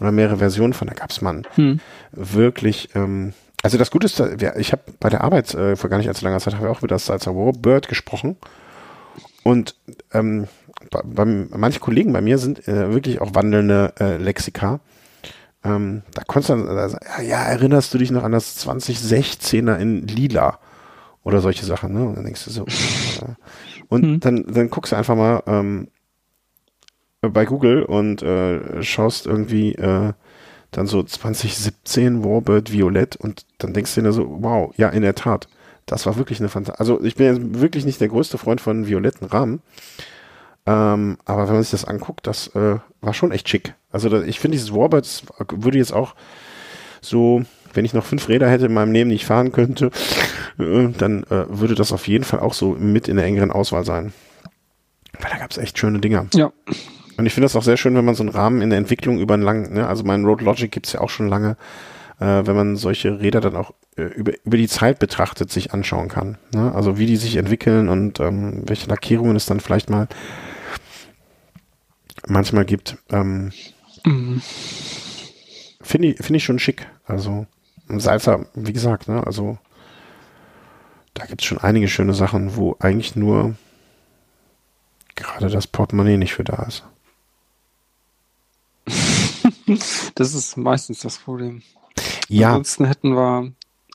oder mehrere Versionen von. Da gab es mal hm. wirklich, ähm, also das Gute ist, ich habe bei der Arbeit äh, vor gar nicht allzu langer Zeit habe ich auch über das als Warbird gesprochen und ähm, bei, bei, manche Kollegen bei mir sind äh, wirklich auch wandelnde äh, Lexika. Ähm, da konntest du dann, also, ja, erinnerst du dich noch an das 2016er in Lila? Oder solche Sachen, ne? Und dann denkst du so. Äh, und hm. dann, dann guckst du einfach mal ähm, bei Google und äh, schaust irgendwie äh, dann so 2017 Warbird Violett und dann denkst du dir so, wow, ja, in der Tat. Das war wirklich eine Fantasie. Also ich bin jetzt wirklich nicht der größte Freund von violetten Rahmen. Ähm, aber wenn man sich das anguckt, das äh, war schon echt schick. Also da, ich finde, dieses Warbird würde jetzt auch so wenn ich noch fünf Räder hätte in meinem Leben, die ich fahren könnte, äh, dann äh, würde das auf jeden Fall auch so mit in der engeren Auswahl sein. Weil da gab es echt schöne Dinger. Ja. Und ich finde das auch sehr schön, wenn man so einen Rahmen in der Entwicklung über einen langen, ne, also mein Road Logic gibt's ja auch schon lange, äh, wenn man solche Räder dann auch äh, über, über die Zeit betrachtet sich anschauen kann. Ne? Also wie die sich entwickeln und ähm, welche Lackierungen es dann vielleicht mal manchmal gibt. Ähm, mhm. Finde ich, finde ich schon schick. Also Salsa, wie gesagt, ne, also da gibt es schon einige schöne Sachen, wo eigentlich nur gerade das Portemonnaie nicht für da ist. das ist meistens das Problem. Ja. Ansonsten hätten wir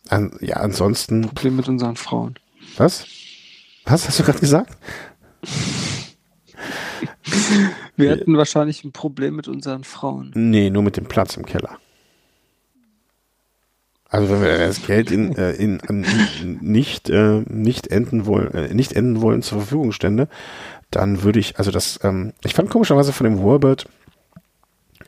An, ja, ansonsten. Problem mit unseren Frauen. Was? Was hast du gerade gesagt? Wir hätten wahrscheinlich ein Problem mit unseren Frauen. Nee, nur mit dem Platz im Keller. Also wenn wir das Geld in, äh, in, in nicht äh, nicht enden wollen, äh, nicht enden wollen zur Verfügung stände, dann würde ich, also das, ähm, ich fand komischerweise von dem Warbird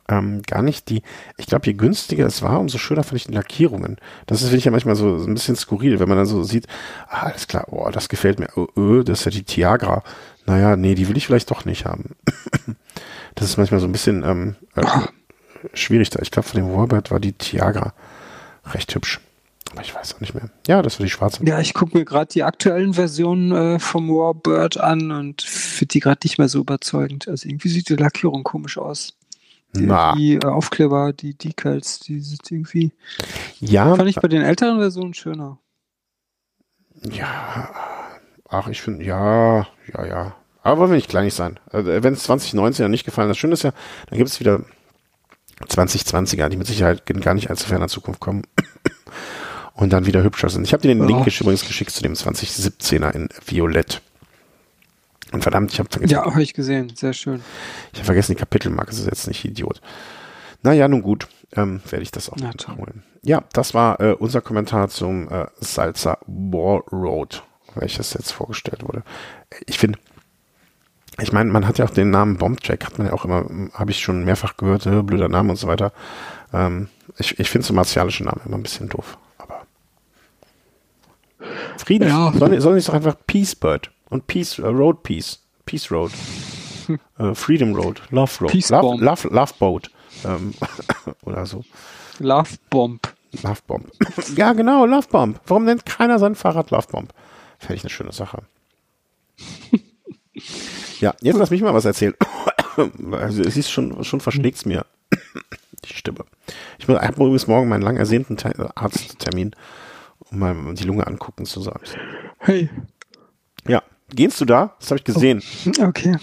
ähm, gar nicht die, ich glaube, je günstiger es war, umso schöner fand ich die Lackierungen. Das ist, finde ich ja manchmal so, so ein bisschen skurril, wenn man dann so sieht, ah, alles klar, oh, das gefällt mir, oh, oh, das ist ja die Tiagra. Naja, nee, die will ich vielleicht doch nicht haben. das ist manchmal so ein bisschen ähm, äh, schwierig da. Ich glaube, von dem Warbird war die Tiagra recht hübsch. Aber ich weiß auch nicht mehr. Ja, das war die schwarze. Ja, ich gucke mir gerade die aktuellen Versionen äh, vom Warbird an und finde die gerade nicht mehr so überzeugend. Also irgendwie sieht die Lackierung komisch aus. Die, die äh, Aufkleber, die Decals, die sind irgendwie. Ja. Fand ich bei den älteren Versionen schöner. Ja. Ach, ich finde, ja, ja, ja. Aber wollen wir nicht kleinig sein. Also, wenn es 2019 ja nicht gefallen hat, schön ist ja, dann gibt es wieder 2020er, die mit Sicherheit in gar nicht allzu ferner Zukunft kommen und dann wieder hübscher sind. Ich habe dir den Link übrigens geschickt zu dem 2017er in Violett. Und verdammt, ich habe vergessen. Ja, habe ich gesehen. Sehr schön. Ich habe vergessen, die Kapitelmarke zu setzen, ich Idiot. Naja, nun gut. ähm, werde ich das auch Na holen. Ja, das war äh, unser Kommentar zum äh, Salsa War Road, welches jetzt vorgestellt wurde. Ich finde, ich meine, man hat ja auch den Namen Bombtrack, hat man ja auch immer, habe ich schon mehrfach gehört, äh, blöder Name und so weiter. Ähm, ich ich finde so martialische Namen immer ein bisschen doof. Aber Frieden, Ja. sollen, sollen die doch einfach Peace Bird und Peace äh, Road Peace, Peace Road, äh, Freedom Road, Love Road, Peace Love, Bomb. Love, Love Boat ähm, oder so. Love Bomb. Love Bomb. ja, genau, Love Bomb. Warum nennt keiner sein Fahrrad Love Bomb? Fände ich eine schöne Sache. Ja, jetzt lass mich mal was erzählen. also, es ist schon, schon verschlägt's mir. Die Stimme. Ich habe übrigens morgen meinen lang ersehnten Te Arzttermin, um mal die Lunge angucken zu sagen. Hey. Ja, gehst du da? Das habe ich gesehen. Okay.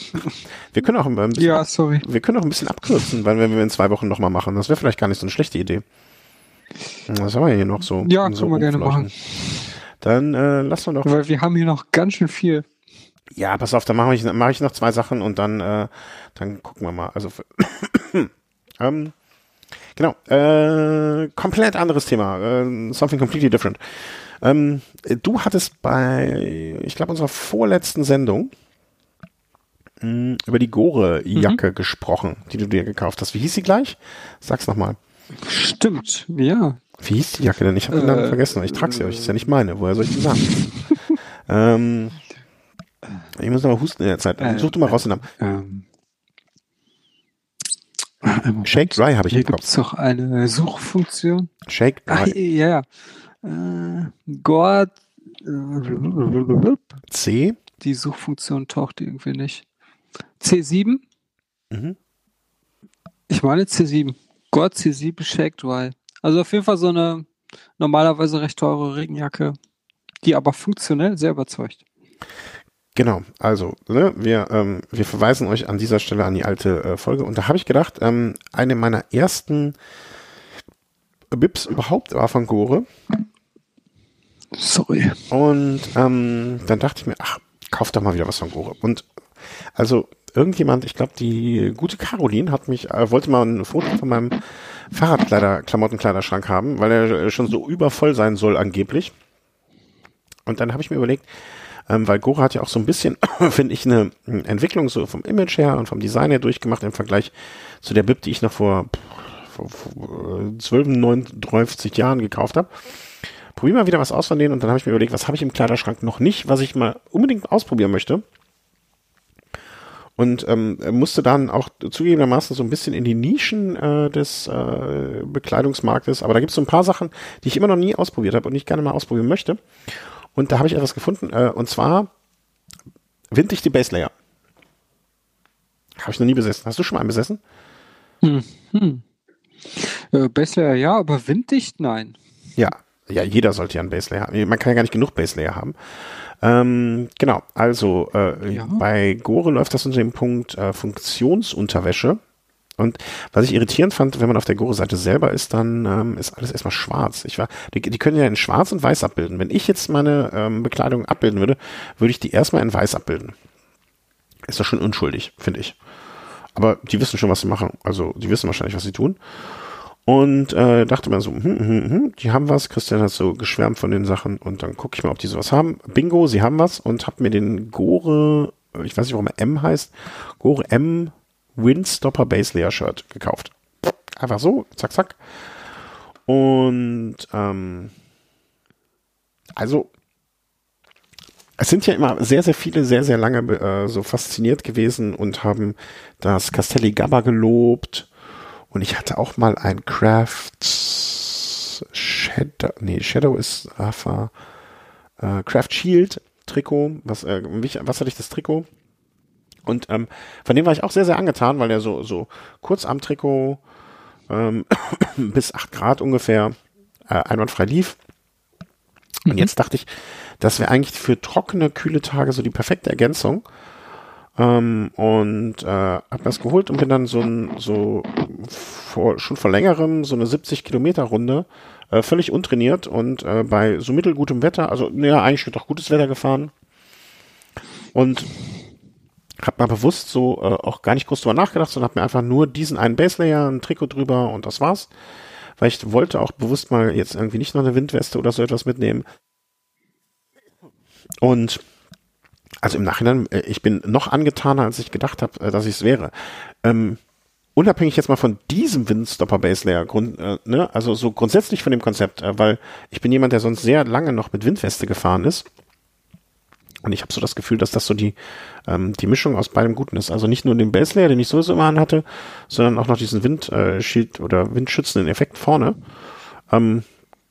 Wir können auch ein bisschen, Ja, sorry. wir können auch ein bisschen abkürzen, weil wenn wir in zwei Wochen nochmal machen, das wäre vielleicht gar nicht so eine schlechte Idee. Was haben wir hier noch so? Ja, so können wir gerne rumfleuchen? Dann äh, lass doch noch Weil wir haben hier noch ganz schön viel. Ja, pass auf, dann mache ich, mach ich noch zwei Sachen und dann, äh, dann gucken wir mal. Also, ähm, genau, äh, komplett anderes Thema, äh, something completely different. Ähm, du hattest bei, ich glaube, unserer vorletzten Sendung mh, über die Gore-Jacke gesprochen, die du dir gekauft hast. Wie hieß sie gleich? Sag's nochmal. Stimmt, ja. Wie hieß die Jacke denn? Ich habe den Namen Äh, vergessen. Ich trage sie euch. Ist ja nicht meine. Woher soll ich die sagen? ähm, ich muss noch mal husten in der Zeit. Äh, Such du mal raus den Namen. Ähm. Moment. Shake Dry habe ich Hier im gibt es doch eine Suchfunktion. Shake Ach, Dry. ja, ja. Äh, Gord. äh, C. Die Suchfunktion taucht irgendwie nicht. C7? Mhm. Ich meine C7. Gord C7 Shake Dry. Also auf jeden Fall so eine normalerweise recht teure Regenjacke, die aber funktionell sehr überzeugt. Genau, also ne, wir, ähm, wir verweisen euch an dieser Stelle an die alte äh, Folge. Und da habe ich gedacht, ähm, eine meiner ersten Bips überhaupt war von Gore. Sorry. und ähm, dann dachte ich mir, ach, kauf doch mal wieder was von Gore. Und also irgendjemand, ich glaube die gute Caroline hat mich, äh, wollte mal ein Foto von meinem Fahrradkleider, Klamottenkleiderschrank haben, weil er äh, schon so übervoll sein soll angeblich. Und dann habe ich mir überlegt, ähm, weil Gore hat ja auch so ein bisschen, finde ich, eine Entwicklung so vom Image her und vom Design her durchgemacht im Vergleich zu der Bib, die ich noch vor, vor, vor 12, 39 Jahren gekauft habe. Probier mal wieder was aus von denen und dann habe ich mir überlegt, was habe ich im Kleiderschrank noch nicht, was ich mal unbedingt ausprobieren möchte. Und ähm, musste dann auch zugegebenermaßen so ein bisschen in die Nischen äh, des äh, Bekleidungsmarktes. Aber da gibt es so ein paar Sachen, die ich immer noch nie ausprobiert habe und ich gerne mal ausprobieren möchte. Und da habe ich etwas gefunden, äh, und zwar winddichte Base Layer. Habe ich noch nie besessen. Hast du schon mal einen besessen? Äh, Baselayer ja, aber winddicht nein. Ja. Ja, jeder sollte ja einen Base Layer haben. Man kann ja gar nicht genug Base Layer haben. Ähm, genau, also äh, Ja. bei Gore läuft das unter dem Punkt äh, Funktionsunterwäsche. Und was ich irritierend fand, wenn man auf der Gore-Seite selber ist, dann ähm, ist alles erstmal schwarz. Ich war, die, die können ja in schwarz und weiß abbilden. Wenn ich jetzt meine ähm, Bekleidung abbilden würde, würde ich die erstmal in weiß abbilden. Ist doch schon unschuldig, finde ich. Aber die wissen schon, was sie machen. Also die wissen wahrscheinlich, was sie tun. Und äh, dachte mir so, hm, hm, hm, die haben was. Christian hat so geschwärmt von den Sachen und dann gucke ich mal, ob die sowas haben. Bingo, sie haben was und habe mir den Gore, ich weiß nicht, warum er M heißt, Gore M Windstopper Base Layer Shirt gekauft. Einfach so, zack, zack. Und ähm, also es sind ja immer sehr, sehr viele, sehr, sehr lange äh, so fasziniert gewesen und haben das Castelli Gabba gelobt. Und ich hatte auch mal ein Craft Shadow, nee, Shadow ist Rafa, äh, Craft Shield Trikot. Was, äh, was hatte ich das Trikot? Und ähm, von dem war ich auch sehr, sehr angetan, weil er so, so Kurzarm-Trikot ähm, bis 8 Grad ungefähr äh, einwandfrei lief. Und jetzt dachte ich, das wäre eigentlich für trockene, kühle Tage so die perfekte Ergänzung. Ähm, und äh, hab das geholt und bin dann so ein, so vor, schon vor längerem so eine 70 Kilometer Runde äh, völlig untrainiert und äh, bei so mittelgutem Wetter, also ja, eigentlich doch gutes Wetter gefahren. Und hab mal bewusst so äh, auch gar nicht groß drüber nachgedacht, sondern hab mir einfach nur diesen einen Baselayer, ein Trikot drüber und das war's. Weil ich wollte auch bewusst mal jetzt irgendwie nicht noch eine Windweste oder so etwas mitnehmen. Und also im Nachhinein, äh, ich bin noch angetaner, als ich gedacht habe, äh, dass ich es wäre. Ähm, unabhängig jetzt mal von diesem Windstopper Base Layer, Grund, äh, ne, also so grundsätzlich von dem Konzept, äh, weil ich bin jemand, der sonst sehr lange noch mit Windweste gefahren ist. Und ich habe so das Gefühl, dass das so die, ähm, die Mischung aus beidem Guten ist. Also nicht nur den Base Layer, den ich sowieso immer anhatte, sondern auch noch diesen Windschild äh, oder windschützenden Effekt vorne. Ähm,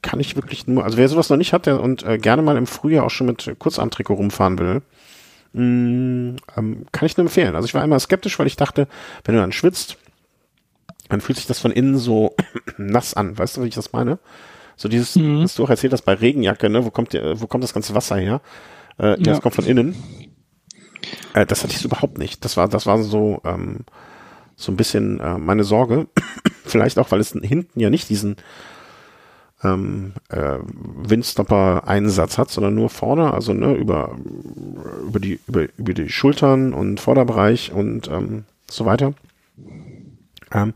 kann ich wirklich nur, also wer sowas noch nicht hat der, und äh, gerne mal im Frühjahr auch schon mit Kurzarmtrikot rumfahren will, mh, mm, ähm, kann ich nur empfehlen. Also ich war immer skeptisch, weil ich dachte, wenn du dann schwitzt, dann fühlt sich das von innen so nass an. Weißt du, wie ich das meine? So dieses, mhm. was du auch erzählt hast bei Regenjacke, ne? Wo kommt, wo kommt das ganze Wasser her? Äh, ja. Das kommt von innen. Äh, das hatte ich so überhaupt nicht. Das war, das war so, ähm, so ein bisschen äh, meine Sorge. Vielleicht auch, weil es hinten ja nicht diesen ähm, äh, Windstopper-Einsatz hat, sondern nur vorne, also ne, über, über, die, über, über die Schultern und Vorderbereich und ähm, so weiter. Ähm,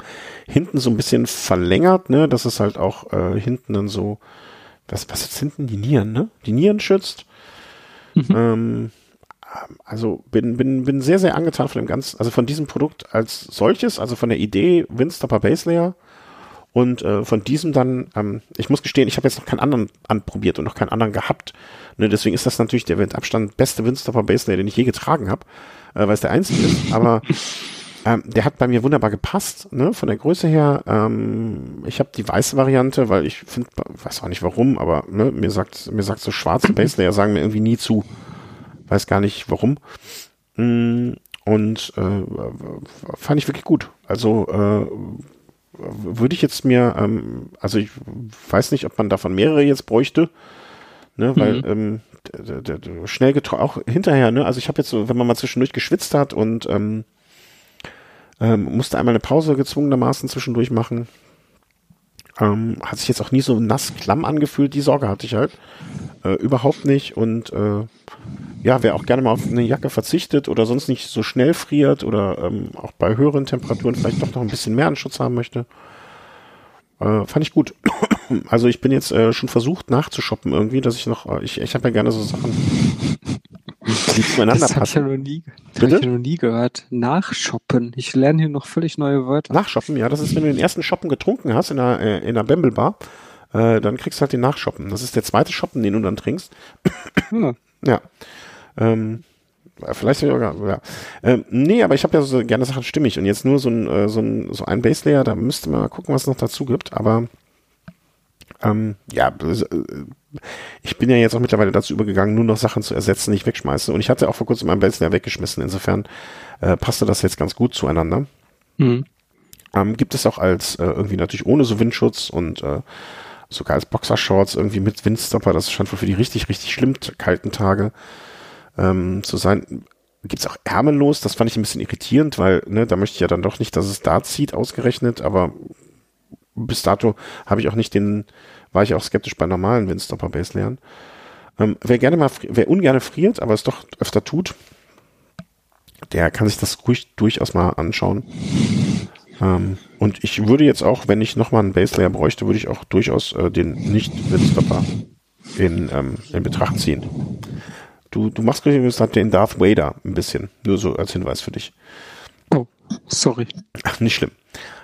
hinten so ein bisschen verlängert, ne, dass es halt auch äh, hinten dann so, was, was jetzt hinten? Die Nieren, ne? Die Nieren schützt. Mhm. Ähm, also bin, bin, bin sehr, sehr angetan von dem ganzen, also von diesem Produkt als solches, also von der Idee Windstopper Base Layer und äh, von diesem dann, ähm, ich muss gestehen, ich habe jetzt noch keinen anderen anprobiert und noch keinen anderen gehabt. Ne, deswegen ist das natürlich der mit Abstand beste Windstopper Base Layer, den ich je getragen habe, äh, weil es der einzige ist. Aber ähm, der hat bei mir wunderbar gepasst, ne, von der Größe her. Ähm, ich habe die weiße Variante, weil ich finde, weiß auch nicht warum, aber ne, mir sagt mir sagt so schwarze Base Layer sagen mir irgendwie nie zu. Weiß gar nicht warum. Mm, und äh, fand ich wirklich gut. Also äh, würde ich jetzt mir, ähm, also ich weiß nicht, ob man davon mehrere jetzt bräuchte, ne, weil mhm. ähm, schnell getroffen, auch hinterher, ne, also ich habe jetzt so, wenn man mal zwischendurch geschwitzt hat und ähm, ähm, musste einmal eine Pause gezwungenermaßen zwischendurch machen, ähm, hat sich jetzt auch nie so nass klamm angefühlt, die Sorge hatte ich halt äh, überhaupt nicht. Und äh, ja, wer auch gerne mal auf eine Jacke verzichtet oder sonst nicht so schnell friert oder ähm, auch bei höheren Temperaturen vielleicht doch noch ein bisschen mehr Anschutz haben möchte, äh, fand ich gut. also ich bin jetzt äh, schon versucht nachzushoppen irgendwie, dass ich noch, äh, ich, ich habe ja gerne so Sachen, die zueinander das passen. Hab ich ja noch nie, das hab ich ja noch nie gehört. Nachshoppen. Ich lerne hier noch völlig neue Wörter. Nachshoppen, ja, das ist, wenn du den ersten Shoppen getrunken hast in der, äh, in der Bamble Bar, äh, dann kriegst du halt den Nachshoppen. Das ist der zweite Shoppen, den du dann trinkst. Ja. ja. Ähm, vielleicht sogar, ja. Ähm, nee, aber ich habe ja so gerne Sachen stimmig und jetzt nur so ein, äh, so ein, so ein Base Layer, da müsste man mal gucken, was es noch dazu gibt, aber ähm, ja, äh, ich bin ja jetzt auch mittlerweile dazu übergegangen, nur noch Sachen zu ersetzen, die ich wegschmeiße. Und ich hatte auch vor kurzem meinen Base Layer weggeschmissen. Insofern äh, passte das jetzt ganz gut zueinander. Mhm. Ähm, gibt es auch als äh, irgendwie natürlich ohne so Windschutz und äh, sogar als Boxershorts irgendwie mit Windstopper. Das scheint wohl für die richtig, richtig schlimm kalten Tage ähm, zu sein. Gibt's auch ärmellos, das fand ich ein bisschen irritierend, weil ne, da möchte ich ja dann doch nicht, dass es da zieht, ausgerechnet, aber bis dato habe ich auch nicht den, war ich auch skeptisch bei normalen Windstopper Base lernen. Ähm, wer gerne mal, wer ungern friert, aber es doch öfter tut, der kann sich das ruhig durchaus mal anschauen. Ähm, und ich würde jetzt auch, wenn ich nochmal einen Base Layer bräuchte, würde ich auch durchaus äh, den Nicht-Windstopper in, ähm, in Betracht ziehen. Du, du machst gerade den Darth Vader ein bisschen. Nur so als Hinweis für dich. Oh, sorry. Ach, nicht schlimm.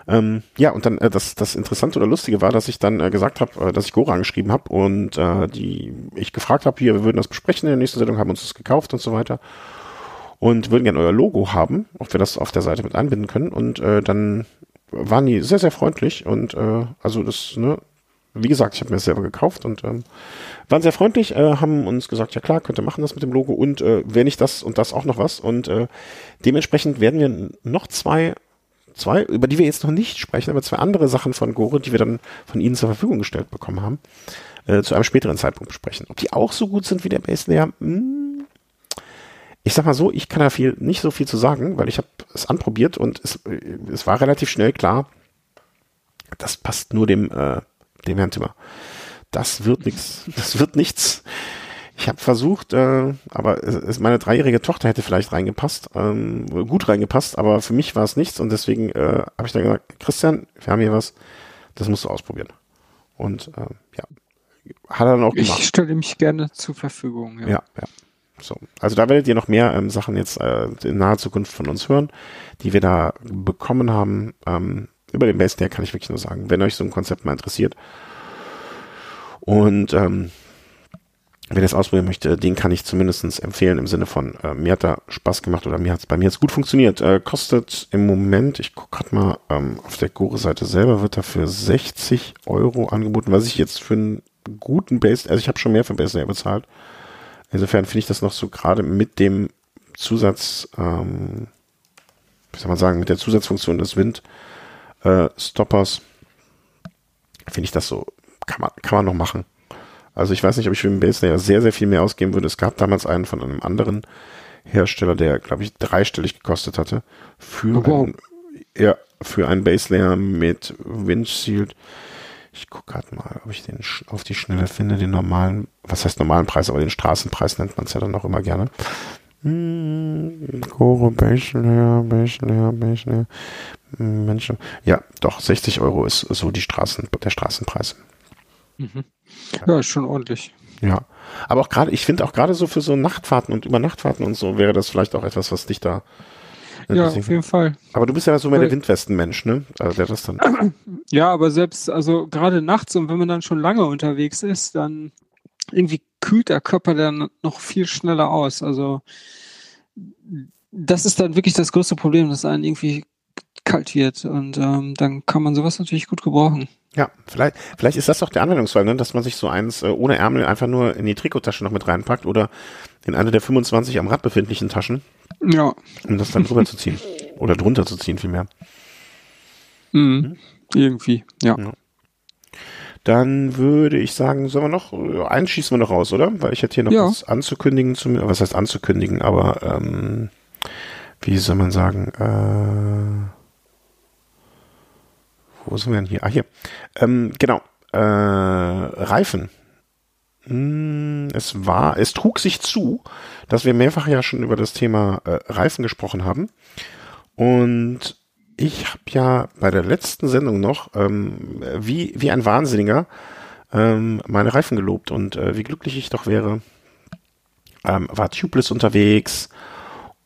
Ähm, ja, und dann äh, das, das Interessante oder Lustige war, dass ich dann äh, gesagt habe, äh, dass ich Gora angeschrieben habe und äh, die ich gefragt habe, hier, wir würden das besprechen in der nächsten Sendung, haben uns das gekauft und so weiter und würden gerne euer Logo haben, ob wir das auf der Seite mit einbinden können. Und äh, dann waren die sehr, sehr freundlich und äh, also das, ne, wie gesagt, ich habe mir das selber gekauft und ähm, waren sehr freundlich, äh, haben uns gesagt, ja klar, könnt ihr machen das mit dem Logo und äh, wenn nicht das und das auch noch was. Und äh, dementsprechend werden wir noch zwei, zwei, über die wir jetzt noch nicht sprechen, aber zwei andere Sachen von Gore, die wir dann von Ihnen zur Verfügung gestellt bekommen haben, äh, zu einem späteren Zeitpunkt besprechen. Ob die auch so gut sind wie der Base Layer, hm, ich sag mal so, ich kann da viel, nicht so viel zu sagen, weil ich habe es anprobiert und es, es war relativ schnell klar, das passt nur dem, äh, dem Herrn Timmer das wird nichts. Das wird nichts. Ich habe versucht, äh, aber es, meine dreijährige Tochter hätte vielleicht reingepasst, ähm, gut reingepasst, aber für mich war es nichts und deswegen äh, habe ich dann gesagt, Christian, wir haben hier was, das musst du ausprobieren. Und äh, ja, hat er dann auch gemacht. Ich stelle mich gerne zur Verfügung. Ja, ja. ja. So. Also da werdet ihr noch mehr ähm, Sachen jetzt äh, in naher Zukunft von uns hören, die wir da bekommen haben. Ähm, über den Base Layer kann ich wirklich nur sagen, wenn euch so ein Konzept mal interessiert. Und ähm, wer das ausprobieren möchte, den kann ich zumindest empfehlen im Sinne von, äh, mir hat da Spaß gemacht oder mir hat's bei mir jetzt gut funktioniert. Äh, kostet im Moment, ich gucke gerade mal, ähm, auf der Gore-Seite selber wird dafür 60 Euro angeboten, was ich jetzt für einen guten Base, also ich habe schon mehr für Base Layer bezahlt. Insofern finde ich das noch so gerade mit dem Zusatz, ähm, wie soll man sagen, mit der Zusatzfunktion des Wind äh, finde ich das so, kann man, kann man noch machen. Also ich weiß nicht, ob ich für den Base Layer sehr, sehr viel mehr ausgeben würde. Es gab damals einen von einem anderen Hersteller, der, glaube ich, dreistellig gekostet hatte. Für, oh, einen, ja, für einen Base Layer mit Windshield. Ich gucke gerade mal, ob ich den auf die Schnelle finde, den normalen, was heißt normalen Preis, aber den Straßenpreis nennt man es ja dann auch immer gerne. Hm, Layer, Base Layer, Base Layer. Menschen. Ja, doch, 60 Euro ist so die Straßen, der Straßenpreis. Mhm. Ja, ist schon ordentlich. Ja. Aber auch gerade, ich finde auch gerade so für so Nachtfahrten und Übernachtfahrten und so wäre das vielleicht auch etwas, was dich da. Ja, auf jeden Fall. Aber du bist ja so mehr der Windwestenmensch, ne? Also der das dann. Ja, aber selbst, also gerade nachts und wenn man dann schon lange unterwegs ist, dann irgendwie kühlt der Körper dann noch viel schneller aus. Also das ist dann wirklich das größte Problem, dass einen irgendwie kalt wird und ähm, dann kann man sowas natürlich gut gebrauchen. Ja, vielleicht, vielleicht ist das doch der Anwendungsfall, ne? dass man sich so eins äh, ohne Ärmel einfach nur in die Trikottasche noch mit reinpackt oder in eine der 25 am Rad befindlichen Taschen. Ja. Um das dann drüber zu ziehen. Oder drunter zu ziehen vielmehr. Mhm. Hm? Irgendwie, ja. ja. Dann würde ich sagen, sollen wir noch, äh, einen schießen wir noch raus, oder? Weil ich hätte hier noch ja. was anzukündigen, zum, was heißt anzukündigen, aber ähm, wie soll man sagen, äh, wo sind wir denn hier? Ah, hier. Ähm, genau. Äh, Reifen. Hm, es war, es trug sich zu, dass wir mehrfach ja schon über das Thema äh, Reifen gesprochen haben. Und ich habe ja bei der letzten Sendung noch ähm, wie, wie ein Wahnsinniger ähm, meine Reifen gelobt und äh, wie glücklich ich doch wäre. Ähm, war tubeless unterwegs,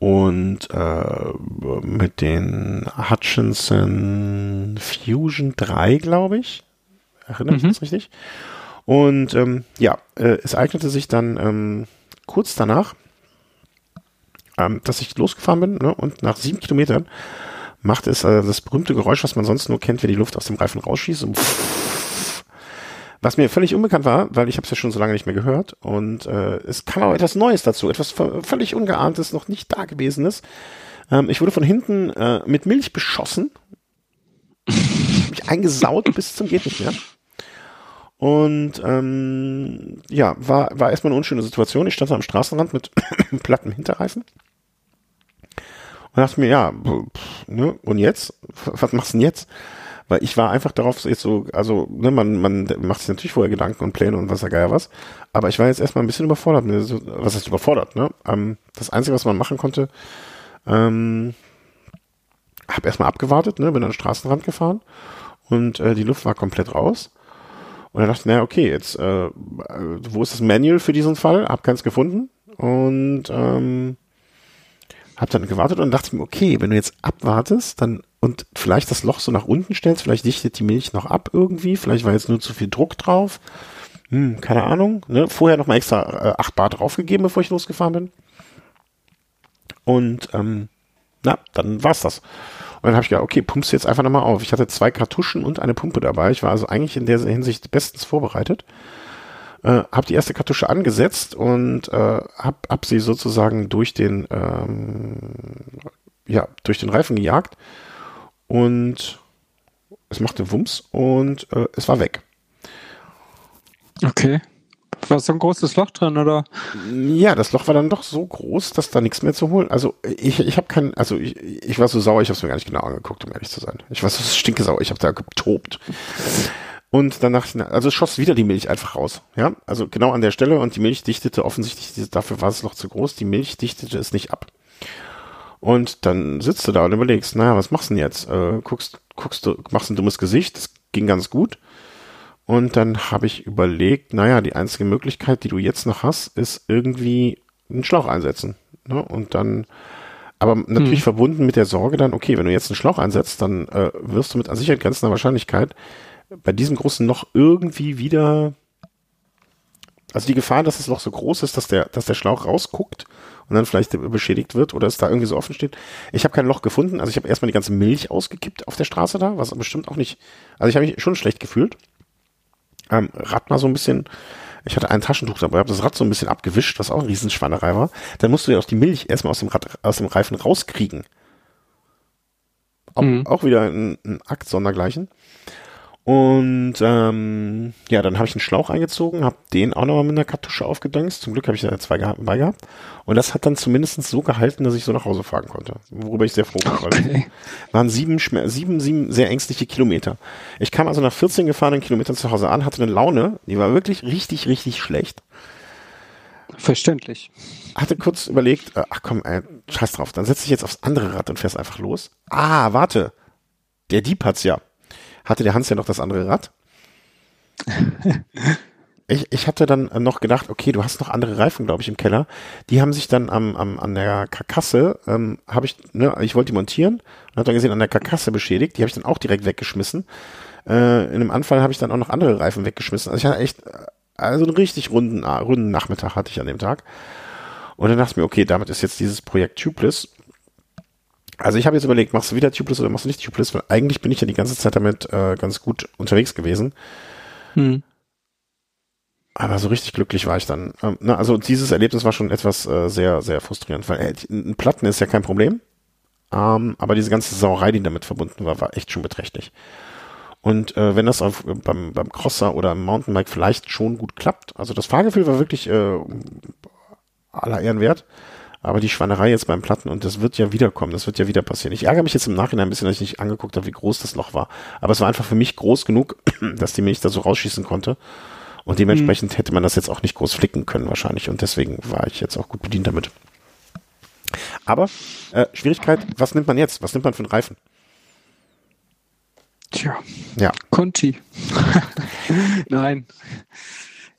und äh, mit den Hutchinson Fusion 3, glaube ich. Erinnere ich mhm. das richtig? Und ähm, ja, äh, es eignete sich dann ähm, kurz danach, ähm, dass ich losgefahren bin ne, und nach sieben Kilometern macht es äh, das berühmte Geräusch, was man sonst nur kennt, wenn die Luft aus dem Reifen rausschießt. Und was mir völlig unbekannt war, weil ich habe es ja schon so lange nicht mehr gehört. Und äh, es kam auch etwas Neues dazu, etwas völlig Ungeahntes, noch nicht Dagewesenes. Ähm, ich wurde von hinten äh, mit Milch beschossen. mich eingesaut bis zum geht nicht mehr. Und ähm, ja, war, war erstmal eine unschöne Situation. Ich stand da am Straßenrand mit plattem Hinterreifen. Und dachte mir, ja, pff, ne, und jetzt? Was machst du denn jetzt? Weil ich war einfach darauf jetzt so, also, ne, man, man macht sich natürlich vorher Gedanken und Pläne und was da geil was. Aber ich war jetzt erstmal ein bisschen überfordert. Ne, was heißt überfordert, ne? Ähm, das Einzige, was man machen konnte, ähm, habe erstmal abgewartet, ne, bin an den Straßenrand gefahren und äh, die Luft war komplett raus. Und dann dachte ich, naja, okay, jetzt, äh, wo ist das Manual für diesen Fall? Hab keins gefunden. Und ähm, hab dann gewartet und dachte mir, okay, wenn du jetzt abwartest, dann und vielleicht das Loch so nach unten stellst, vielleicht dichtet die Milch noch ab irgendwie, vielleicht war jetzt nur zu viel Druck drauf. Hm, keine Ahnung. Ne? Vorher noch mal extra äh, 8 Bar draufgegeben, bevor ich losgefahren bin. Und ähm, na, dann war's das. Und dann habe ich gedacht, okay, pumpst jetzt einfach nochmal auf. Ich hatte zwei Kartuschen und eine Pumpe dabei. Ich war also eigentlich in der Hinsicht bestens vorbereitet äh, habe die erste Kartusche angesetzt und äh, habe hab sie sozusagen durch den ähm, ja durch den Reifen gejagt und es machte Wumms und äh, es war weg. Okay. War so ein großes Loch drin, oder? Ja, das Loch war dann doch so groß, dass da nichts mehr zu holen. Also ich, ich habe kein, also ich, ich war so sauer, ich habe es mir gar nicht genau angeguckt, um ehrlich zu sein. Ich war so stinke sauer, ich habe da getobt. Und ich, also es schoss wieder die Milch einfach raus. Ja, also genau an der Stelle und die Milch dichtete offensichtlich, dafür war es noch zu groß, die Milch dichtete es nicht ab. Und dann sitzt du da und überlegst, naja, was machst du denn jetzt? Äh, guckst, guckst du, machst ein dummes Gesicht, das ging ganz gut. Und dann habe ich überlegt, naja, die einzige Möglichkeit, die du jetzt noch hast, ist irgendwie einen Schlauch einsetzen. Ne? Und dann, aber natürlich hm. verbunden mit der Sorge dann, okay, wenn du jetzt einen Schlauch einsetzt, dann äh, wirst du mit an Sicherheit grenzender Wahrscheinlichkeit bei diesem großen Loch irgendwie wieder, also die Gefahr, dass das Loch so groß ist, dass der, dass der Schlauch rausguckt und dann vielleicht beschädigt wird oder es da irgendwie so offen steht. Ich habe kein Loch gefunden, also ich habe erstmal die ganze Milch ausgekippt auf der Straße da, was bestimmt auch nicht, also ich habe mich schon schlecht gefühlt. Ähm, Rad mal so ein bisschen, ich hatte ein Taschentuch dabei, habe das Rad so ein bisschen abgewischt, was auch ein Riesenschweinerei war. Dann musst du ja auch die Milch erstmal aus dem Rad, aus dem Reifen rauskriegen. Auch, mhm. auch wieder ein, ein Akt sondergleichen. Und ähm, ja, dann habe ich einen Schlauch eingezogen, habe den auch nochmal mit einer Kartusche aufgedöngst. Zum Glück habe ich da zwei gehabt, bei gehabt. Und das hat dann zumindest so gehalten, dass ich so nach Hause fahren konnte. Worüber ich sehr froh war. Okay. Waren sieben, sieben, sieben sehr ängstliche Kilometer. Ich kam also nach 14 gefahrenen Kilometern zu Hause an, hatte eine Laune, die war wirklich richtig, richtig schlecht. Verständlich. Hatte kurz überlegt, äh, ach komm, ey, scheiß drauf, dann setze ich jetzt aufs andere Rad und fährst einfach los. Ah, warte. Der Dieb hat's ja hatte der Hans ja noch das andere Rad. Ich, ich hatte dann noch gedacht, okay, du hast noch andere Reifen, glaube ich, im Keller. Die haben sich dann am, am, an der Karkasse, ähm, habe ich, ne, ich wollte die montieren und habe dann gesehen, an der Karkasse beschädigt. Die habe ich dann auch direkt weggeschmissen. Äh, in einem Anfall habe ich dann auch noch andere Reifen weggeschmissen. Also ich hatte echt, also einen richtig runden, runden Nachmittag hatte ich an dem Tag. Und dann dachte ich mir, okay, damit ist jetzt dieses Projekt Tubeless also ich habe jetzt überlegt, machst du wieder Tubeless oder machst du nicht Tubeless? Weil eigentlich bin ich ja die ganze Zeit damit äh, ganz gut unterwegs gewesen. Hm. Aber so richtig glücklich war ich dann. Ähm, na, also dieses Erlebnis war schon etwas äh, sehr, sehr frustrierend, weil äh, ein Platten ist ja kein Problem. Ähm, aber diese ganze Sauerei, die damit verbunden war, war echt schon beträchtlich. Und äh, wenn das auf, beim, beim Crosser oder im Mountainbike vielleicht schon gut klappt, also das Fahrgefühl war wirklich äh, aller Ehren wert, aber die Schweinerei jetzt beim Platten und das wird ja wiederkommen, das wird ja wieder passieren. Ich ärgere mich jetzt im Nachhinein ein bisschen, dass ich nicht angeguckt habe, wie groß das Loch war. Aber es war einfach für mich groß genug, dass die Milch da so rausschießen konnte. Und dementsprechend mhm. hätte man das jetzt auch nicht groß flicken können wahrscheinlich. Und deswegen war ich jetzt auch gut bedient damit. Aber äh, Schwierigkeit, was nimmt man jetzt? Was nimmt man für einen Reifen? Tja. Ja. Conti. Nein.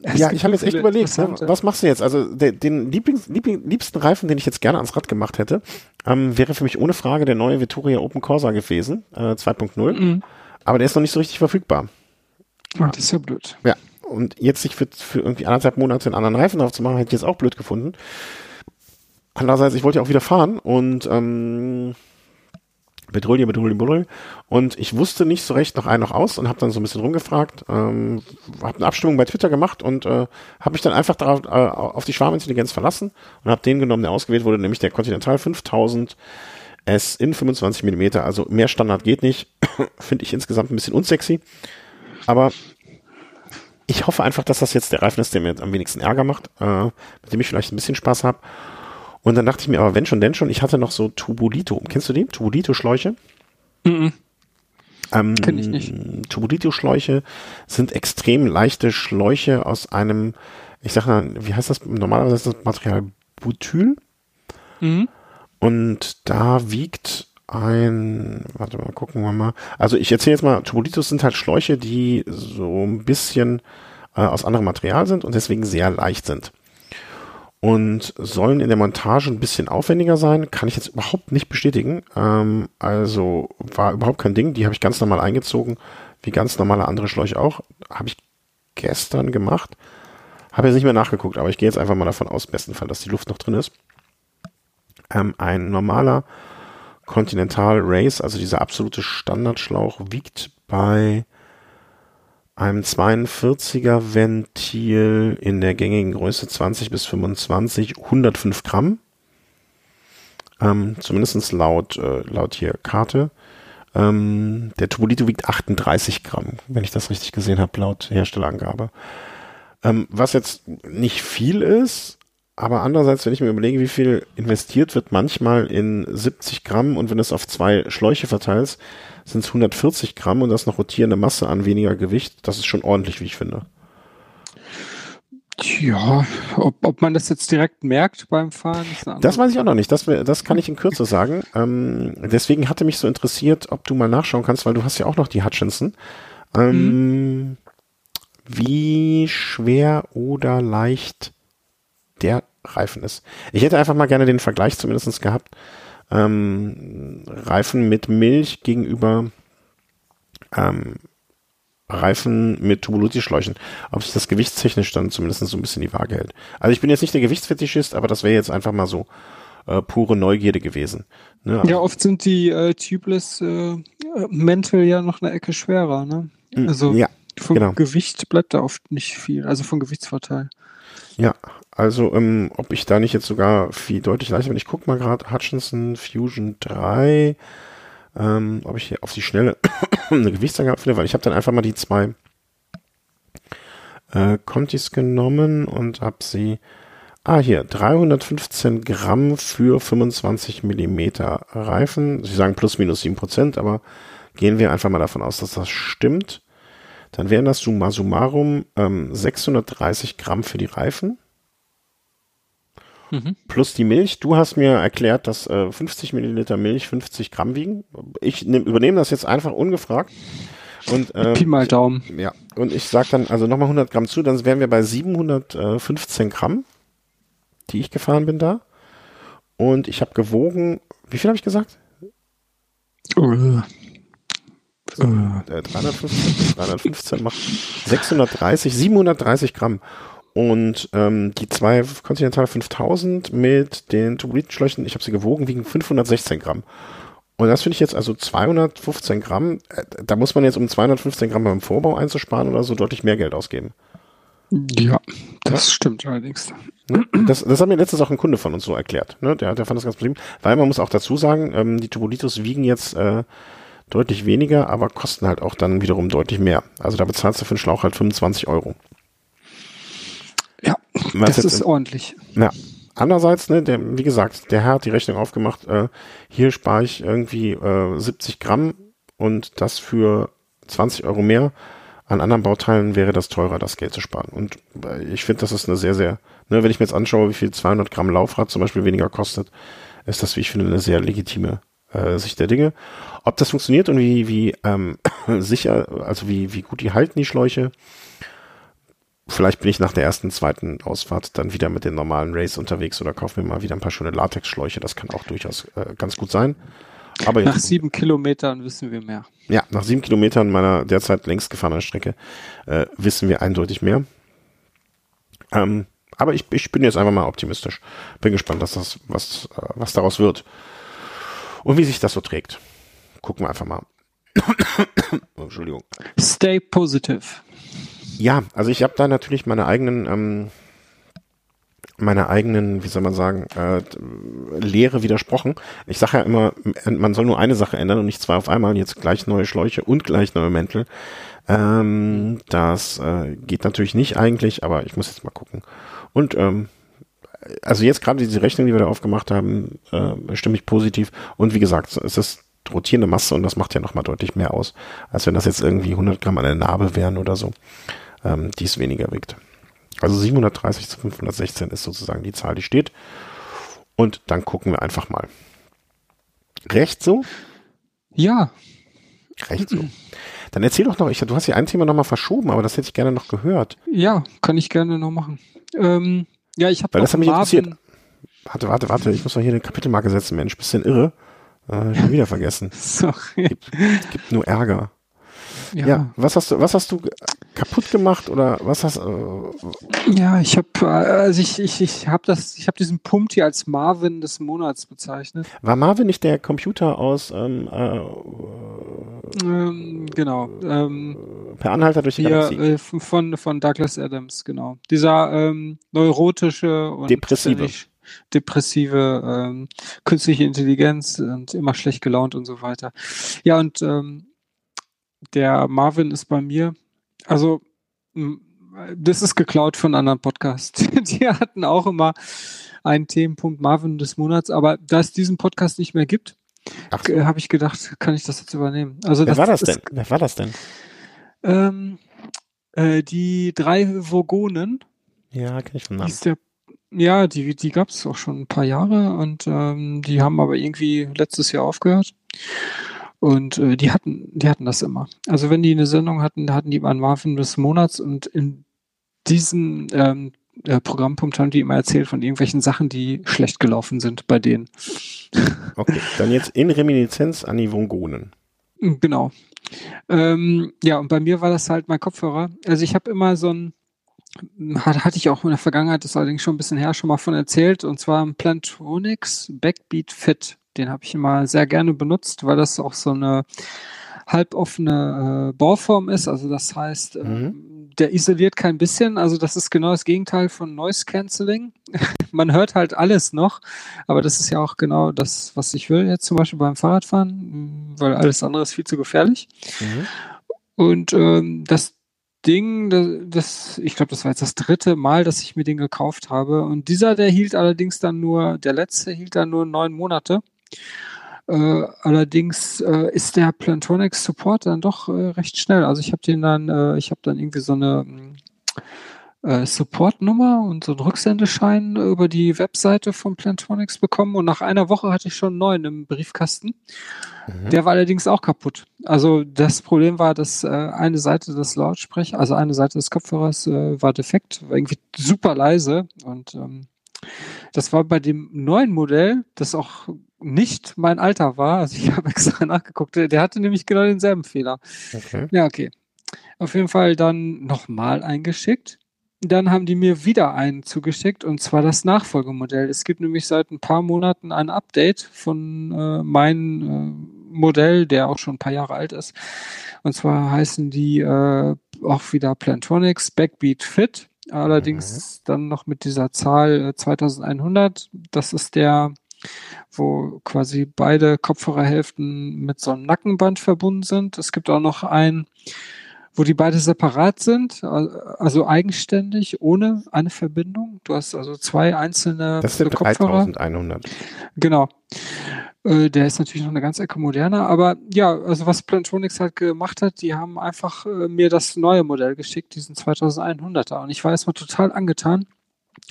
Es ja, ich habe jetzt echt überlegt, ne, was machst du jetzt? Also der, den Lieblings, Liebling, liebsten Reifen, den ich jetzt gerne ans Rad gemacht hätte, ähm, wäre für mich ohne Frage der neue Vittoria Open Corsa gewesen, äh, 2.0. Mhm. Aber der ist noch nicht so richtig verfügbar. Oh, das ist ja blöd. Ja, und jetzt sich für, für irgendwie anderthalb Monate einen anderen Reifen aufzumachen, hätte ich jetzt auch blöd gefunden. Andererseits, ich wollte ja auch wieder fahren und ähm, Petroleum, Petroleum, Petroleum. Und ich wusste nicht so recht noch ein noch aus und habe dann so ein bisschen rumgefragt, ähm, habe eine Abstimmung bei Twitter gemacht und äh, habe mich dann einfach darauf, äh, auf die Schwarmintelligenz verlassen und habe den genommen, der ausgewählt wurde, nämlich der Continental 5000 S in 25 Millimeter. Also mehr Standard geht nicht. Finde ich insgesamt ein bisschen unsexy. Aber ich hoffe einfach, dass das jetzt der Reifen ist, der mir am wenigsten Ärger macht, äh, mit dem ich vielleicht ein bisschen Spaß habe. Und dann dachte ich mir, aber wenn schon, denn schon, ich hatte noch so Tubulito. Kennst du die? Tubulito-Schläuche? Mhm. Ähm, Kenn ich nicht. Tubulito-Schläuche sind extrem leichte Schläuche aus einem, ich sag mal, wie heißt das? Normalerweise ist das Material Butyl. Mhm. Und da wiegt ein, warte mal, gucken wir mal. Also ich erzähle jetzt mal, Tubulitos sind halt Schläuche, die so ein bisschen äh, aus anderem Material sind und deswegen sehr leicht sind und sollen in der Montage ein bisschen aufwendiger sein. Kann ich jetzt überhaupt nicht bestätigen. Ähm, also war überhaupt kein Ding. Die habe ich ganz normal eingezogen, wie ganz normale andere Schläuche auch. Habe ich gestern gemacht. Habe jetzt nicht mehr nachgeguckt, aber ich gehe jetzt einfach mal davon aus, besten Fall, dass die Luft noch drin ist. Ähm, ein normaler Continental Race, also dieser absolute Standardschlauch, wiegt bei einem 42er Ventil in der gängigen Größe 20 bis 25 105 Gramm. Ähm, zumindest laut, äh, laut hier Karte. Ähm, der Tubolito wiegt 38 Gramm, wenn ich das richtig gesehen habe, laut Herstellerangabe. Ähm, was jetzt nicht viel ist, aber andererseits, wenn ich mir überlege, wie viel investiert wird manchmal in 70 Gramm und wenn du es auf zwei Schläuche verteilst, sind es 140 Gramm und das noch rotierende Masse an weniger Gewicht. Das ist schon ordentlich, wie ich finde. Ja, ob, ob man das jetzt direkt merkt beim Fahren. das weiß ich auch noch nicht. Das, das kann ich in Kürze sagen. Ähm, deswegen hatte mich so interessiert, ob du mal nachschauen kannst, weil du hast ja auch noch die Hutchinson. Ähm, mhm. Wie schwer oder leicht der Reifen ist. Ich hätte einfach mal gerne den Vergleich zumindest gehabt. Ähm, Reifen mit Milch gegenüber ähm, Reifen mit Tubulosi-Schläuchen. Ob sich das gewichtstechnisch dann zumindest so ein bisschen die Waage hält. Also ich bin jetzt nicht der Gewichtsfetischist, aber das wäre jetzt einfach mal so äh, pure Neugierde gewesen. Ne? Also, ja, oft sind die äh, Tubeless äh, Mäntel ja noch eine Ecke schwerer. Ne? Hm, also ja, vom genau. Gewicht bleibt da oft nicht viel, also vom Gewichtsvorteil. Ja, also ähm, ob ich da nicht jetzt sogar viel deutlich leichter bin. Ich gucke mal gerade Hutchinson Fusion 3 ähm, ob ich hier auf die Schnelle eine Gewichtsangabe finde, weil ich habe dann einfach mal die zwei äh, Contis genommen und habe sie, ah hier, 315 Gramm für 25 Millimeter Reifen. Sie sagen plus minus 7 Prozent, aber gehen wir einfach mal davon aus, dass das stimmt. Dann wären das summa summarum ähm, 630 Gramm für die Reifen mhm. plus die Milch. Du hast mir erklärt, dass äh, 50 Milliliter Milch 50 Gramm wiegen. Ich nehm, übernehme das jetzt einfach ungefragt. Und, äh, Pi mal Daumen. Ja, und ich sage dann also nochmal 100 Gramm zu, dann wären wir bei 715 Gramm, die ich gefahren bin da. Und ich habe gewogen, wie viel habe ich gesagt? Uh. So, äh, 315 315 macht 630, 730 Gramm. Und ähm, die zwei Continental 5000 mit den Tubolitenschläuchen, ich habe sie gewogen, wiegen 516 Gramm. Und das finde ich jetzt also 215 Gramm. Äh, da muss man jetzt, um 215 Gramm beim Vorbau einzusparen oder so, deutlich mehr Geld ausgeben. Ja, das ja. stimmt allerdings. Ne? Das, das hat mir letztens auch ein Kunde von uns so erklärt. Ne? Der, der fand das ganz problem, weil man muss auch dazu sagen, ähm, die Tubolitos wiegen jetzt äh, deutlich weniger, aber kosten halt auch dann wiederum deutlich mehr. Also da bezahlst du für einen Schlauch halt 25 Euro. Das ist in, ordentlich. Ja. Andererseits, ne, der, wie gesagt, der Herr hat die Rechnung aufgemacht, äh, hier spare ich irgendwie äh, 70 Gramm und das für 20 Euro mehr. An anderen Bauteilen wäre das teurer, das Geld zu sparen. Und äh, ich finde, das ist eine sehr, sehr, ne, wenn ich mir jetzt anschaue, wie viel 200 Gramm Laufrad zum Beispiel weniger kostet, ist das, wie ich finde, eine sehr legitime äh, Sicht der Dinge. Ob das funktioniert und wie, wie ähm, sicher, also wie, wie gut die halten, die Schläuche, vielleicht bin ich nach der ersten, zweiten Ausfahrt dann wieder mit den normalen Race unterwegs oder kaufe mir mal wieder ein paar schöne Latexschläuche. Das kann auch durchaus äh, ganz gut sein. Aber nach sieben Kilometern wissen wir mehr. Ja, nach sieben Kilometern meiner derzeit längst gefahrenen Strecke äh, wissen wir eindeutig mehr. Ähm, aber ich, ich bin jetzt einfach mal optimistisch. Bin gespannt, dass das, was, äh, was daraus wird. Und wie sich das so trägt. Gucken wir einfach mal. Entschuldigung. Stay positive. Ja, also ich habe da natürlich meine eigenen, ähm, meine eigenen, wie soll man sagen, äh, Lehre widersprochen. Ich sage ja immer, man soll nur eine Sache ändern und nicht zwei auf einmal. Jetzt gleich neue Schläuche und gleich neue Mäntel. Ähm, das äh, geht natürlich nicht eigentlich, aber ich muss jetzt mal gucken. Und ähm, also jetzt gerade diese Rechnung, die wir da aufgemacht haben, äh, stimme ich positiv. Und wie gesagt, es ist rotierende Masse und das macht ja nochmal deutlich mehr aus, als wenn das jetzt irgendwie 100 Gramm an der Narbe wären oder so ähm, die es weniger wiegt. Also 730 zu 516 ist sozusagen die Zahl, die steht. Und dann gucken wir einfach mal. Recht so? Ja. Recht so. Dann erzähl doch noch, ich, du hast ja ein Thema nochmal verschoben, aber das hätte ich gerne noch gehört. Ja, kann ich gerne noch machen. Ähm, ja, ich habe. Weil das hat mich interessiert. Warte, warte, warte, ich muss doch hier eine Kapitelmarke setzen, Mensch, bisschen irre. Äh, schon wieder vergessen. Sorry. Gibt, gibt nur Ärger. Ja. ja. was hast du, was hast du kaputt gemacht oder was hast? Äh, ja, ich habe, also ich, ich, ich habe das, ich habe diesen Punkt hier als Marvin des Monats bezeichnet. War Marvin nicht der Computer aus? Ähm, äh, ähm, genau. Ähm, per Anhalter durch die hier, Galaxie. Äh, von von Douglas Adams, genau. Dieser ähm, neurotische und depressive depressive ähm, künstliche Intelligenz und immer schlecht gelaunt und so weiter. Ja, und ähm, der Marvin ist bei mir, also das ist geklaut von anderen Podcasts. Die hatten auch immer einen Themenpunkt Marvin des Monats, aber da es diesen Podcast nicht mehr gibt, so. habe ich gedacht, kann ich das jetzt übernehmen. Also Wer das, war das denn? Wer war das denn? Ähm, äh, die drei Vogonen. Ja, kenne ich von Namen. Der, ja, die, die gab es auch schon ein paar Jahre und ähm, die haben aber irgendwie letztes Jahr aufgehört. Und äh, die hatten, die hatten das immer. Also wenn die eine Sendung hatten, hatten die mal einen Marvin des Monats und in diesem ähm, äh, Programmpunkt haben die immer erzählt von irgendwelchen Sachen, die schlecht gelaufen sind bei denen. Okay, dann jetzt in Reminiszenz an die Vongonen. Genau. Ähm, ja, und bei mir war das halt mein Kopfhörer. Also ich habe immer so ein, hat, hatte ich auch in der Vergangenheit, das allerdings schon ein bisschen her, schon mal von erzählt, und zwar Plantronics Backbeat Fit. Den habe ich immer sehr gerne benutzt, weil das auch so eine halboffene äh, Bauform ist. Also das heißt, äh, mhm. der isoliert kein bisschen. Also das ist genau das Gegenteil von Noise Cancelling. Man hört halt alles noch, aber das ist ja auch genau das, was ich will jetzt zum Beispiel beim Fahrradfahren, weil alles andere ist viel zu gefährlich. Mhm. Und ähm, das Ding, das, das ich glaube, das war jetzt das dritte Mal, dass ich mir den gekauft habe. Und dieser, der hielt allerdings dann nur, der letzte hielt dann nur neun Monate. Äh, allerdings äh, ist der Plantronics Support dann doch äh, recht schnell. Also ich habe den dann, äh, ich habe dann irgendwie so eine äh, Support-Nummer und so einen Rücksendeschein über die Webseite von Plantronics bekommen und nach einer Woche hatte ich schon einen neuen im Briefkasten. Mhm. Der war allerdings auch kaputt. Also das Problem war, dass äh, eine Seite des Lautsprechers, also eine Seite des Kopfhörers äh, war defekt, war irgendwie super leise und ähm, das war bei dem neuen Modell, das auch nicht mein Alter war. Also ich habe extra nachgeguckt. Der hatte nämlich genau denselben Fehler. Okay. Ja, okay. Auf jeden Fall dann nochmal eingeschickt. Dann haben die mir wieder einen zugeschickt und zwar das Nachfolgemodell. Es gibt nämlich seit ein paar Monaten ein Update von äh, meinem äh, Modell, der auch schon ein paar Jahre alt ist. Und zwar heißen die äh, auch wieder Plantronics Backbeat Fit. Allerdings mhm. dann noch mit dieser Zahl äh, 2100. Das ist der wo quasi beide Kopfhörerhälften mit so einem Nackenband verbunden sind. Es gibt auch noch einen, wo die beide separat sind, also eigenständig, ohne eine Verbindung. Du hast also zwei einzelne das sind Kopfhörer. 3100. Genau. Äh, der ist natürlich noch eine ganze Ecke moderner, aber ja, also was Plantronics halt gemacht hat, die haben einfach äh, mir das neue Modell geschickt, diesen 2100er und ich war erstmal total angetan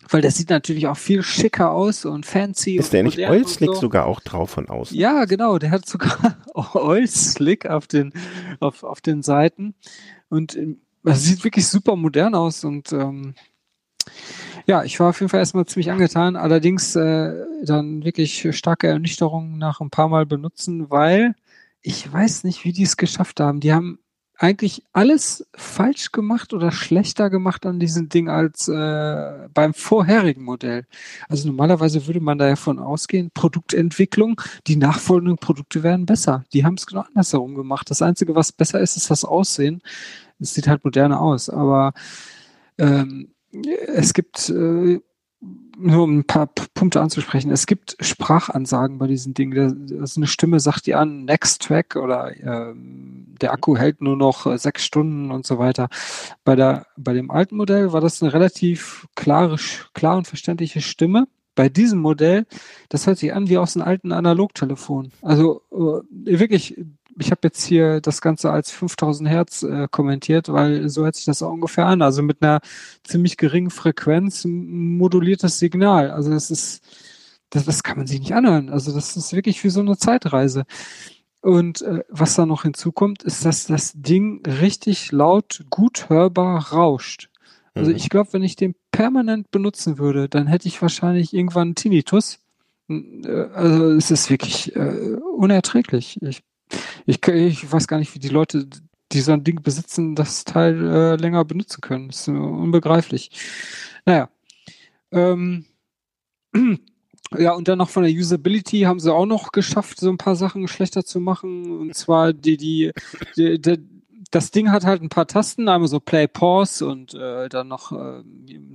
weil der sieht natürlich auch viel schicker aus und fancy. Ist und der nicht Oil Slick so. sogar auch drauf von außen? Ja, genau. Der hat sogar Oil Slick auf den, auf, auf den Seiten. Und es also sieht wirklich super modern aus und ähm, ja, ich war auf jeden Fall erstmal ziemlich angetan. Allerdings äh, dann wirklich starke Ernüchterung nach ein paar Mal benutzen, weil ich weiß nicht, wie die es geschafft haben. Die haben eigentlich alles falsch gemacht oder schlechter gemacht an diesem Ding als äh, beim vorherigen Modell. Also normalerweise würde man da ja von ausgehen, Produktentwicklung, die nachfolgenden Produkte werden besser. Die haben es genau andersherum gemacht. Das Einzige, was besser ist, ist das Aussehen. Es sieht halt moderner aus, aber ähm, es gibt äh, nur um ein paar Punkte anzusprechen. Es gibt Sprachansagen bei diesen Dingen. Das eine Stimme sagt dir an, Next Track oder äh, der Akku hält nur noch äh, sechs Stunden und so weiter. Bei der, bei dem alten Modell war das eine relativ klare, klar und verständliche Stimme. Bei diesem Modell, das hört sich an wie aus einem alten Analogtelefon. Also äh, wirklich ich habe jetzt hier das Ganze als 5000 Hertz äh, kommentiert, weil so hört sich das auch ungefähr an. Also mit einer ziemlich geringen Frequenz moduliertes Signal. Also das ist, das, das kann man sich nicht anhören. Also das ist wirklich wie so eine Zeitreise. Und äh, was da noch hinzukommt, ist, dass das Ding richtig laut, gut hörbar rauscht. Also mhm. ich glaube, wenn ich den permanent benutzen würde, dann hätte ich wahrscheinlich irgendwann einen Tinnitus. Äh, also es ist wirklich äh, unerträglich. Ich ich, ich weiß gar nicht, wie die Leute, die so ein Ding besitzen, das Teil äh, länger benutzen können. Das ist unbegreiflich. Naja. Ähm, ja, und dann noch von der Usability haben sie auch noch geschafft, so ein paar Sachen schlechter zu machen. Und zwar die, die, die, die das Ding hat halt ein paar Tasten, einmal so Play, Pause und äh, dann noch, äh,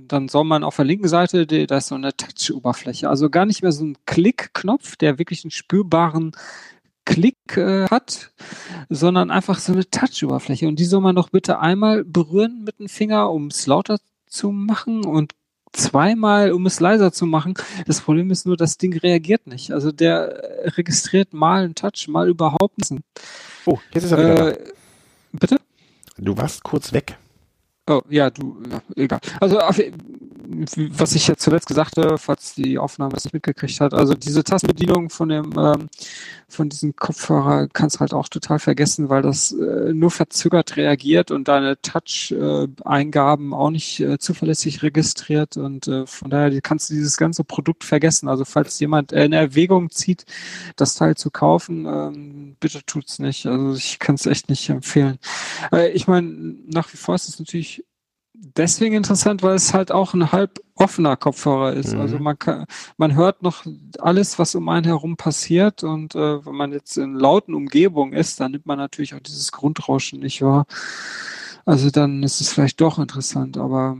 dann soll man auf der linken Seite, die, da ist so eine Touch-Oberfläche. Also gar nicht mehr so ein Klick-Knopf, der wirklich einen spürbaren Klick äh, hat, sondern einfach so eine Touch-Oberfläche. Und die soll man doch bitte einmal berühren mit dem Finger, um es lauter zu machen und zweimal, um es leiser zu machen. Das Problem ist nur, das Ding reagiert nicht. Also der registriert mal einen Touch, mal überhaupt nicht. Oh, jetzt ist er wieder Äh, bitte? da. Du warst kurz weg. Oh, ja, du, ja, egal. Also, auf, was ich ja zuletzt gesagt habe, falls die Aufnahme es nicht mitgekriegt hat, also diese Tastenbedienung von dem, ähm, von diesem Kopfhörer kannst halt auch total vergessen, weil das äh, nur verzögert reagiert und deine Touch-Eingaben auch nicht äh, zuverlässig registriert und äh, von daher kannst du dieses ganze Produkt vergessen. Also, falls jemand in Erwägung zieht, das Teil zu kaufen, ähm, bitte tut's nicht. Also, ich kann es echt nicht empfehlen. Äh, ich meine, nach wie vor ist es natürlich deswegen interessant, weil es halt auch ein halb offener Kopfhörer ist. Mhm. Also man kann, man hört noch alles, was um einen herum passiert und äh, wenn man jetzt in lauten Umgebungen ist, dann nimmt man natürlich auch dieses Grundrauschen nicht wahr. Also dann ist es vielleicht doch interessant, aber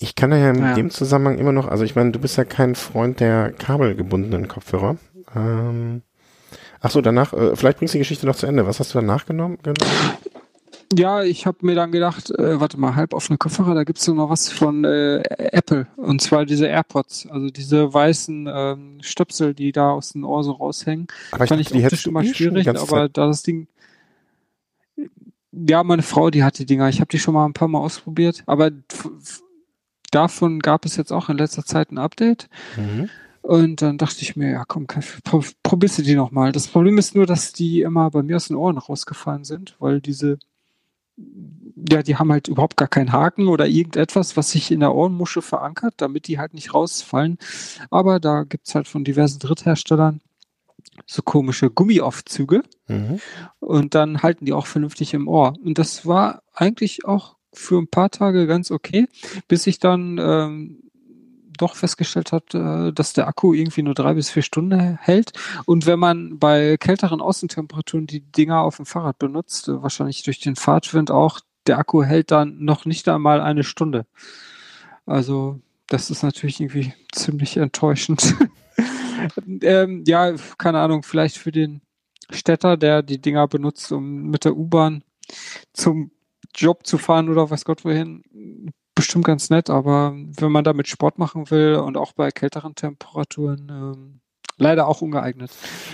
Ich kann ja in Ja. dem Zusammenhang immer noch, also ich meine, du bist ja kein Freund der kabelgebundenen Kopfhörer. Ähm, ach so, danach, äh, vielleicht bringst du die Geschichte noch zu Ende. Was hast du danach genommen? Genau. Ja, ich habe mir dann gedacht, äh, warte mal, halboffene Kopfhörer, da gibt's so noch was von äh, Apple. Und zwar diese AirPods, also diese weißen ähm, Stöpsel, die da aus dem Ohr so raushängen. Aber ich Fand ich die hättest optisch immer schwierig, aber Zeit. da das Ding. Ja, meine Frau, die hat die Dinger. Ich habe die schon mal ein paar Mal ausprobiert, aber davon gab es jetzt auch in letzter Zeit ein Update. Mhm. Und dann dachte ich mir, ja komm, probierst du die nochmal. Das Problem ist nur, dass die immer bei mir aus den Ohren rausgefallen sind, weil diese, ja, die haben halt überhaupt gar keinen Haken oder irgendetwas, was sich in der Ohrenmuschel verankert, damit die halt nicht rausfallen. Aber da gibt's halt von diversen Drittherstellern so komische Gummiaufzüge Mhm. und dann halten die auch vernünftig im Ohr. Und das war eigentlich auch für ein paar Tage ganz okay, bis ich dann ähm, doch festgestellt hat, äh, dass der Akku irgendwie nur drei bis vier Stunden hält. Und wenn man bei kälteren Außentemperaturen die Dinger auf dem Fahrrad benutzt, äh, wahrscheinlich durch den Fahrtwind auch, der Akku hält dann noch nicht einmal eine Stunde. Also das ist natürlich irgendwie ziemlich enttäuschend. ähm, ja, keine Ahnung, vielleicht für den Städter, der die Dinger benutzt, um mit der U-Bahn zum Job zu fahren oder weiß Gott wohin, bestimmt ganz nett, aber wenn man damit Sport machen will und auch bei kälteren Temperaturen, ähm, leider auch ungeeignet.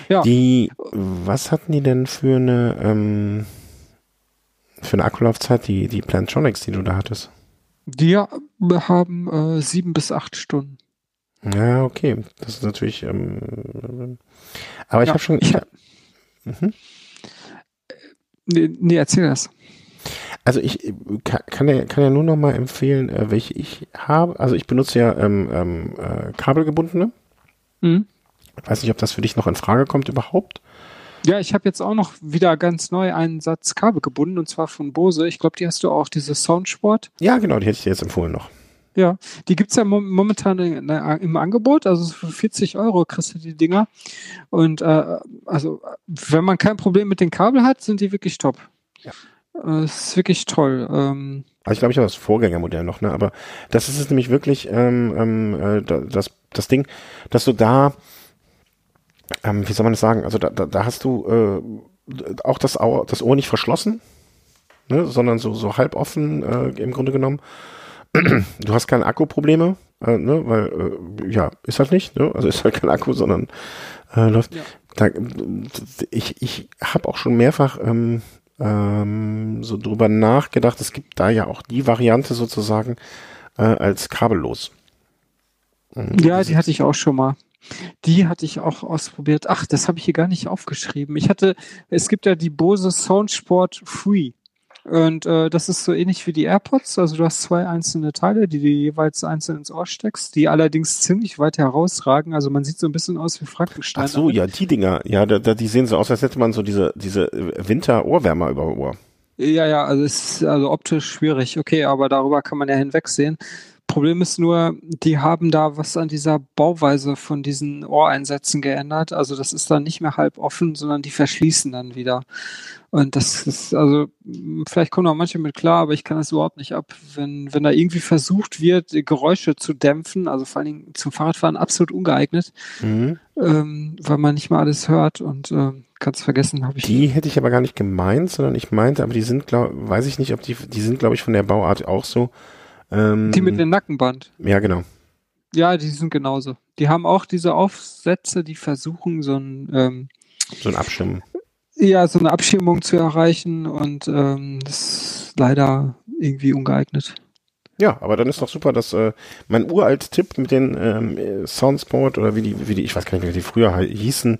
Ja, Die, was hatten die denn für eine, ähm, für eine Akkulaufzeit, die, die Plantronics, die du da hattest? die haben äh, sieben bis acht Stunden. Ja, okay. Das ist natürlich, ähm, aber ich Ja, habe schon, ich hab- mhm. Nee, nee erzähl das. Also ich äh, kann, kann, ja, kann ja nur noch mal empfehlen, äh, welche ich habe. Also ich benutze ja ähm, ähm, äh, kabelgebundene. Mhm. Ich weiß nicht, ob das für dich noch in Frage kommt überhaupt. Ja, ich habe jetzt auch noch wieder ganz neu einen Satz Kabel gebunden und zwar von Bose. Ich glaube, die hast du auch, diese Soundsport. Ja, genau, die hätte ich dir jetzt empfohlen noch. Ja, die gibt's ja mom momentan im Angebot, also für 40 Euro kriegst du die Dinger. Und äh, also, wenn man kein Problem mit den Kabel hat, sind die wirklich top. Ja. Äh, Es ist wirklich toll. Ähm, Also ich glaube, ich habe das Vorgängermodell noch, ne? Aber das ist es nämlich wirklich ähm, ähm, äh, da- das, das Ding, dass du da, ähm, wie soll man das sagen? Also da, da, da hast du äh, auch das, Au das Ohr nicht verschlossen, ne? sondern so, so halb offen äh, im Grunde genommen. Du hast keine Akkuprobleme, äh, ne? weil äh, ja, ist halt nicht, ne? also ist halt kein Akku, sondern äh, läuft. Ja. Da, ich ich habe auch schon mehrfach ähm, ähm, so drüber nachgedacht. Es gibt da ja auch die Variante sozusagen äh, als kabellos. Mhm. ja, die hatte ich auch schon mal. Die hatte ich auch ausprobiert. Ach, das habe ich hier gar nicht aufgeschrieben. Ich hatte, es gibt ja die Bose Soundsport Free. Und äh, das ist so ähnlich wie die AirPods. Also du hast zwei einzelne Teile, die du jeweils einzeln ins Ohr steckst, die allerdings ziemlich weit herausragen. Also man sieht so ein bisschen aus wie Frankenstein. Ach so, ja, die Dinger, ja, da, da, die sehen so aus, als hätte man so diese, diese Winter-Ohrwärmer über Ohr. Ja, ja, also es ist also optisch schwierig. Okay, aber darüber kann man ja hinwegsehen. Problem ist nur, die haben da was an dieser Bauweise von diesen Ohreinsätzen geändert. Also das ist dann nicht mehr halb offen, sondern die verschließen dann wieder. Und das ist, also, vielleicht kommen auch manche mit klar, aber ich kann das überhaupt nicht ab. Wenn, wenn da irgendwie versucht wird, Geräusche zu dämpfen, also vor allen Dingen zum Fahrradfahren absolut ungeeignet, mhm. ähm, weil man nicht mal alles hört und äh, kannst vergessen, habe ich. Die hätte ich aber gar nicht gemeint, sondern ich meinte, aber die sind, glaub, weiß ich nicht, ob die, die sind, glaube ich, von der Bauart auch so. Ähm, die mit dem Nackenband. Ja, genau. Ja, die sind genauso. Die haben auch diese Aufsätze, die versuchen, so ein ähm, so ein Abstimmen. Ja, so eine Abschirmung zu erreichen und ähm, das ist leider irgendwie ungeeignet. Ja, aber dann ist doch super, dass äh, mein uralt Tipp mit den ähm, Soundsport oder wie die, wie die, ich weiß gar nicht, wie die früher hießen,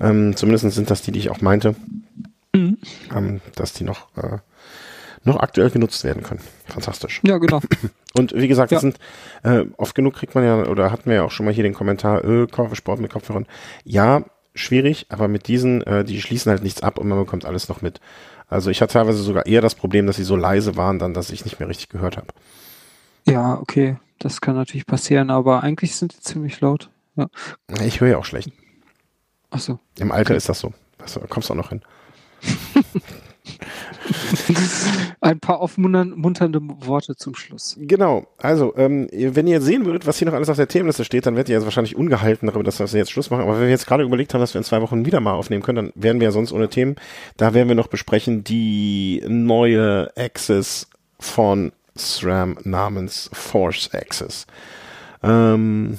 ähm, zumindest sind das die, die ich auch meinte, mhm. ähm, dass die noch, äh, noch aktuell genutzt werden können. Fantastisch. Ja, genau. Und wie gesagt, das ja. sind äh, oft genug kriegt man ja, oder hatten wir ja auch schon mal hier den Kommentar, äh, Sport mit Kopfhörern. Ja, schwierig, aber mit diesen, äh, die schließen halt nichts ab und man bekommt alles noch mit. Also ich hatte teilweise sogar eher das Problem, dass sie so leise waren, dann, dass ich nicht mehr richtig gehört habe. Ja, okay, das kann natürlich passieren, aber eigentlich sind die ziemlich laut. Ja. Ich höre ja auch schlecht. Ach so. Im Alter okay. ist das so. Da kommst du auch noch hin. Ein paar aufmunternde Worte zum Schluss. Genau. Also, ähm, wenn ihr sehen würdet, was hier noch alles auf der Themenliste steht, dann werdet ihr jetzt wahrscheinlich ungehalten darüber, dass wir jetzt Schluss machen. Aber wenn wir jetzt gerade überlegt haben, dass wir in zwei Wochen wieder mal aufnehmen können, dann wären wir ja sonst ohne Themen. Da werden wir noch besprechen die neue Access von SRAM namens Force Access. Ähm,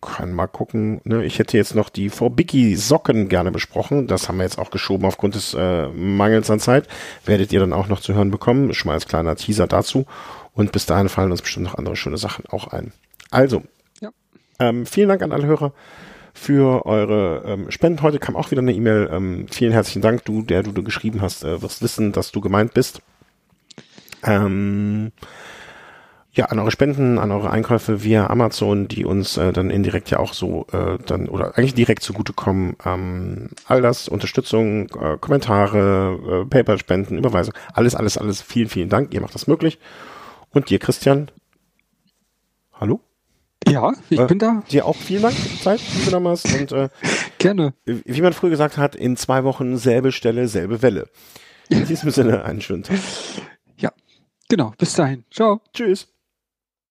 kann mal gucken. Ne? Ich hätte jetzt noch die Vorbicki Socken gerne besprochen. Das haben wir jetzt auch geschoben aufgrund des äh, Mangels an Zeit. Werdet ihr dann auch noch zu hören bekommen. Schon mal als kleiner Teaser dazu. Und bis dahin fallen uns bestimmt noch andere schöne Sachen auch ein. Also, ja. ähm, vielen Dank an alle Hörer für eure ähm, Spenden. Heute kam auch wieder eine E-Mail. Ähm, vielen herzlichen Dank, du, der du, du geschrieben hast, äh, wirst wissen, dass du gemeint bist. Ähm, ja, an eure Spenden, an eure Einkäufe via Amazon, die uns äh, dann indirekt ja auch so äh, dann oder eigentlich direkt zugutekommen. Ähm, all das, Unterstützung, äh, Kommentare, äh, PayPal-Spenden, Überweisung, alles, alles, alles. Vielen, vielen Dank. Ihr macht das möglich. Und dir, Christian. Hallo? Ja, ich äh, bin da. Dir auch vielen Dank für die Zeit, die du hast. Und, äh, Gerne. Wie man früher gesagt hat, in zwei Wochen selbe Stelle, selbe Welle. In diesem Sinne einen schönen Tag. Ja, genau. Bis dahin. Ciao. Tschüss.